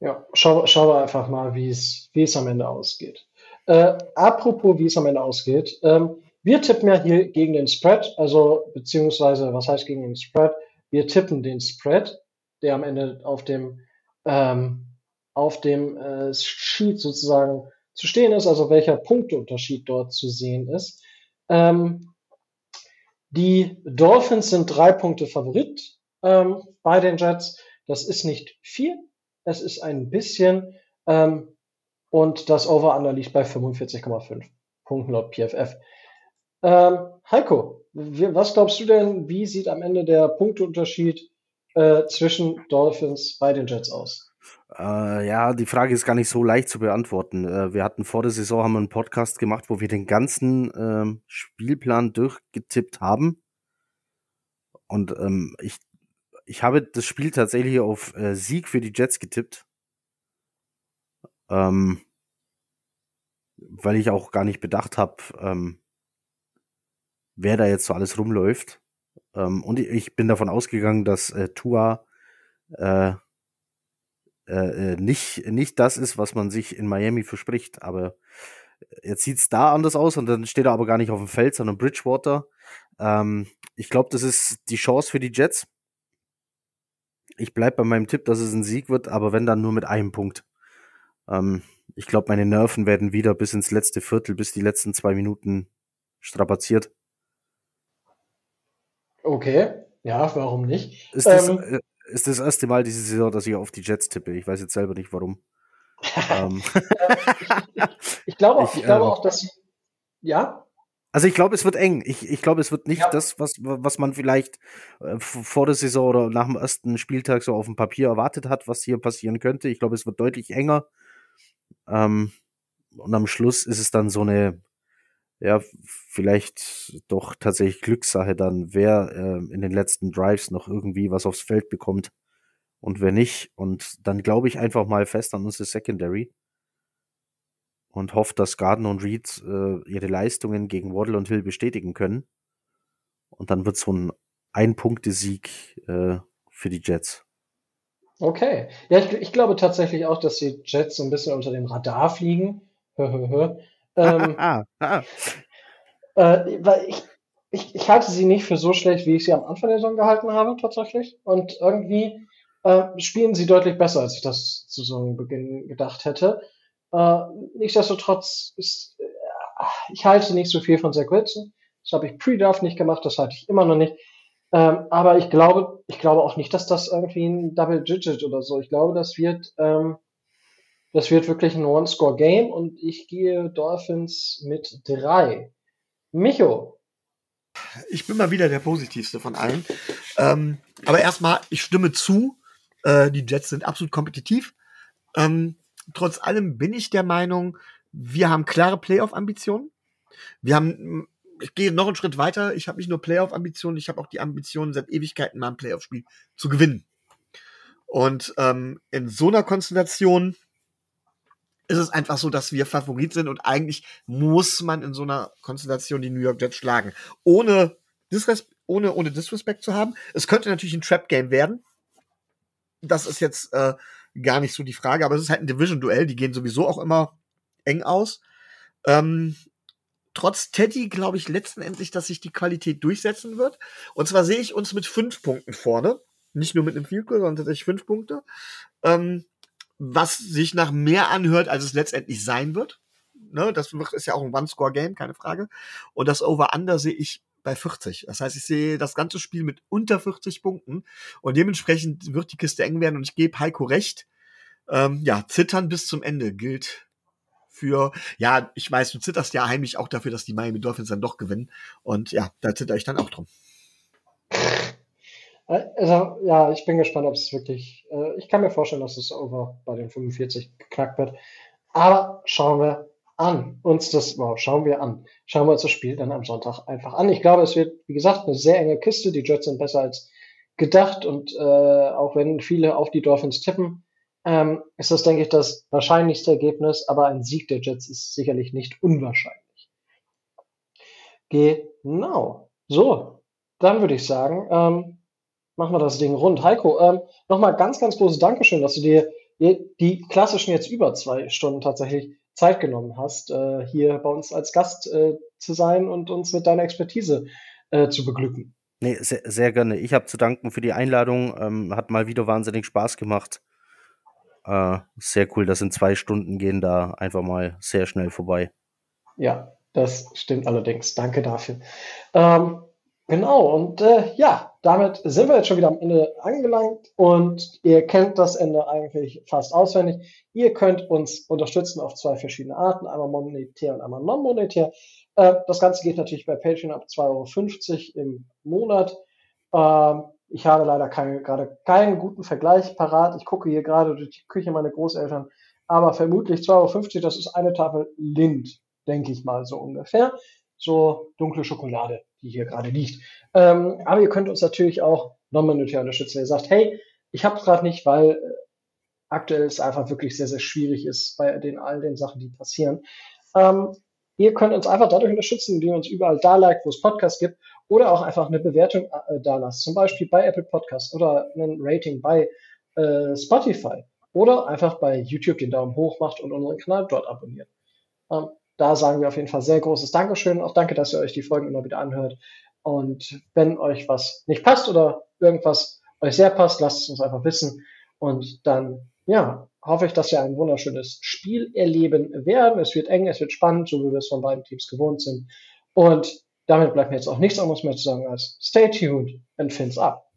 Ja, schau, schauen wir einfach mal, wie es, wie es am Ende ausgeht. Äh, apropos, wie es am Ende ausgeht. Ähm, wir tippen ja hier gegen den Spread, also beziehungsweise, was heißt gegen den Spread? Wir tippen den Spread, der am Ende auf dem, ähm, auf dem äh, Sheet sozusagen zu stehen ist, also welcher Punkteunterschied dort zu sehen ist. Ähm, die Dolphins sind drei Punkte Favorit ähm, bei den Jets. Das ist nicht viel, es ist ein bisschen. Ähm, und das Over-Under liegt bei 45,5 Punkten laut PFF. Ähm, Heiko, was glaubst du denn, wie sieht am Ende der Punkteunterschied äh, zwischen Dolphins bei den Jets aus? Äh, ja, die Frage ist gar nicht so leicht zu beantworten. Äh, wir hatten vor der Saison haben wir einen Podcast gemacht, wo wir den ganzen ähm, Spielplan durchgetippt haben. Und ähm, ich, ich habe das Spiel tatsächlich auf äh, Sieg für die Jets getippt. Ähm, weil ich auch gar nicht bedacht habe, ähm, wer da jetzt so alles rumläuft. Ähm, und ich bin davon ausgegangen, dass äh, Tua äh, äh, äh, nicht, nicht das ist, was man sich in Miami verspricht. Aber jetzt sieht's da anders aus und dann steht er aber gar nicht auf dem Feld, sondern Bridgewater. Ähm, ich glaube, das ist die Chance für die Jets. Ich bleib bei meinem Tipp, dass es ein Sieg wird, aber wenn dann nur mit einem Punkt. Ähm, ich glaube, meine Nerven werden wieder bis ins letzte Viertel, bis die letzten zwei Minuten strapaziert. Okay, ja, warum nicht? Ist das, ähm, äh, ist das erste Mal diese Saison, dass ich auf die Jets tippe. Ich weiß jetzt selber nicht warum. ähm. ich, ich, glaube, auch, ich, ich glaube äh, auch, dass. Ja? Also ich glaube, es wird eng. Ich, ich glaube, es wird nicht ja. das, was, was man vielleicht äh, vor der Saison oder nach dem ersten Spieltag so auf dem Papier erwartet hat, was hier passieren könnte. Ich glaube, es wird deutlich enger. Ähm, und am Schluss ist es dann so eine, ja, vielleicht doch tatsächlich Glückssache dann, wer äh, in den letzten Drives noch irgendwie was aufs Feld bekommt und wer nicht. Und dann glaube ich einfach mal fest an unsere Secondary und hoffe, dass Gardner und Reed äh, ihre Leistungen gegen Waddle und Hill bestätigen können. Und dann wird so ein Ein-Punkte-Sieg äh, für die Jets. Okay. Ja, ich, ich glaube tatsächlich auch, dass die Jets so ein bisschen unter dem Radar fliegen. ähm, ah, ah. Äh, weil ich, ich, ich halte sie nicht für so schlecht, wie ich sie am Anfang der Saison gehalten habe, tatsächlich. Und irgendwie äh, spielen sie deutlich besser, als ich das zu Saisonbeginn gedacht hätte. Äh, nichtsdestotrotz ist, äh, ich halte nicht so viel von Zach Wilson. Das habe ich pre-draft nicht gemacht, das halte ich immer noch nicht. Ähm, aber ich glaube, ich glaube auch nicht, dass das irgendwie ein Double Digit oder so. Ich glaube, das wird, ähm, das wird wirklich ein One-Score-Game und ich gehe Dolphins mit drei. Micho. Ich bin mal wieder der positivste von allen. Ähm, aber erstmal, ich stimme zu. Äh, die Jets sind absolut kompetitiv. Ähm, trotz allem bin ich der Meinung, wir haben klare Playoff-Ambitionen. Wir haben ich gehe noch einen Schritt weiter. Ich habe nicht nur Playoff-Ambitionen, ich habe auch die Ambitionen, seit Ewigkeiten mal ein Playoff-Spiel zu gewinnen. Und ähm, in so einer Konstellation ist es einfach so, dass wir Favorit sind und eigentlich muss man in so einer Konstellation die New York Jets schlagen. Ohne, Disres ohne, ohne Disrespect zu haben. Es könnte natürlich ein Trap-Game werden. Das ist jetzt äh, gar nicht so die Frage, aber es ist halt ein Division-Duell. Die gehen sowieso auch immer eng aus. Ähm, trotz Teddy glaube ich letztendlich, dass sich die Qualität durchsetzen wird. Und zwar sehe ich uns mit fünf Punkten vorne. Nicht nur mit einem Field sondern tatsächlich fünf Punkte. Ähm, was sich nach mehr anhört, als es letztendlich sein wird. Ne? Das ist ja auch ein One-Score-Game, keine Frage. Und das Over-Under sehe ich bei 40. Das heißt, ich sehe das ganze Spiel mit unter 40 Punkten und dementsprechend wird die Kiste eng werden und ich gebe Heiko recht. Ähm, ja, zittern bis zum Ende gilt für, ja, ich weiß, du zitterst ja heimlich auch dafür, dass die Miami Dolphins dann doch gewinnen. Und ja, da zitter ich dann auch drum. Also, ja, ich bin gespannt, ob es wirklich, äh, ich kann mir vorstellen, dass es over bei den 45 geknackt wird. Aber schauen wir an. Uns das, wow, schauen wir an. Schauen wir uns das Spiel dann am Sonntag einfach an. Ich glaube, es wird, wie gesagt, eine sehr enge Kiste. Die Jets sind besser als gedacht und äh, auch wenn viele auf die Dolphins tippen, ähm, ist das, denke ich, das wahrscheinlichste Ergebnis, aber ein Sieg der Jets ist sicherlich nicht unwahrscheinlich. Genau. So, dann würde ich sagen, ähm, machen wir das Ding rund. Heiko, ähm, nochmal ganz, ganz großes Dankeschön, dass du dir die klassischen jetzt über zwei Stunden tatsächlich Zeit genommen hast, äh, hier bei uns als Gast äh, zu sein und uns mit deiner Expertise äh, zu beglücken. Nee, sehr, sehr gerne. Ich habe zu danken für die Einladung. Ähm, hat mal wieder wahnsinnig Spaß gemacht. Äh, sehr cool, das in zwei Stunden gehen da einfach mal sehr schnell vorbei. Ja, das stimmt allerdings. Danke dafür. Ähm, genau, und äh, ja, damit sind wir jetzt schon wieder am Ende angelangt und ihr kennt das Ende eigentlich fast auswendig. Ihr könnt uns unterstützen auf zwei verschiedene Arten, einmal monetär und einmal non-monetär. Äh, das Ganze geht natürlich bei Patreon ab 2,50 Euro im Monat. Ähm, ich habe leider keine, gerade keinen guten Vergleich parat. Ich gucke hier gerade durch die Küche meiner Großeltern, aber vermutlich 2,50 Euro, das ist eine Tafel Lind, denke ich mal so ungefähr. So dunkle Schokolade die hier gerade liegt. Ähm, aber ihr könnt uns natürlich auch non-monetär unterstützen. Ihr sagt, hey, ich habe es gerade nicht, weil äh, aktuell es einfach wirklich sehr, sehr schwierig ist bei den all den Sachen, die passieren. Ähm, ihr könnt uns einfach dadurch unterstützen, indem ihr uns überall da liked, wo es Podcasts gibt oder auch einfach eine Bewertung äh, da lasst. Zum Beispiel bei Apple Podcasts oder ein Rating bei äh, Spotify oder einfach bei YouTube den Daumen hoch macht und unseren Kanal dort abonniert. Ähm, da sagen wir auf jeden Fall sehr großes Dankeschön. Auch danke, dass ihr euch die Folgen immer wieder anhört. Und wenn euch was nicht passt oder irgendwas euch sehr passt, lasst es uns einfach wissen. Und dann, ja, hoffe ich, dass wir ein wunderschönes Spiel erleben werden. Es wird eng, es wird spannend, so wie wir es von beiden Teams gewohnt sind. Und damit bleibt mir jetzt auch nichts anderes mehr zu sagen als stay tuned and fins up.